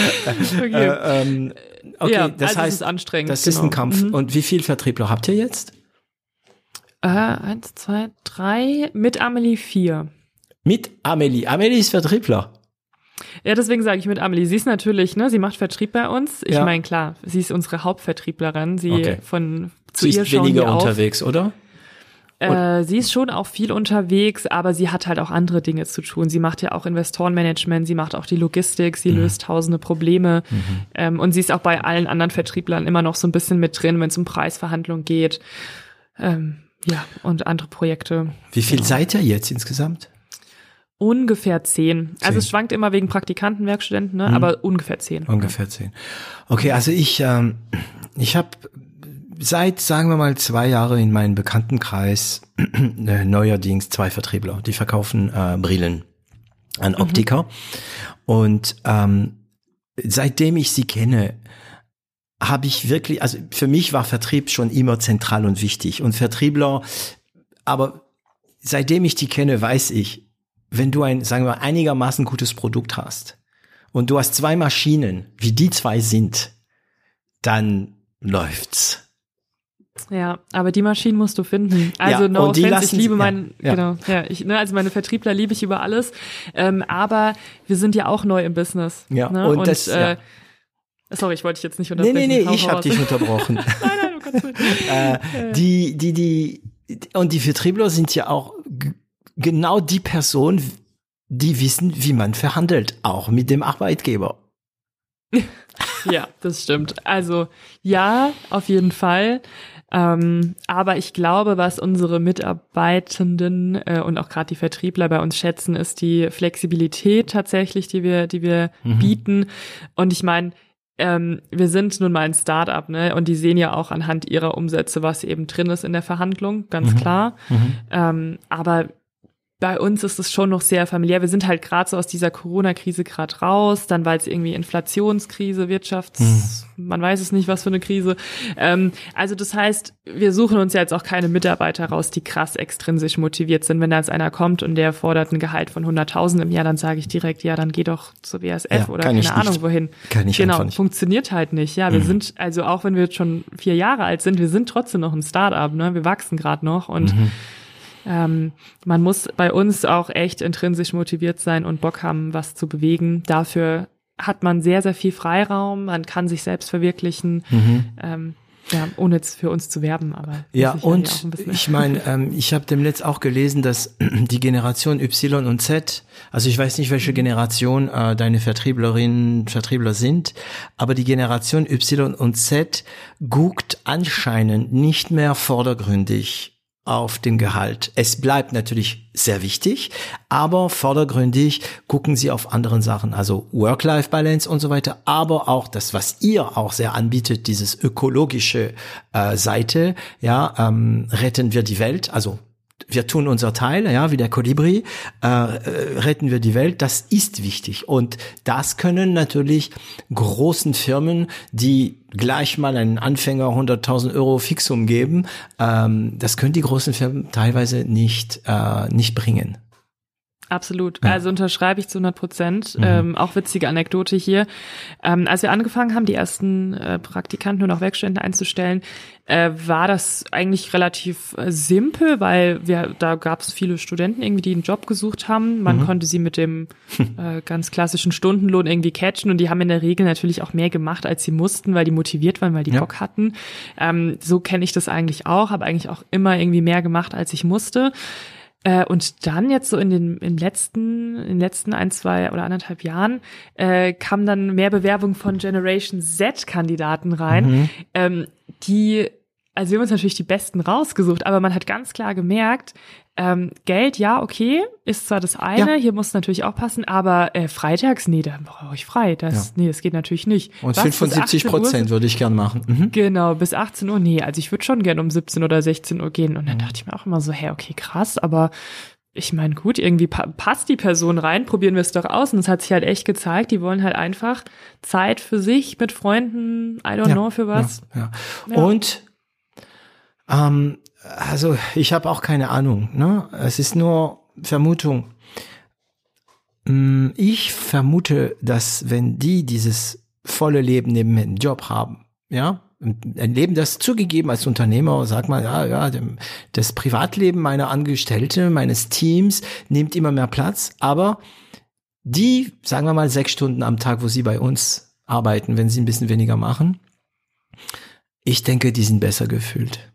Okay. Äh, ähm, okay, Ja, das also heißt, ist anstrengend, das ist genau. ein Kampf. Und wie viel Vertriebler habt ihr jetzt? Äh, eins, zwei, drei, mit Amelie vier. Mit Amelie. Amelie ist Vertriebler. Ja, deswegen sage ich mit Amelie. Sie ist natürlich, ne, sie macht Vertrieb bei uns. Ich Ja. meine, klar, sie ist unsere Hauptvertrieblerin. Sie Okay. von zu Sie ihr ist weniger wir auf. unterwegs, oder? Äh, sie ist schon auch viel unterwegs, aber sie hat halt auch andere Dinge zu tun. Sie macht ja auch Investorenmanagement, sie macht auch die Logistik, Mhm. sie löst tausende Probleme. Ähm, und sie ist auch bei allen anderen Vertrieblern immer noch so ein bisschen mit drin, wenn es um Preisverhandlungen geht. Ähm, ja, und andere Projekte. Wie viel seid ihr jetzt insgesamt? Ungefähr zehn. Also Zehn. es schwankt immer wegen Praktikanten, Werkstudenten, ne? aber ungefähr zehn. Ungefähr zehn. Okay, also ich, ähm, ich habe seit, sagen wir mal, zwei Jahre in meinem Bekanntenkreis äh, neuerdings zwei Vertriebler, die verkaufen äh, Brillen an Optiker. Und ähm, seitdem ich sie kenne, habe ich wirklich, also für mich war Vertrieb schon immer zentral und wichtig. Und Vertriebler, aber seitdem ich die kenne, weiß ich, wenn du ein, sagen wir, einigermaßen gutes Produkt hast und du hast zwei Maschinen, wie die zwei sind, dann läuft's. Ja, aber die Maschinen musst du finden. Also Ja, no und offense, ich liebe ja, meinen, ja. genau, ja, ich, ne, also meine Vertriebler liebe ich über alles. Ähm, aber wir sind ja auch neu im Business. Ja, ne? und das- äh, ja. Sorry, ich wollte dich jetzt nicht Nee, unterbrechen. nee, nee, Hau ich habe dich unterbrochen. nein, nein, Gottes Willen. äh, die, die, die, und die Vertriebler sind ja auch genau die Person, die wissen, wie man verhandelt, auch mit dem Arbeitgeber. Ja, das stimmt. Also ja, auf jeden Fall. Ähm, aber ich glaube, was unsere Mitarbeitenden äh, und auch gerade die Vertriebler bei uns schätzen, ist die Flexibilität tatsächlich, die wir, die wir bieten. Und ich meine, ähm, wir sind nun mal ein Start-up, ne? Und die sehen ja auch anhand ihrer Umsätze, was eben drin ist in der Verhandlung, ganz klar. Ähm, aber bei uns ist es schon noch sehr familiär. Wir sind halt gerade so aus dieser Corona-Krise gerade raus. Dann war jetzt irgendwie Inflationskrise, Wirtschafts, man weiß es nicht, was für eine Krise. Ähm, also das heißt, wir suchen uns ja jetzt auch keine Mitarbeiter raus, die krass extrinsisch motiviert sind. Wenn da jetzt einer kommt und der fordert ein Gehalt von 100.000 im Jahr, dann sage ich direkt, ja, dann geh doch zur BASF Ja, oder keine Ahnung nicht. wohin. Kann ich genau, nicht. funktioniert halt nicht. Ja, wir sind, also auch wenn wir jetzt schon vier Jahre alt sind, wir sind trotzdem noch ein Start-up, ne? Wir wachsen gerade noch und Mhm. Ähm, man muss bei uns auch echt intrinsisch motiviert sein und Bock haben, was zu bewegen. Dafür hat man sehr, sehr viel Freiraum, man kann sich selbst verwirklichen, ähm, ja, ohne jetzt für uns zu werben, aber Mhm. Ja, und ich meine, ähm, ich habe demnächst auch gelesen, dass die Generation Y und Z, also ich weiß nicht, welche Generation äh, deine Vertrieblerinnen, Vertriebler sind, aber die Generation Y und Z guckt anscheinend nicht mehr vordergründig auf dem Gehalt. Es bleibt natürlich sehr wichtig, aber vordergründig gucken sie auf anderen Sachen, also Work-Life-Balance und so weiter, aber auch das, was ihr auch sehr anbietet, dieses ökologische äh, Seite, ja, ähm, retten wir die Welt, also wir tun unser Teil, ja, wie der Kolibri, äh, äh, retten wir die Welt, das ist wichtig. Und das können natürlich großen Firmen, die gleich mal einen Anfänger 100.000 Euro Fixum geben, ähm, das können die großen Firmen teilweise nicht, äh, nicht bringen. Absolut. Ja. Also unterschreibe ich zu 100 Prozent. Mhm. Ähm, auch witzige Anekdote hier. Ähm, als wir angefangen haben, die ersten äh, Praktikanten und auch Werkstudenten einzustellen, äh, war das eigentlich relativ äh, simpel, weil wir da gab es viele Studenten irgendwie, die einen Job gesucht haben. Man mhm. konnte sie mit dem äh, ganz klassischen Stundenlohn irgendwie catchen und die haben in der Regel natürlich auch mehr gemacht, als sie mussten, weil die motiviert waren, weil die ja. Bock hatten. Ähm, so kenne ich das eigentlich auch, habe eigentlich auch immer irgendwie mehr gemacht, als ich musste. Äh, und dann jetzt so in den im letzten, in den letzten ein, zwei oder anderthalb Jahren äh, kam dann mehr Bewerbung von Generation Z-Kandidaten rein, mhm. ähm, die also wir haben uns natürlich die Besten rausgesucht, aber man hat ganz klar gemerkt, ähm, Geld, ja, okay, ist zwar das eine, ja. hier muss natürlich auch passen, aber äh, freitags, nee, da brauche ich frei. Das, ja. Nee, das geht natürlich nicht. Und Was, 75 Prozent würde ich gern machen. Mhm. Genau, bis 18 Uhr, nee, also ich würde schon gern um 17 oder 16 Uhr gehen. Und dann mhm. dachte ich mir auch immer so, hey, okay, krass, aber ich meine, gut, irgendwie pa passt die Person rein, probieren wir es doch aus. Und es hat sich halt echt gezeigt, die wollen halt einfach Zeit für sich mit Freunden, I don't ja, know für was. Ja, ja. Und ähm, also ich habe auch keine Ahnung. Ne? Es ist nur Vermutung. Mm, ich vermute, dass wenn die dieses volle Leben neben dem Job haben, ja, ein Leben, das zugegeben als Unternehmer, sag mal, ja, ja, das Privatleben meiner Angestellte, meines Teams nimmt immer mehr Platz, aber die, sagen wir mal, sechs Stunden am Tag, wo sie bei uns arbeiten, wenn sie ein bisschen weniger machen, ich denke, die sind besser gefühlt.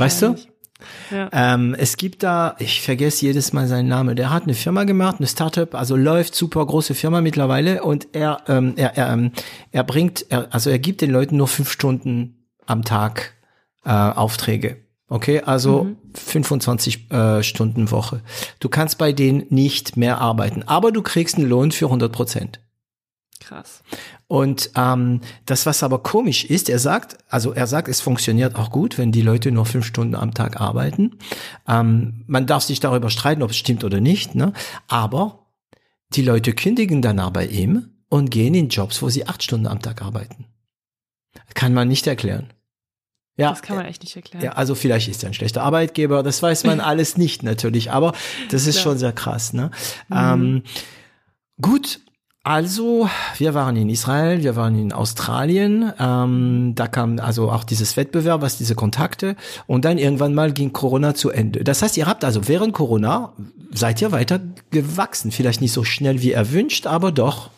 Weißt du? Ja. Ähm, es gibt da, ich vergesse jedes Mal seinen Namen, der hat eine Firma gemacht, eine Startup, also läuft super große Firma mittlerweile und er, ähm, er, er, ähm, er bringt, er, also er gibt den Leuten nur fünf Stunden am Tag äh, Aufträge. Okay, also mhm. 25 äh, Stunden Woche. Du kannst bei denen nicht mehr arbeiten, aber du kriegst einen Lohn für 100 Prozent. Krass. Und ähm, das, was aber komisch ist, er sagt, also er sagt, es funktioniert auch gut, wenn die Leute nur fünf Stunden am Tag arbeiten. Ähm, man darf sich darüber streiten, ob es stimmt oder nicht, ne? Aber die Leute kündigen danach bei ihm und gehen in Jobs, wo sie acht Stunden am Tag arbeiten. Kann man nicht erklären. Ja, das kann man echt nicht erklären. Ja, also vielleicht ist er ein schlechter Arbeitgeber, das weiß man alles nicht natürlich, aber das ist Klar. schon sehr krass. Ne? Mhm. Ähm, gut, also, wir waren in Israel, wir waren in Australien, ähm, da kam also auch dieses Wettbewerb, was diese Kontakte und dann irgendwann mal ging Corona zu Ende. Das heißt, ihr habt also während Corona, seid ihr weiter gewachsen, vielleicht nicht so schnell wie erwünscht, aber doch.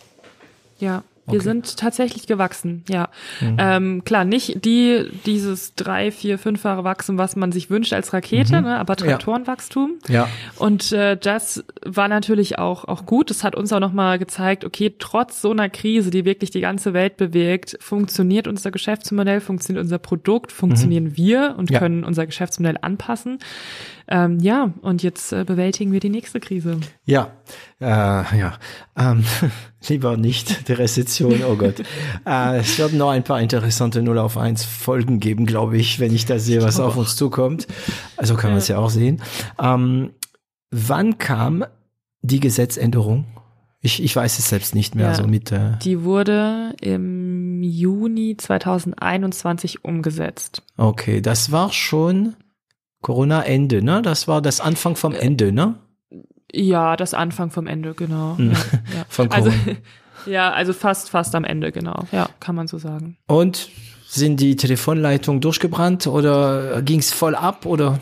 Ja, wir okay. sind tatsächlich gewachsen, ja. Mhm. Ähm, klar, nicht die dieses drei, vier, fünffache Wachstum, was man sich wünscht als Rakete, mhm. ne, aber Traktorenwachstum. Ja. Und äh, das war natürlich auch auch gut. Das hat uns auch nochmal gezeigt, okay, trotz so einer Krise, die wirklich die ganze Welt bewegt, funktioniert unser Geschäftsmodell, funktioniert unser Produkt, funktionieren mhm. wir und ja. können unser Geschäftsmodell anpassen. Ähm, ja, und jetzt äh, bewältigen wir die nächste Krise. Ja, äh, ja. Ähm, lieber nicht die Rezession, oh Gott. äh, es werden noch ein paar interessante 0 auf 1 Folgen geben, glaube ich, wenn ich da sehe, was auf uns zukommt. Also kann man es ja auch sehen. Ähm, wann kam die Gesetzänderung? Ich, ich weiß es selbst nicht mehr, ja, so mit. Äh die wurde im Juni 2021 umgesetzt. Okay, das war schon Corona-Ende, ne? Das war das Anfang vom Ende, ne? Ja, das Anfang vom Ende, genau. Hm. Ja, ja. Von also, Corona. Also, ja, also fast, fast am Ende, genau. Ja, kann man so sagen. Und sind die Telefonleitungen durchgebrannt oder ging's voll ab oder?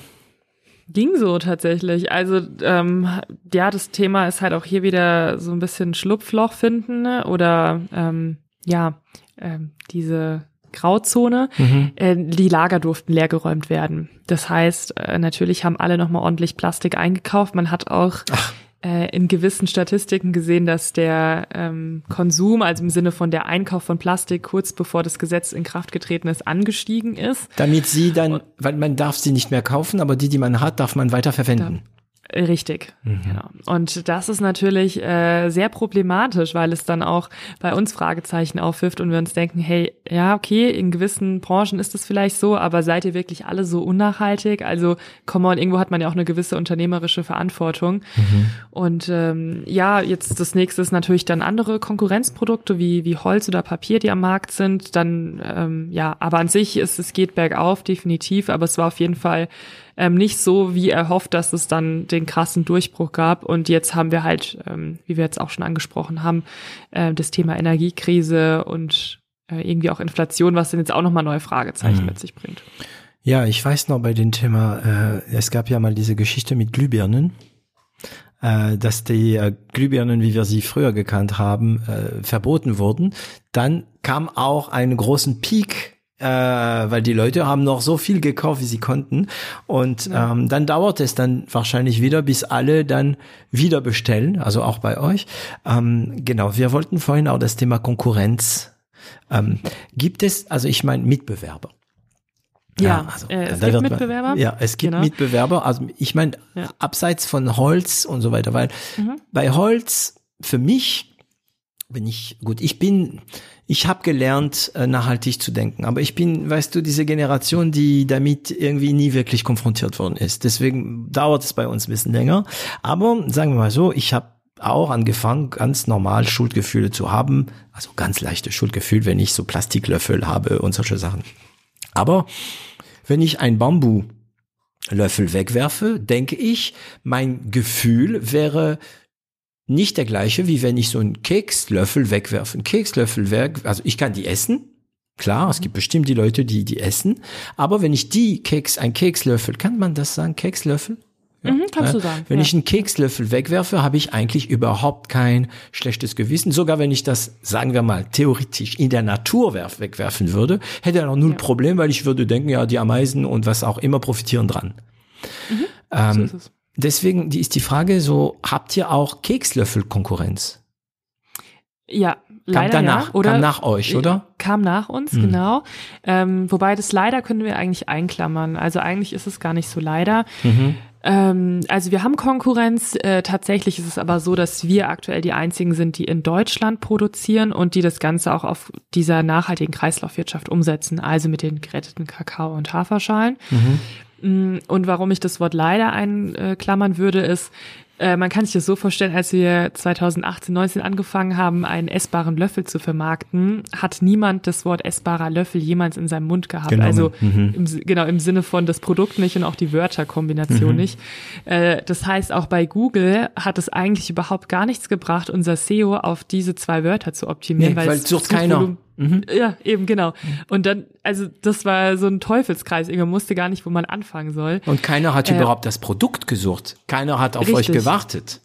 Ging so tatsächlich. Also ähm, ja, das Thema ist halt auch hier wieder so ein bisschen Schlupfloch finden ne? oder ähm, ja, ähm, diese Grauzone. Mhm. Äh, die Lager durften leergeräumt werden. Das heißt, äh, natürlich haben alle nochmal ordentlich Plastik eingekauft. Man hat auch äh, in gewissen Statistiken gesehen, dass der ähm, Konsum, also im Sinne von der Einkauf von Plastik kurz bevor das Gesetz in Kraft getreten ist, angestiegen ist. Damit sie dann, weil man darf sie nicht mehr kaufen, aber die, die man hat, darf man weiter verwenden. Da, Richtig, mhm. genau. Und das ist natürlich äh, sehr problematisch, weil es dann auch bei uns Fragezeichen aufwirft und wir uns denken, hey, ja, okay, in gewissen Branchen ist es vielleicht so, aber seid ihr wirklich alle so unnachhaltig? Also, komm on, irgendwo hat man ja auch eine gewisse unternehmerische Verantwortung. Mhm. Und ähm, ja, jetzt das nächste ist natürlich dann andere Konkurrenzprodukte wie, wie Holz oder Papier, die am Markt sind. Dann, ähm, ja, aber an sich ist es geht bergauf, definitiv, aber es war auf jeden Fall ähm, nicht so, wie erhofft, dass es dann den krassen Durchbruch gab. Und jetzt haben wir halt, ähm, wie wir jetzt auch schon angesprochen haben, äh, das Thema Energiekrise und äh, irgendwie auch Inflation, was dann jetzt auch nochmal neue Fragezeichen mhm. mit sich bringt. Ja, ich weiß noch bei dem Thema, äh, es gab ja mal diese Geschichte mit Glühbirnen äh, dass die äh, Glühbirnen, wie wir sie früher gekannt haben, äh, verboten wurden. Dann kam auch einen großen Peak äh, weil die Leute haben noch so viel gekauft, wie sie konnten. Und ja. ähm, dann dauert es dann wahrscheinlich wieder, bis alle dann wieder bestellen, also auch bei euch. Ähm, genau, wir wollten vorhin auch das Thema Konkurrenz. Ähm, gibt es, also ich meine Mitbewerber. Ja, ja also, äh, es gibt Mitbewerber. Ja, es gibt genau. Mitbewerber. Also ich meine, ja. abseits von Holz und so weiter, weil mhm. bei Holz für mich bin ich gut. Ich bin, ich habe gelernt, äh, nachhaltig zu denken, aber ich bin, weißt du, diese Generation, die damit irgendwie nie wirklich konfrontiert worden ist. Deswegen dauert es bei uns ein bisschen länger. Aber sagen wir mal so, ich habe auch angefangen, ganz normal Schuldgefühle zu haben, also ganz leichte Schuldgefühle, wenn ich so Plastiklöffel habe und solche Sachen. Aber wenn ich ein Bambulöffel wegwerfe, denke ich, mein Gefühl wäre nicht der gleiche, wie wenn ich so einen Kekslöffel wegwerfe. Ein Kekslöffel weg, also ich kann die essen. Klar, es gibt bestimmt die Leute, die die essen. Aber wenn ich die Keks, ein Kekslöffel, kann man das sagen, Kekslöffel? Ja. Mhm, kannst du sagen. Wenn ja. ich einen Kekslöffel wegwerfe, habe ich eigentlich überhaupt kein schlechtes Gewissen. Sogar wenn ich das, sagen wir mal, theoretisch in der Natur wegwerfen würde, hätte er noch null. Problem, weil ich würde denken, ja, die Ameisen und was auch immer profitieren dran. Mhm, ähm, so deswegen ist die Frage so, habt ihr auch Kekslöffel-Konkurrenz? Ja, leider kam danach, ja. Oder kam nach euch, oder? Kam nach uns, mhm. genau. Ähm, wobei das leider können wir eigentlich einklammern. Also eigentlich ist es gar nicht so leider. Mhm. Ähm, also wir haben Konkurrenz. Äh, tatsächlich ist es aber so, dass wir aktuell die einzigen sind, die in Deutschland produzieren und die das Ganze auch auf dieser nachhaltigen Kreislaufwirtschaft umsetzen, also mit den geretteten Kakao- und Haferschalen. Mhm. Mm, und warum ich das Wort leider einklammern würde, ist, äh, man kann sich das so vorstellen, als wir 2018, 19 angefangen haben, einen essbaren Löffel zu vermarkten, hat niemand das Wort essbarer Löffel jemals in seinem Mund gehabt. Genau. Also mhm. im, genau im Sinne von das Produkt nicht und auch die Wörterkombination mhm. nicht. Äh, das heißt, auch bei Google hat es eigentlich überhaupt gar nichts gebracht, unser SEO auf diese zwei Wörter zu optimieren. Nee, weil, weil es sucht keiner. Volumen Mhm. Ja, eben, genau. Und dann, also das war so ein Teufelskreis. Man wusste gar nicht, wo man anfangen soll. Und keiner hat äh, überhaupt das Produkt gesucht. Keiner hat auf richtig. euch gewartet.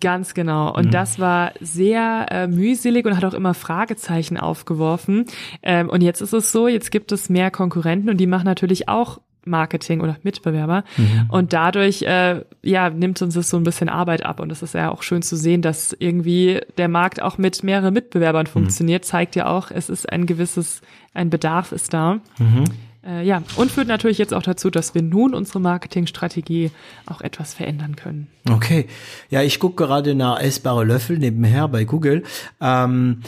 Ganz genau. Und mhm. das war sehr äh, mühselig und hat auch immer Fragezeichen aufgeworfen. Ähm, und jetzt ist es so, jetzt gibt es mehr Konkurrenten und die machen natürlich auch Marketing oder Mitbewerber. Mhm. Und dadurch, äh, ja, nimmt uns das so ein bisschen Arbeit ab. Und es ist ja auch schön zu sehen, dass irgendwie der Markt auch mit mehreren Mitbewerbern funktioniert. Mhm. Zeigt ja auch, es ist ein gewisses, ein Bedarf ist da. Mhm. Äh, ja, und führt natürlich jetzt auch dazu, dass wir nun unsere Marketingstrategie auch etwas verändern können. Okay. Ja, ich gucke gerade nach essbare Löffel nebenher bei Google. Ähm,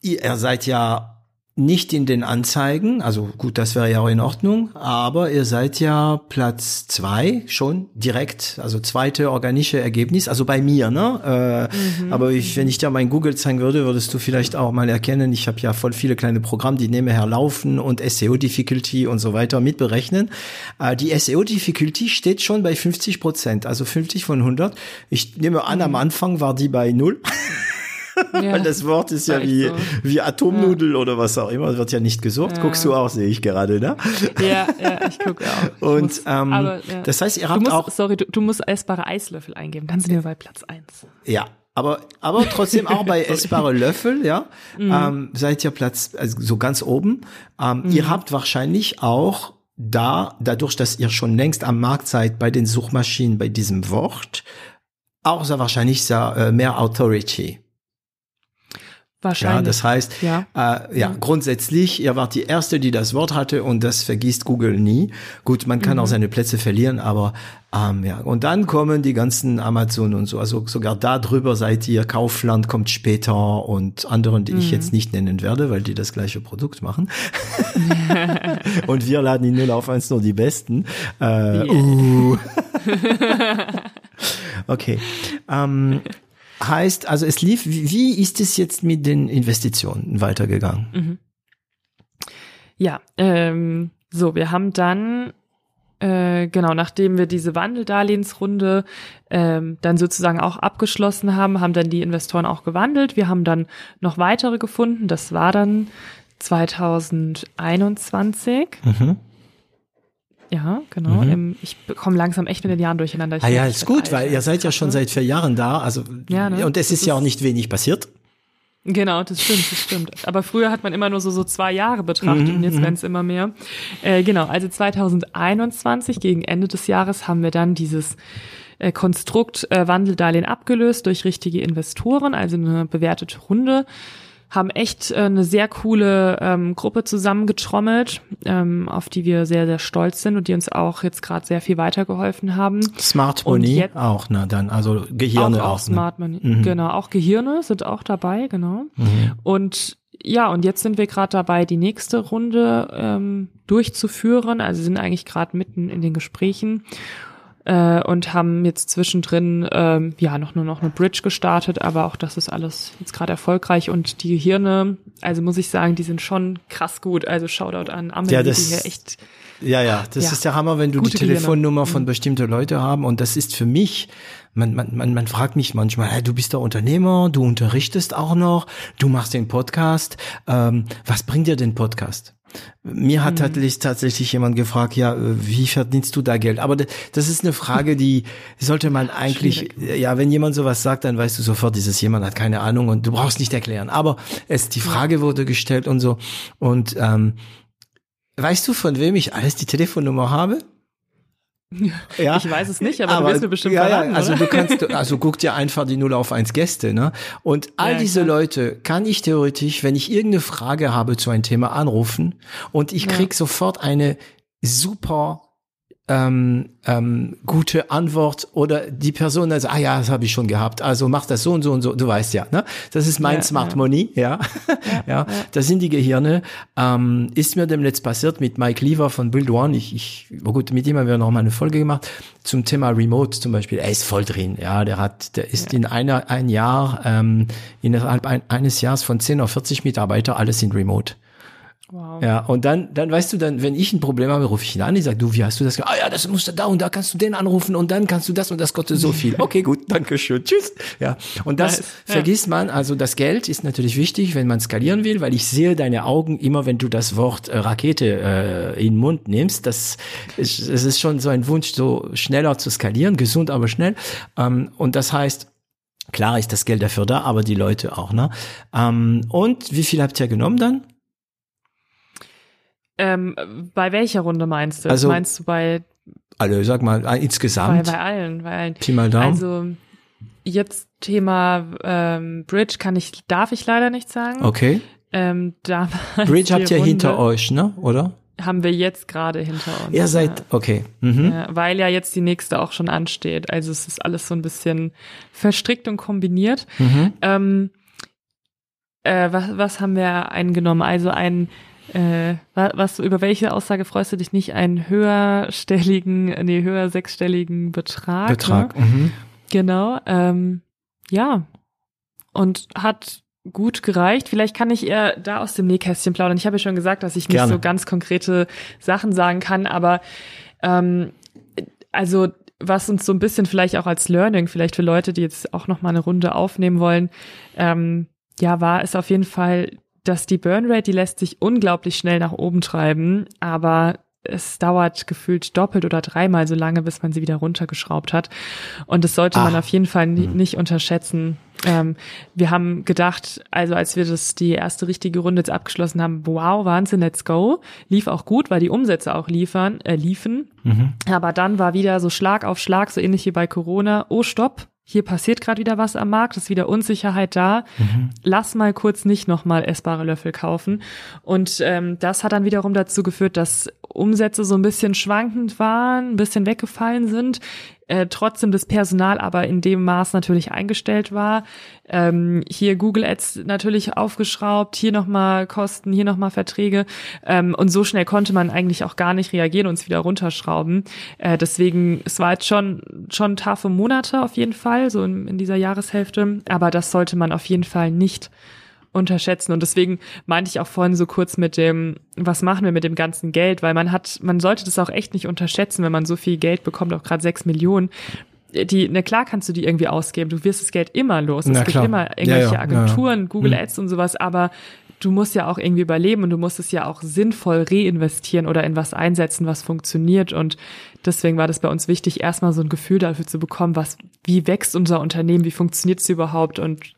ihr seid ja nicht in den Anzeigen, also gut, das wäre ja auch in Ordnung, aber ihr seid ja Platz zwei schon direkt, also zweite organische Ergebnis, also bei mir, ne? Äh, mhm. Aber ich, wenn ich dir mein Google zeigen würde, würdest du vielleicht auch mal erkennen, ich habe ja voll viele kleine Programme, die nebenher laufen und SEO-Difficulty und so weiter mitberechnen. Äh, die SEO-Difficulty steht schon bei 50 Prozent, also 50 von 100. Ich nehme an, mhm. am Anfang war die bei null. Ja, Weil das Wort ist ja wie, so. wie Atomnudel ja. oder was auch immer, wird ja nicht gesucht. Ja. Guckst du auch, sehe ich gerade, ne? Ja, ja, ich gucke auch. Und muss, ähm, aber, das heißt, ihr habt musst, auch... Sorry, du, du musst essbare Eislöffel eingeben, dann sind wir bei Platz eins. Ja, aber aber trotzdem auch bei essbare Löffel, ja, mhm. ähm, seid ihr Platz also so ganz oben. Ähm, mhm. Ihr habt wahrscheinlich auch da dadurch, dass ihr schon längst am Markt seid bei den Suchmaschinen bei diesem Wort, auch sehr wahrscheinlich sehr, äh, mehr Authority. Wahrscheinlich. Ja, das heißt, ja. Äh, ja, mhm. grundsätzlich, ihr wart die Erste, die das Wort hatte und das vergisst Google nie. Gut, man kann mhm. auch seine Plätze verlieren, aber ähm, ja. Und dann kommen die ganzen Amazon und so. Also sogar da drüber seid ihr. Kaufland kommt später und anderen, die mhm. ich jetzt nicht nennen werde, weil die das gleiche Produkt machen. und wir laden die 0 auf 1 nur die Besten. Äh, yeah. uh. okay. Ähm, Heißt, also es lief, wie ist es jetzt mit den Investitionen weitergegangen? Mhm. Ja, ähm, so, wir haben dann äh, genau, nachdem wir diese Wandeldarlehensrunde ähm, dann sozusagen auch abgeschlossen haben, haben dann die Investoren auch gewandelt. Wir haben dann noch weitere gefunden. Das war dann 2021. Mhm. Ja, genau. Mhm. Im, ich komme langsam echt mit den Jahren durcheinander. Ich Ah ja, ist gut, weil alt. ihr seid ja schon seit vier Jahren da. Also Ja, ne? und es Das ist ja auch ist- nicht wenig passiert. Genau, das stimmt, das stimmt. Aber früher hat man immer nur so, so zwei Jahre betrachtet Mhm, und jetzt werden es immer mehr. Äh, genau, also 2021, gegen Ende des Jahres, haben wir dann dieses äh, Konstrukt äh, Wandeldarlehen abgelöst durch richtige Investoren, also eine bewertete Runde. Haben echt äh, eine sehr coole ähm, Gruppe zusammengetrommelt, ähm, auf die wir sehr, sehr stolz sind und die uns auch jetzt gerade sehr viel weitergeholfen haben. Smart Money auch, ne? Dann also Gehirne auch, auch. auch Smart Money. Mhm. Genau, auch Gehirne sind auch dabei, genau. Mhm. Und ja, und jetzt sind wir gerade dabei, die nächste Runde ähm, durchzuführen. Also sind eigentlich gerade mitten in den Gesprächen äh, und haben jetzt zwischendrin ähm, ja noch nur noch eine Bridge gestartet, aber auch das ist alles jetzt gerade erfolgreich und die Gehirne, also muss ich sagen, die sind schon krass gut. Also Shoutout an Amelie, Ja, das- die hier echt Ja, ja, das Ja. ist der Hammer, wenn du die. Telefonnummer von bestimmten Leuten haben. Und das ist für mich, man, man, man, man fragt mich manchmal, hey, du bist der Unternehmer, du unterrichtest auch noch, du machst den Podcast. Ähm, was bringt dir den Podcast? Mir hat tatsächlich, tatsächlich jemand gefragt, ja, äh, wie verdienst du da Geld? Aber das ist eine Frage, die sollte man eigentlich, ja, wenn jemand sowas sagt, dann weißt du sofort, dieses jemand hat keine Ahnung und du brauchst nicht erklären. Aber es, die Frage wurde gestellt und so. Und ähm, weißt du, von wem ich alles die Telefonnummer habe? Ja, Ich weiß es nicht, aber, du wirst mir bestimmt ja, verraten, ja, also oder? du kannst, also guck dir einfach die 0 auf 1 Gäste, ne? Und all Ja, diese klar. Leute kann ich theoretisch, wenn ich irgendeine Frage habe zu einem Thema anrufen und ich krieg sofort eine super ähm, ähm, gute Antwort oder die Person also, ah ja, das habe ich schon gehabt, also mach das so und so und so, du weißt ja, ne? Das ist mein Ja, Smart ja. Money, ja. Ja, das sind die Gehirne. Ähm, ist mir demnächst passiert mit Mike Lever von Build One. Ich, ich, oh gut, mit ihm haben wir noch mal eine Folge gemacht zum Thema Remote zum Beispiel. Er ist voll drin, ja. Der hat, der ist in einer, ein Jahr, ähm, innerhalb ein, eines Jahres von 10 auf 40 Mitarbeiter, alles in Remote. Wow. Ja, und dann, dann weißt du, dann, wenn ich ein Problem habe, rufe ich ihn an, ich sage, du, wie hast du das gemacht? Ah ja, das musst du da und da kannst du den anrufen und dann kannst du das und das kostet so viel. Okay, gut, danke schön, tschüss. Ja, und das Nice, ja. vergisst man, also das Geld ist natürlich wichtig, wenn man skalieren will, weil ich sehe deine Augen immer, wenn du das Wort äh, Rakete äh, in den Mund nimmst, das ist, es ist schon so ein Wunsch, so schneller zu skalieren, gesund, aber schnell. Ähm, und das heißt, Klar ist das Geld dafür da, aber die Leute auch, ne? Ähm, und wie viel habt ihr genommen dann? Ähm, bei welcher Runde meinst du? Also- meinst du bei, Also sag mal, äh, bei, insgesamt. bei allen? Bei allen. Pi mal Daumen. Also jetzt Thema ähm, Bridge kann ich, darf ich leider nicht sagen. okay. Ähm, damals Bridge habt ihr Runde hinter euch, ne? Oder? Haben wir jetzt gerade hinter uns. Ihr seid, okay. Mhm. Ja, weil ja jetzt die nächste auch schon ansteht. Also es ist alles so ein bisschen verstrickt und kombiniert. Mhm. Ähm, äh, was, was haben wir eingenommen? Also ein äh, wa- was, über welche Aussage freust du dich nicht? Einen höherstelligen, nee, höher sechsstelligen Betrag. Betrag. Ne? Mhm. Genau. Ähm, ja. Und hat gut gereicht. Vielleicht kann ich eher da aus dem Nähkästchen plaudern. Ich habe ja schon gesagt, dass ich nicht Gerne. so ganz konkrete Sachen sagen kann, aber ähm, also was uns so ein bisschen vielleicht auch als Learning, vielleicht für Leute, die jetzt auch noch mal eine Runde aufnehmen wollen, ähm, ja, war es auf jeden Fall, dass die Burnrate, die lässt sich unglaublich schnell nach oben treiben, aber es dauert gefühlt doppelt oder dreimal so lange, bis man sie wieder runtergeschraubt hat. Und das sollte man Ah. auf jeden Fall ni- nicht unterschätzen. Ähm, wir haben gedacht, also als wir das die erste richtige Runde jetzt abgeschlossen haben, wow, Wahnsinn, let's go. Lief auch gut, weil die Umsätze auch liefern, äh, liefen. Mhm. Aber dann war wieder so Schlag auf Schlag, so ähnlich wie bei Corona. Oh, stopp. Hier passiert gerade wieder was am Markt, ist wieder Unsicherheit da. Lass mal kurz nicht nochmal essbare Löffel kaufen. Und ähm, das hat dann wiederum dazu geführt, dass Umsätze so ein bisschen schwankend waren, ein bisschen weggefallen sind. Äh, trotzdem das Personal aber in dem Maß natürlich eingestellt war. Ähm, hier Google Ads natürlich aufgeschraubt, hier nochmal Kosten, hier nochmal Verträge. Ähm, und so schnell konnte man eigentlich auch gar nicht reagieren und es wieder runterschrauben. Äh, deswegen, es war jetzt schon, schon taffe Monate auf jeden Fall, so in, in dieser Jahreshälfte. Aber das sollte man auf jeden Fall nicht unterschätzen. Und deswegen meinte ich auch vorhin so kurz mit dem, was machen wir mit dem ganzen Geld? Weil man hat, man sollte das auch echt nicht unterschätzen, wenn man so viel Geld bekommt, auch gerade sechs Millionen. Die, na klar kannst du die irgendwie ausgeben. Du wirst das Geld immer los. Es Na gibt klar. immer irgendwelche Ja, ja, Agenturen, ja, ja. Google Mhm. Ads und sowas, aber du musst ja auch irgendwie überleben und du musst es ja auch sinnvoll reinvestieren oder in was einsetzen, was funktioniert. Und deswegen war das bei uns wichtig, erstmal so ein Gefühl dafür zu bekommen, was, wie wächst unser Unternehmen, wie funktioniert es überhaupt und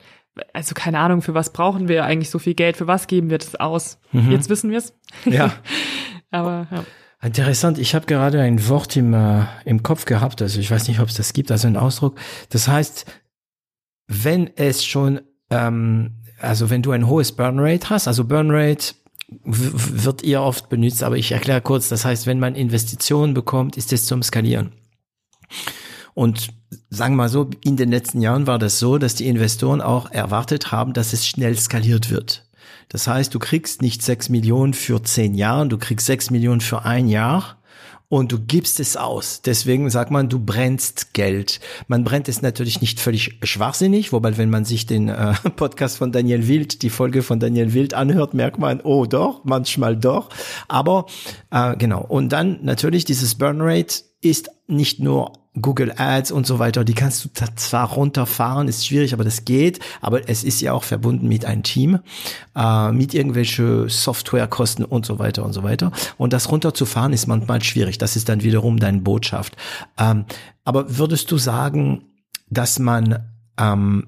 also keine Ahnung, für was brauchen wir eigentlich so viel Geld, für was geben wir das aus? Jetzt wissen wir es. Mhm. Ja. Aber ja. Interessant, ich habe gerade ein Wort im, äh, im Kopf gehabt, also ich weiß nicht, ob es das gibt, also ein Ausdruck. Das heißt, wenn es schon, ähm, also wenn du ein hohes Burnrate hast, also Burnrate wird eher oft benutzt, aber ich erkläre kurz, das heißt, wenn man Investitionen bekommt, ist es zum Skalieren. Und sagen wir mal so, in den letzten Jahren war das so, dass die Investoren auch erwartet haben, dass es schnell skaliert wird. Das heißt, du kriegst nicht sechs Millionen für zehn Jahre, du kriegst sechs Millionen für ein Jahr und du gibst es aus. Deswegen sagt man, du brennst Geld. Man brennt es natürlich nicht völlig schwachsinnig, wobei wenn man sich den äh, Podcast von Daniel Wild, die Folge von Daniel Wild anhört, merkt man, oh doch, manchmal doch. Aber äh, genau. Und dann natürlich dieses Burnrate ist nicht nur Google Ads und so weiter, die kannst du zwar runterfahren, ist schwierig, aber das geht, aber es ist ja auch verbunden mit einem Team, äh, mit irgendwelche Softwarekosten und so weiter und so weiter. Und das runterzufahren ist manchmal schwierig. Das ist dann wiederum deine Botschaft. Ähm, aber würdest du sagen, dass man ähm,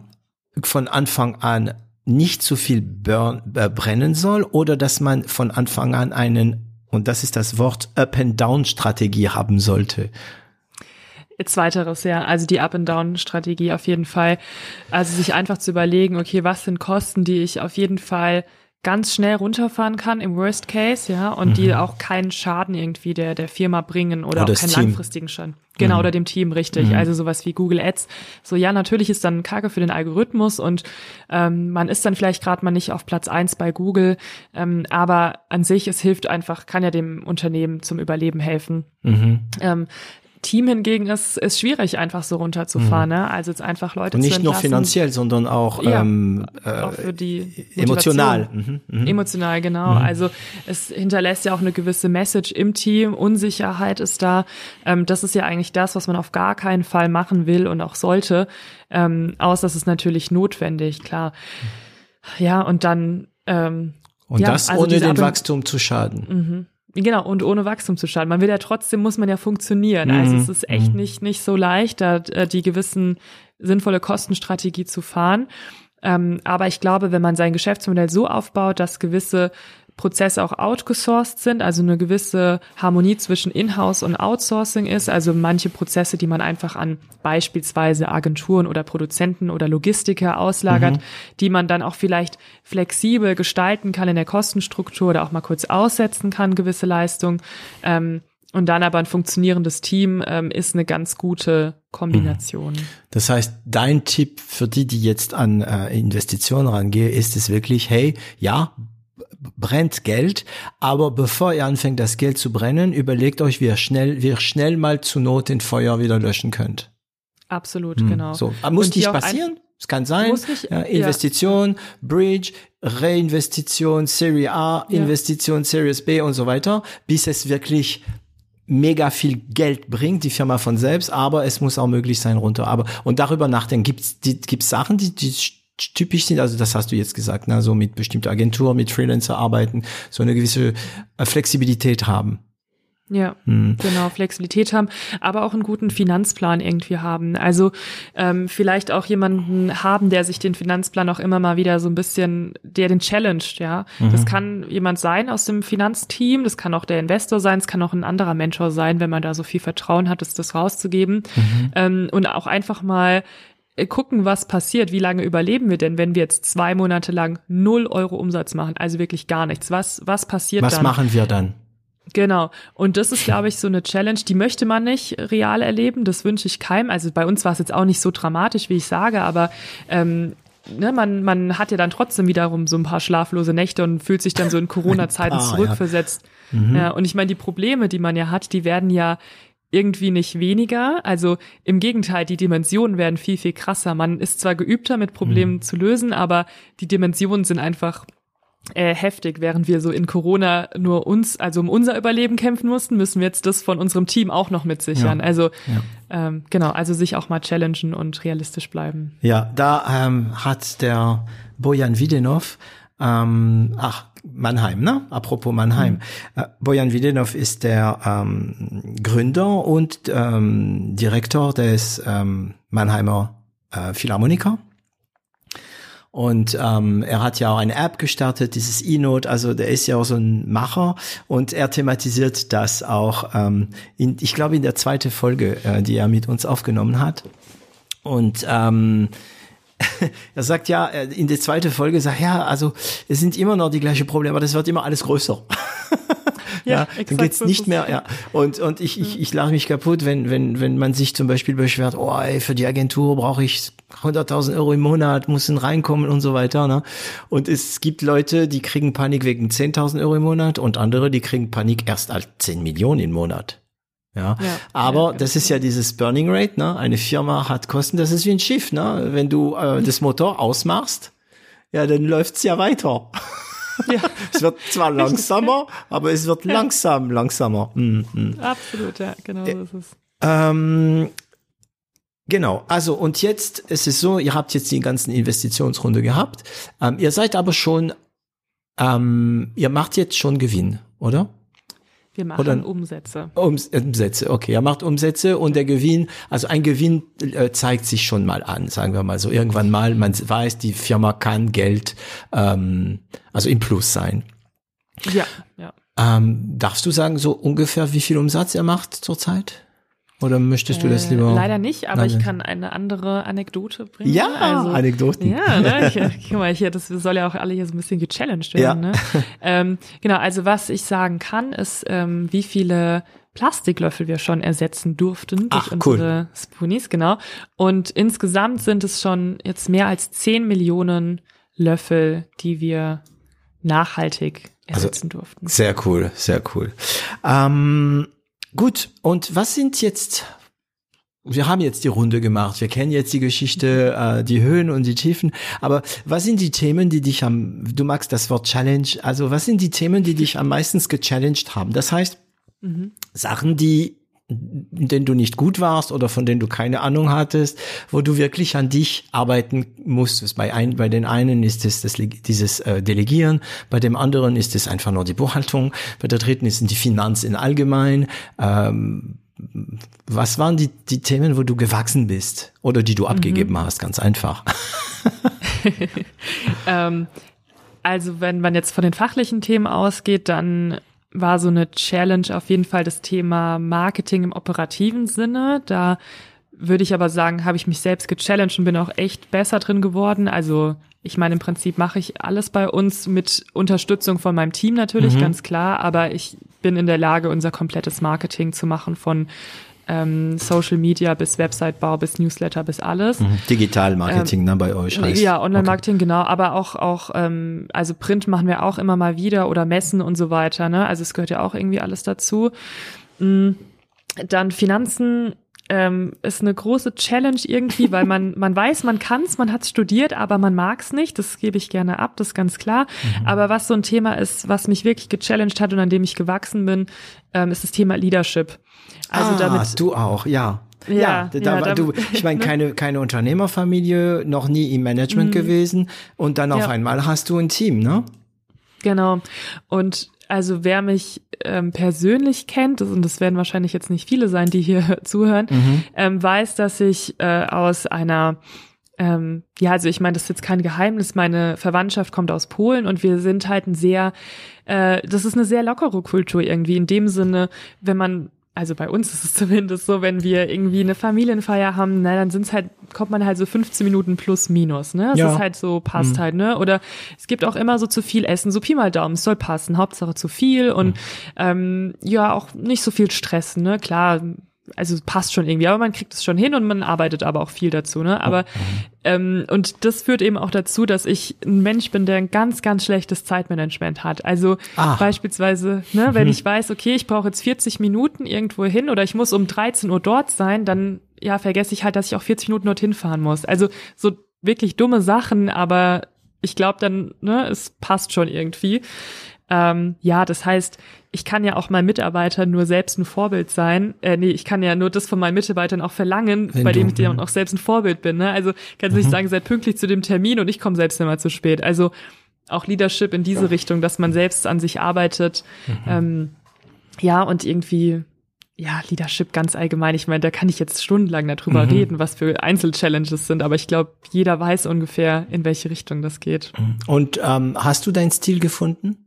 von Anfang an nicht zu viel burn, äh, brennen soll oder dass man von Anfang an einen, und das ist das Wort, Up-and-Down-Strategie haben sollte? Zweiteres, ja. Also die Up-and-Down-Strategie auf jeden Fall. Also sich einfach zu überlegen, okay, was sind Kosten, die ich auf jeden Fall ganz schnell runterfahren kann im Worst Case, ja, und die auch keinen Schaden irgendwie der, der Firma bringen oder, Mhm. Oder auch keinen Team. Mhm. langfristigen Schaden. Genau, oder dem Team, richtig. Also sowas wie Google Ads. So, ja, natürlich ist dann Kacke für den Algorithmus und ähm, man ist dann vielleicht gerade mal nicht auf Platz eins bei Google, ähm, aber an sich, es hilft einfach, kann ja dem Unternehmen zum Überleben helfen. Mhm. Ähm, Team hingegen ist, ist schwierig, einfach so runterzufahren. Ne? Also jetzt einfach Leute Und zu nicht nur entlassen. finanziell, sondern auch Ja, ähm, auch äh, für die emotional. Mhm, mhm. Emotional, genau. Also es hinterlässt ja auch eine gewisse Message im Team. Unsicherheit ist da. Ähm, das ist ja eigentlich das, was man auf gar keinen Fall machen will und auch sollte. Ähm, außer es ist natürlich notwendig, klar. Ja, und dann ähm, Und ja, das also ohne Up- Wachstum zu schaden. Genau, und ohne Wachstum zu starten. Man will ja trotzdem, muss man ja funktionieren. Also es ist echt nicht, nicht so leicht, da äh, die gewissen sinnvolle Kostenstrategie zu fahren. Ähm, aber ich glaube, wenn man sein Geschäftsmodell so aufbaut, dass gewisse Prozesse auch outgesourced sind, also eine gewisse Harmonie zwischen Inhouse und Outsourcing ist, also manche Prozesse, die man einfach an beispielsweise Agenturen oder Produzenten oder Logistiker auslagert, die man dann auch vielleicht flexibel gestalten kann in der Kostenstruktur oder auch mal kurz aussetzen kann, gewisse Leistungen. Ähm, und dann aber ein funktionierendes Team ähm, ist eine ganz gute Kombination. Das heißt, dein Tipp für die, die jetzt an äh, Investitionen rangehen, ist es wirklich, hey, ja, brennt Geld, aber bevor ihr anfängt, das Geld zu brennen, überlegt euch, wie ihr schnell, wie ihr schnell mal zu Not den Feuer wieder löschen könnt. Absolut, genau. So, aber muss nicht passieren. Es kann sein. Nicht, ja, ja. Investition, Bridge, Reinvestition, Serie A, Ja. Investition, Series B und so weiter, bis es wirklich mega viel Geld bringt, die Firma von selbst, aber es muss auch möglich sein runter. Aber und darüber nachdenken, gibt's die, gibt's Sachen, die, die typisch sind, also das hast du jetzt gesagt, ne, so mit bestimmter Agentur, mit Freelancer arbeiten, so eine gewisse äh, Flexibilität haben. Ja, Hm. genau, Flexibilität haben, aber auch einen guten Finanzplan irgendwie haben. Also ähm, vielleicht auch jemanden haben, der sich den Finanzplan auch immer mal wieder so ein bisschen, der den challenged, ja. Mhm. Das kann jemand sein aus dem Finanzteam, das kann auch der Investor sein, es kann auch ein anderer Mentor sein, wenn man da so viel Vertrauen hat, das, das rauszugeben. Mhm. Ähm, und auch einfach mal gucken, was passiert. Wie lange überleben wir denn, wenn wir jetzt zwei Monate lang null Euro Umsatz machen? Also wirklich gar nichts. Was, was passiert Was dann? machen wir dann? Genau. Und das ist, glaube ich, so eine Challenge, die möchte man nicht real erleben. Das wünsche ich keinem. Also bei uns war es jetzt auch nicht so dramatisch, wie ich sage, aber ähm, ne, man, man hat ja dann trotzdem wiederum so ein paar schlaflose Nächte und fühlt sich dann so in Corona-Zeiten paar, zurückversetzt. Ja. und ich meine, die Probleme, die man ja hat, die werden ja irgendwie nicht weniger. Also im Gegenteil, die Dimensionen werden viel, viel krasser. Man ist zwar geübter, mit Problemen mhm. zu lösen, aber die Dimensionen sind einfach äh, heftig, während wir so in Corona nur uns, also um unser Überleben kämpfen mussten, müssen wir jetzt das von unserem Team auch noch mit sichern. Ja. Also ja. Ähm, genau, also sich auch mal challengen und realistisch bleiben. Ja, da ähm, hat der Bojan Widenov, ähm, ach, Mannheim, ne? Apropos Mannheim. Mhm. Äh, Bojan Widenov ist der ähm, Gründer und ähm, Direktor des ähm, Mannheimer äh, Philharmoniker. Und ähm, er hat ja auch eine App gestartet, dieses E-Note, also der ist ja auch so ein Macher und er thematisiert das auch, ähm, in, ich glaube in der zweiten Folge, äh, die er mit uns aufgenommen hat. Und ähm, er sagt ja, äh, in der zweiten Folge sagt, ja, also es sind immer noch die gleichen Probleme, aber das wird immer alles größer. ja, ja dann geht's nicht mehr, ja. Und, und ich, ich, ich lache mich kaputt, wenn, wenn, wenn man sich zum Beispiel beschwert, oh, ey, für die Agentur brauche ich 100.000 Euro im Monat, müssen reinkommen und so weiter, ne? Und es gibt Leute, die kriegen Panik wegen 10.000 Euro im Monat und andere, die kriegen Panik erst als 10 Millionen im Monat. Ja, ja aber ja, das ist ja dieses Burning Rate, ne? Eine Firma hat Kosten, das ist wie ein Schiff, ne? Wenn du äh, das Motor ausmachst, ja, dann läuft's ja weiter. Ja. es wird zwar langsamer, aber es wird langsam langsamer. Mm, mm. Absolut, ja, genau so ist es. Ähm, Genau, also und jetzt ist es so, ihr habt jetzt die ganzen Investitionsrunde gehabt. Ähm, ihr seid aber schon, ähm, ihr macht jetzt schon Gewinn, oder? Wir machen Oder, Umsätze. Umsätze, okay. Er macht Umsätze und der Gewinn, also ein Gewinn äh, zeigt sich schon mal an, sagen wir mal so. Irgendwann mal, man weiß, die Firma kann Geld, ähm, also im Plus sein. Ja, ja. Ähm, darfst du sagen, so ungefähr, wie viel Umsatz er macht zurzeit? Oder möchtest du das äh, lieber? Leider nicht, aber Nein. ich kann eine andere Anekdote bringen. Ja, also, Anekdoten. Ja, ne? ich, guck mal, hier, das soll ja auch alle hier so ein bisschen gechallenged werden. Ja. Ne? ähm, genau, also was ich sagen kann, ist, ähm, wie viele Plastiklöffel wir schon ersetzen durften durch Ach, unsere cool. Spoonies, genau. Und insgesamt sind es schon jetzt mehr als 10 Millionen Löffel, die wir nachhaltig also ersetzen also, durften. Sehr cool, sehr cool. Ähm, Gut, und was sind jetzt, wir haben jetzt die Runde gemacht, wir kennen jetzt die Geschichte, äh, die Höhen und die Tiefen, aber was sind die Themen, die dich am, du magst das Wort Challenge, also was sind die Themen, die dich am meisten gechallenged haben? Das heißt, mhm. Sachen, die denen du nicht gut warst oder von denen du keine Ahnung hattest, wo du wirklich an dich arbeiten musstest. Bei, ein, bei den einen ist es das, dieses äh, Delegieren, bei dem anderen ist es einfach nur die Buchhaltung, bei der dritten ist es die Finanzen allgemein. Ähm, was waren die, die Themen, wo du gewachsen bist oder die du abgegeben mhm. hast? Ganz einfach. ähm, also wenn man jetzt von den fachlichen Themen ausgeht, dann war so eine Challenge auf jeden Fall das Thema Marketing im operativen Sinne. Da würde ich aber sagen, habe ich mich selbst gechallenged und bin auch echt besser drin geworden. Also ich meine, im Prinzip mache ich alles bei uns mit Unterstützung von meinem Team natürlich, mhm. ganz klar, aber ich bin in der Lage, unser komplettes Marketing zu machen von ähm, Social Media bis Website-Bau bis Newsletter bis alles. Mhm. Digital Marketing ähm, ne, bei euch heißt. Ja, Online-Marketing, okay. genau, aber auch, auch ähm, also Print machen wir auch immer mal wieder oder Messen und so weiter. Ne? Also es gehört ja auch irgendwie alles dazu. Mhm. Dann Finanzen ähm, ist eine große Challenge irgendwie, weil man man weiß, man kann's, man hat's studiert, aber man mag's nicht. Das gebe ich gerne ab, das ist ganz klar. Mhm. Aber was so ein Thema ist, was mich wirklich gechallenged hat und an dem ich gewachsen bin, ähm, ist das Thema Leadership. Also ah, damit, du auch, ja. Ja, ja, da, ja, du, ich meine, keine, keine Unternehmerfamilie, noch nie im Management mhm. gewesen und dann auf ja. einmal hast du ein Team, ne? Genau. Und also wer mich ähm, persönlich kennt, und das werden wahrscheinlich jetzt nicht viele sein, die hier zuhören, mhm. ähm, weiß, dass ich äh, aus einer ähm, ja, also ich meine, das ist jetzt kein Geheimnis. Meine Verwandtschaft kommt aus Polen und wir sind halt ein sehr, äh, das ist eine sehr lockere Kultur irgendwie. In dem Sinne, wenn man also bei uns ist es zumindest so, wenn wir irgendwie eine Familienfeier haben, na, dann sind's halt, kommt man halt so 15 Minuten plus minus, ne? Es ja. ist halt so, passt mhm. halt, ne? Oder es gibt auch immer so zu viel Essen, so Pi mal Daumen, es soll passen, Hauptsache zu viel und mhm. ähm, ja, auch nicht so viel Stress, ne? Klar, also passt schon irgendwie, aber man kriegt es schon hin und man arbeitet aber auch viel dazu, ne? Aber ähm, und das führt eben auch dazu, dass ich ein Mensch bin, der ein ganz, ganz schlechtes Zeitmanagement hat. Also Ah. beispielsweise, ne, wenn ich weiß, okay, ich brauche jetzt 40 Minuten irgendwo hin oder ich muss um 13 Uhr dort sein, dann ja, vergesse ich halt, dass ich auch 40 Minuten dorthin fahren muss. Also so wirklich dumme Sachen, aber ich glaube dann, ne, es passt schon irgendwie. Ähm, ja, das heißt, ich kann ja auch meinen Mitarbeitern nur selbst ein Vorbild sein. Äh, nee, ich kann ja nur das von meinen Mitarbeitern auch verlangen, Wenn bei dem du- ich dann auch selbst ein Vorbild bin. Ne? Also kannst du nicht sagen, seid pünktlich zu dem Termin und ich komme selbst immer zu spät. Also auch Leadership in diese Richtung, dass man selbst an sich arbeitet. Ähm, ja, und irgendwie, ja, Leadership ganz allgemein. Ich meine, da kann ich jetzt stundenlang darüber reden, was für Einzelchallenges sind, aber ich glaube, jeder weiß ungefähr, in welche Richtung das geht. Und ähm, hast du deinen Stil gefunden?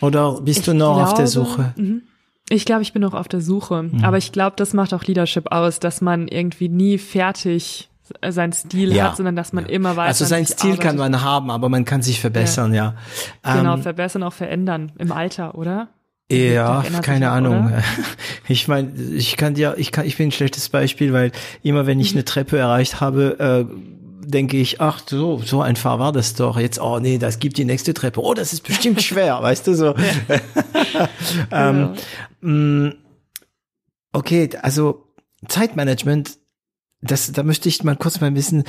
Oder bist du Ich noch auf der glaube, Suche? mhm. Ich glaube, ich bin noch auf der Suche. Mhm. Aber ich glaube, das macht auch Leadership aus, dass man irgendwie nie fertig seinen Stil Ja. hat, sondern dass man immer weiß. Also sein Stil kann man haben, aber man kann sich verbessern, ja. genau Ähm, verbessern, auch verändern im Alter, oder? Ja, keine auch, Ahnung. oder? Ich meine, ich kann dir, ich kann, ich bin ein schlechtes Beispiel, weil immer wenn ich eine Treppe erreicht habe, äh, denke ich, ach so, so einfach war das doch. Jetzt, oh nee, das gibt die nächste Treppe. Oh, das ist bestimmt schwer, weißt du so. ähm, mh, okay, also Zeitmanagement, das, da möchte ich mal kurz mal ein bisschen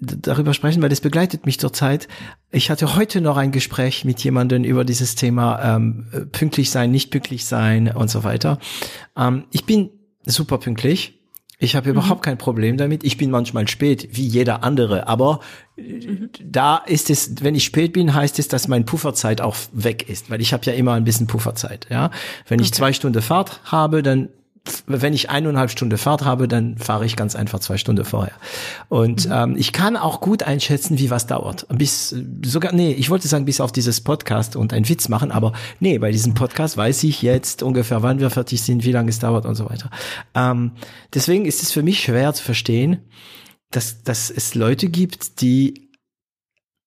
darüber sprechen, weil das begleitet mich zurzeit. Ich hatte heute noch ein Gespräch mit jemandem über dieses Thema ähm, äh, pünktlich sein, nicht pünktlich sein und so weiter. Ähm, ich bin super pünktlich. Ich habe überhaupt kein Problem damit. Ich bin manchmal spät, wie jeder andere. Aber äh, da ist es, wenn ich spät bin, heißt es, dass mein Pufferzeit auch weg ist, weil ich habe ja immer ein bisschen Pufferzeit. Ja, wenn ich zwei Stunden Fahrt habe, dann wenn ich eineinhalb Stunden Fahrt habe, dann fahre ich ganz einfach zwei Stunden vorher. Und ähm, ich kann auch gut einschätzen, wie was dauert. Bis sogar, nee, ich wollte sagen, bis auf dieses Podcast und einen Witz machen, aber nee, bei diesem Podcast weiß ich jetzt ungefähr, wann wir fertig sind, wie lange es dauert und so weiter. Ähm, deswegen ist es für mich schwer zu verstehen, dass, dass es Leute gibt, die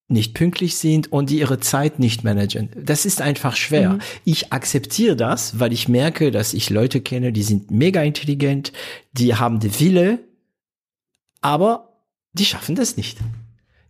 nicht pünktlich sind und die ihre Zeit nicht managen. Das ist einfach schwer. Ich akzeptiere das, weil ich merke, dass ich Leute kenne, die sind mega intelligent, die haben den Wille, aber die schaffen das nicht.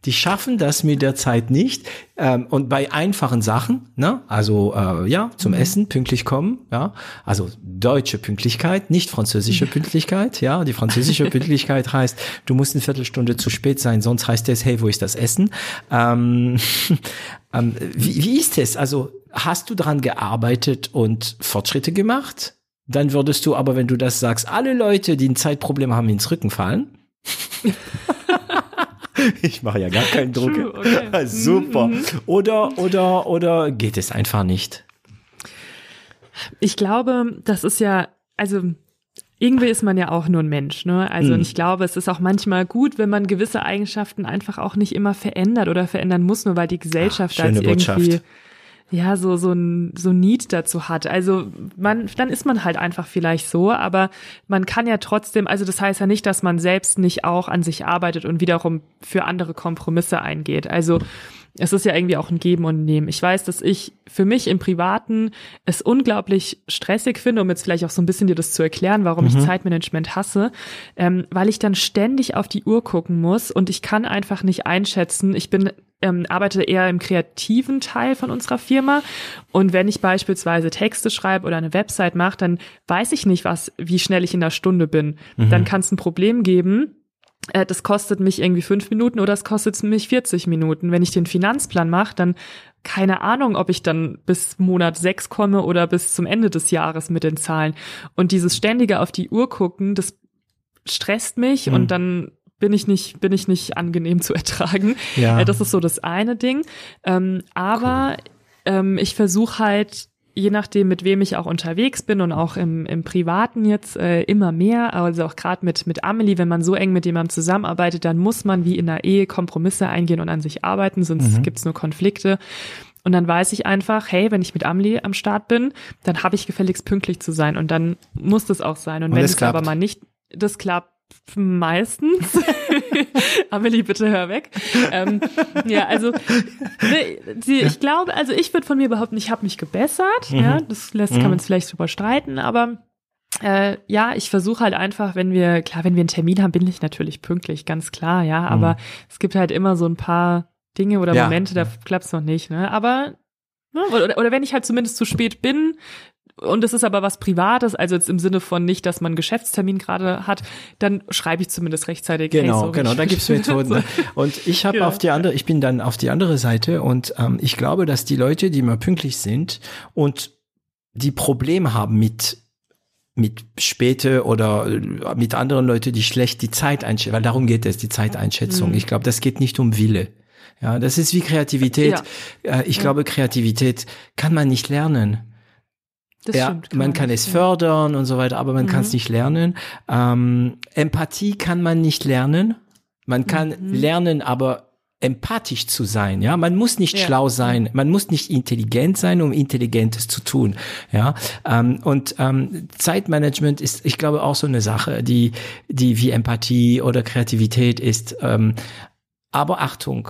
Die schaffen das mit der Zeit nicht. Ähm, und bei einfachen Sachen, ne, also äh, ja, zum Essen pünktlich kommen, ja, also deutsche Pünktlichkeit, nicht französische Pünktlichkeit, ja. Die französische Pünktlichkeit heißt, du musst eine Viertelstunde zu spät sein, sonst heißt es, hey, wo ist das Essen? Ähm, ähm, wie, wie ist es? Also hast du daran gearbeitet und Fortschritte gemacht? Dann würdest du aber, wenn du das sagst, alle Leute, die ein Zeitproblem haben, ins Rücken fallen. Ich mache ja gar keinen Druck. True, okay. Super. Oder, oder, oder geht es einfach nicht? Ich glaube, das ist ja, also irgendwie ist man ja auch nur ein Mensch, ne? Also Mhm. und ich glaube, es ist auch manchmal gut, wenn man gewisse Eigenschaften einfach auch nicht immer verändert oder verändern muss, nur weil die Gesellschaft Ah, da irgendwie Botschaft. Ja so so ein so ein Need dazu hat. Also man dann ist man halt einfach vielleicht so, aber man kann ja trotzdem, also das heißt ja nicht, dass man selbst nicht auch an sich arbeitet und wiederum für andere Kompromisse eingeht. Also es ist ja irgendwie auch ein Geben und Nehmen. Ich weiß, dass ich für mich im Privaten es unglaublich stressig finde, um jetzt vielleicht auch so ein bisschen dir das zu erklären, warum ich Zeitmanagement hasse, ähm, weil ich dann ständig auf die Uhr gucken muss und ich kann einfach nicht einschätzen. Ich bin ähm, arbeite eher im kreativen Teil von unserer Firma und wenn ich beispielsweise Texte schreibe oder eine Website mache, dann weiß ich nicht, was, wie schnell ich in der Stunde bin. Dann kann es ein Problem geben, das kostet mich irgendwie fünf Minuten oder es kostet mich 40 Minuten. Wenn ich den Finanzplan mache, dann keine Ahnung, ob ich dann bis Monat sechs komme oder bis zum Ende des Jahres mit den Zahlen. Und dieses ständige auf die Uhr gucken, das stresst mich und dann bin ich nicht, bin ich nicht angenehm zu ertragen. Ja. Äh, das ist so das eine Ding. Ähm, aber ähm, ich versuche halt, je nachdem, mit wem ich auch unterwegs bin und auch im, im Privaten jetzt äh, immer mehr, also auch gerade mit, mit Amelie, wenn man so eng mit jemandem zusammenarbeitet, dann muss man wie in der Ehe Kompromisse eingehen und an sich arbeiten, sonst gibt's nur Konflikte. Und dann weiß ich einfach, hey, wenn ich mit Amelie am Start bin, dann habe ich gefälligst pünktlich zu sein und dann muss das auch sein. Und, Und wenn es aber mal nicht, das klappt meistens. Amelie, bitte hör weg. Ähm, ja, also ne, sie, ich glaube, also ich würde von mir behaupten, ich habe mich gebessert. Ja, das lässt kann man es vielleicht überstreiten, aber Äh, ja, ich versuche halt einfach, wenn wir, klar, wenn wir einen Termin haben, bin ich natürlich pünktlich, ganz klar, ja. Aber mhm. es gibt halt immer so ein paar Dinge oder ja. Momente, da klappt's noch nicht, ne? Aber ne? Oder, oder wenn ich halt zumindest zu spät bin, und es ist aber was Privates, also jetzt im Sinne von nicht, dass man einen Geschäftstermin gerade hat, dann schreibe ich zumindest rechtzeitig. Genau, hey, so genau, da gibt's Methoden. Ne? Und ich habe ja. auf die andere, ich bin dann auf die andere Seite und ähm, ich glaube, dass die Leute, die immer pünktlich sind und die Probleme haben mit mit Späte oder äh, mit anderen Leuten, die schlecht die Zeit einschätzen, weil darum geht es, die Zeiteinschätzung. Mhm. Ich glaube, das geht nicht um Wille. Ja, das ist wie Kreativität. Ja. Äh, ich glaube, Kreativität kann man nicht lernen. Das ja, stimmt, kann man, man kann es fördern und so weiter, aber man mhm. kann es nicht lernen. Ähm, Empathie kann man nicht lernen. Man kann mhm. lernen, aber empathisch zu sein, ja. Man muss nicht ja. schlau sein, man muss nicht intelligent sein, um Intelligentes zu tun, ja. Ähm, und ähm, Zeitmanagement ist, ich glaube, auch so eine Sache, die, die wie Empathie oder Kreativität ist. Ähm, aber Achtung,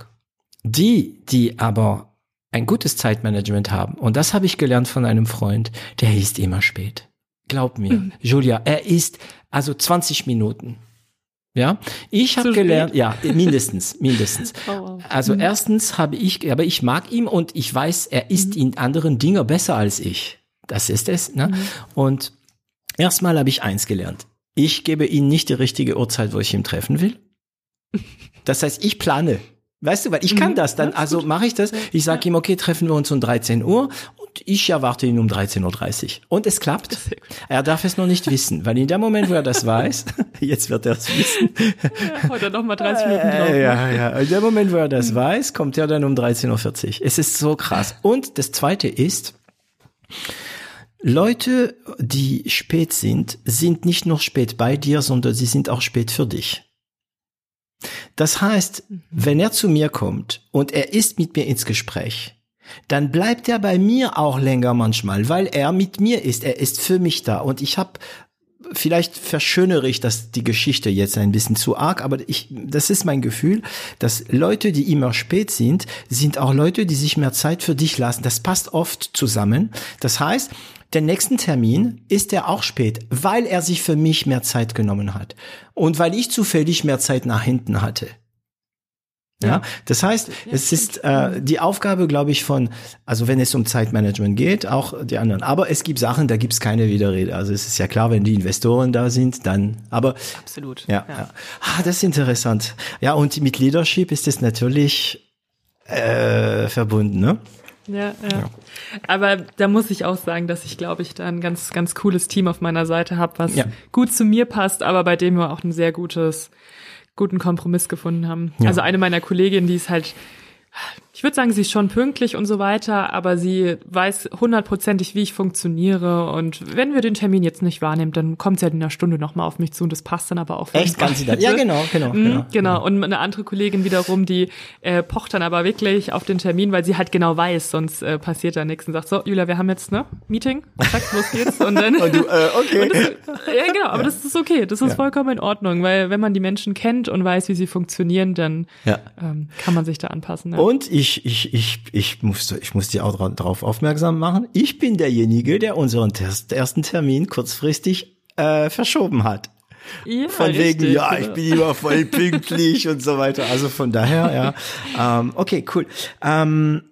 die, die aber ein gutes Zeitmanagement haben, und das habe ich gelernt von einem Freund, der ist immer spät. Glaub mir, mhm. Julia, er ist also 20 Minuten ja, ich habe gelernt, ja, mindestens, mindestens. Oh, wow. Also mhm. erstens habe ich, aber ich mag ihn und ich weiß, er ist mhm. in anderen Dingen besser als ich. Das ist es. Ne? Mhm. Und erstmal habe ich eins gelernt. Ich gebe ihm nicht die richtige Uhrzeit, wo ich ihn treffen will. Das heißt, ich plane. Weißt du, weil ich kann mhm. das dann, also mache ich das. Ich sage ihm, okay, treffen wir uns um 13 Uhr und ich erwarte ihn um 13.30 Uhr. Und es klappt. Er darf es noch nicht wissen, weil in dem Moment, wo er das weiß, jetzt wird er es wissen. Ja, heute noch mal 30 Minuten drauf. Ne? Ja, ja. In dem Moment, wo er das weiß, kommt er dann um 13.40 Uhr. Es ist so krass. Und das zweite ist, Leute, die spät sind, sind nicht nur spät bei dir, sondern sie sind auch spät für dich. Das heißt, mhm. wenn er zu mir kommt und er ist mit mir ins Gespräch, dann bleibt er bei mir auch länger manchmal, weil er mit mir ist. Er ist für mich da und ich habe vielleicht verschönere ich das die Geschichte jetzt ein bisschen zu arg, aber ich das ist mein Gefühl, dass Leute, die immer spät sind, sind auch Leute, die sich mehr Zeit für dich lassen. Das passt oft zusammen. Das heißt, den nächsten Termin ist er auch spät, weil er sich für mich mehr Zeit genommen hat und weil ich zufällig mehr Zeit nach hinten hatte. Ja, ja. das heißt, es ist äh, die Aufgabe, glaube ich, von, also wenn es um Zeitmanagement geht, auch die anderen. Aber es gibt Sachen, da gibt es keine Widerrede. Also es ist ja klar, wenn die Investoren da sind, dann. Aber absolut. Ja, ja. ja. Ah, das ist interessant. Ja, und mit Leadership ist es natürlich äh, verbunden, ne? Ja, ja, ja. Aber da muss ich auch sagen, dass ich, glaube ich, da ein ganz, ganz cooles Team auf meiner Seite habe, was ja. gut zu mir passt, aber bei dem wir auch ein sehr gutes, guten Kompromiss gefunden haben. Ja. Also eine meiner Kolleginnen, die ist halt ich würde sagen, sie ist schon pünktlich und so weiter, aber sie weiß hundertprozentig, wie ich funktioniere. Und wenn wir den Termin jetzt nicht wahrnehmen, dann kommt sie halt in einer Stunde nochmal auf mich zu und das passt dann aber auch. Echt, kann sie das? Ja, genau, genau, mhm, genau. Genau. Und eine andere Kollegin wiederum, die äh, pocht dann aber wirklich auf den Termin, weil sie halt genau weiß, sonst äh, passiert da nichts und sagt so, Julia, wir haben jetzt ne Meeting, zack, los geht's. Und dann. und du, äh, okay. Das, ja, genau, aber ja. das ist okay, das ist ja. vollkommen in Ordnung, weil wenn man die Menschen kennt und weiß, wie sie funktionieren, dann ja. ähm, kann man sich da anpassen. Und ich ich, ich, ich, ich muss, ich muss dir auch darauf aufmerksam machen. Ich bin derjenige, der unseren ersten Termin kurzfristig äh, verschoben hat. Ja, von richtig, wegen, ja, genau. ich bin immer voll pünktlich und so weiter. Also von daher, ja. Ähm, okay, cool. Ähm,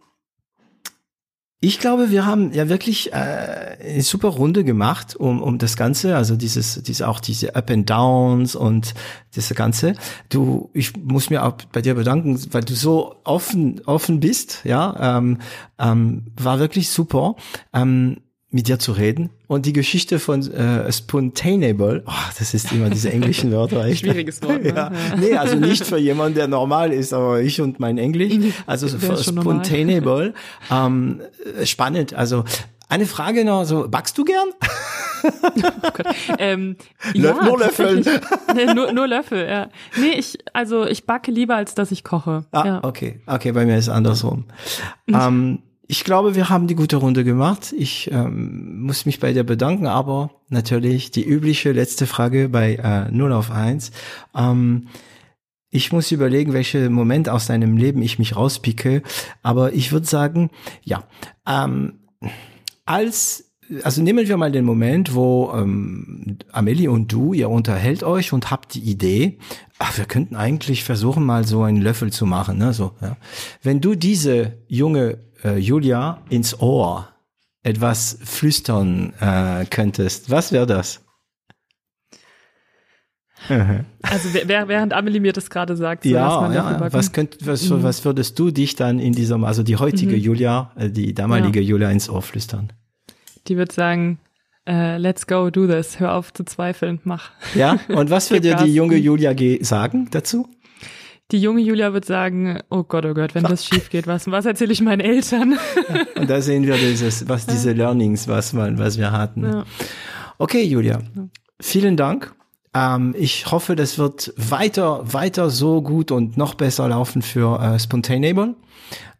ich glaube, wir haben ja wirklich äh, eine super Runde gemacht um, um das Ganze, also dieses, diese auch diese Up and Downs und das Ganze. Du, ich muss mir auch bei dir bedanken, weil du so offen offen bist, ja, ähm, ähm, war wirklich super. Ähm, mit dir zu reden. Und die Geschichte von äh, Spontaneable, oh, das ist immer diese englischen Wörter. Echt. Schwieriges Wort. Ne? ja. Nee, also nicht für jemanden, der normal ist, aber ich und mein Englisch. Also Spontaneable. Ähm, spannend. Also eine Frage noch, so, backst du gern? oh ähm, ja, nur Löffeln. nee, nur, nur Löffel, ja. Nee, ich, also ich backe lieber, als dass ich koche. Ah, ja. okay. Okay, bei mir ist es andersrum. ähm, ich glaube, wir haben die gute Runde gemacht. Ich ähm, muss mich bei dir bedanken, aber natürlich die übliche letzte Frage bei äh, 0 auf 1. Ähm, ich muss überlegen, welche Moment aus deinem Leben ich mich rauspicke, aber ich würde sagen, ja, ähm, als also nehmen wir mal den Moment, wo ähm, Amelie und du, ihr unterhält euch und habt die Idee, ach, wir könnten eigentlich versuchen, mal so einen Löffel zu machen. Ne? So, ja. Wenn du diese junge äh, Julia ins Ohr etwas flüstern äh, könntest, was wäre das? Also während Amelie mir das gerade sagt, so ja, ja. Was, könnt, was, mhm. was würdest du dich dann in diesem, also die heutige mhm. Julia, äh, die damalige ja. Julia ins Ohr flüstern? Die wird sagen, uh, let's go, do this, hör auf zu zweifeln, mach. Ja, und was würde dir die junge Julia sagen dazu? Die junge Julia wird sagen, oh Gott, oh Gott, wenn das schief geht, was, was erzähle ich meinen Eltern? Ja, und da sehen wir dieses, was diese Learnings, was man, was wir hatten. Ja. Okay, Julia, vielen Dank. Ähm, ich hoffe, das wird weiter, weiter so gut und noch besser laufen für äh, Spontaneable.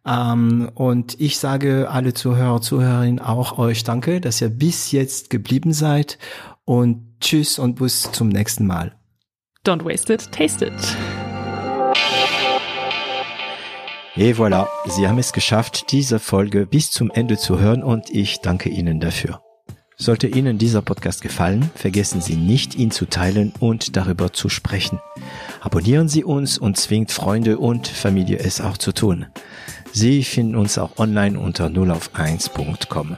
Ähm, und ich sage alle Zuhörer, Zuhörerinnen auch euch danke, dass ihr bis jetzt geblieben seid und tschüss und bis zum nächsten Mal. Don't waste it, taste it. Et voilà, Sie haben es geschafft, diese Folge bis zum Ende zu hören und ich danke Ihnen dafür. Sollte Ihnen dieser Podcast gefallen, vergessen Sie nicht, ihn zu teilen und darüber zu sprechen. Abonnieren Sie uns und zwingt Freunde und Familie es auch zu tun. Sie finden uns auch online unter 0auf1.com.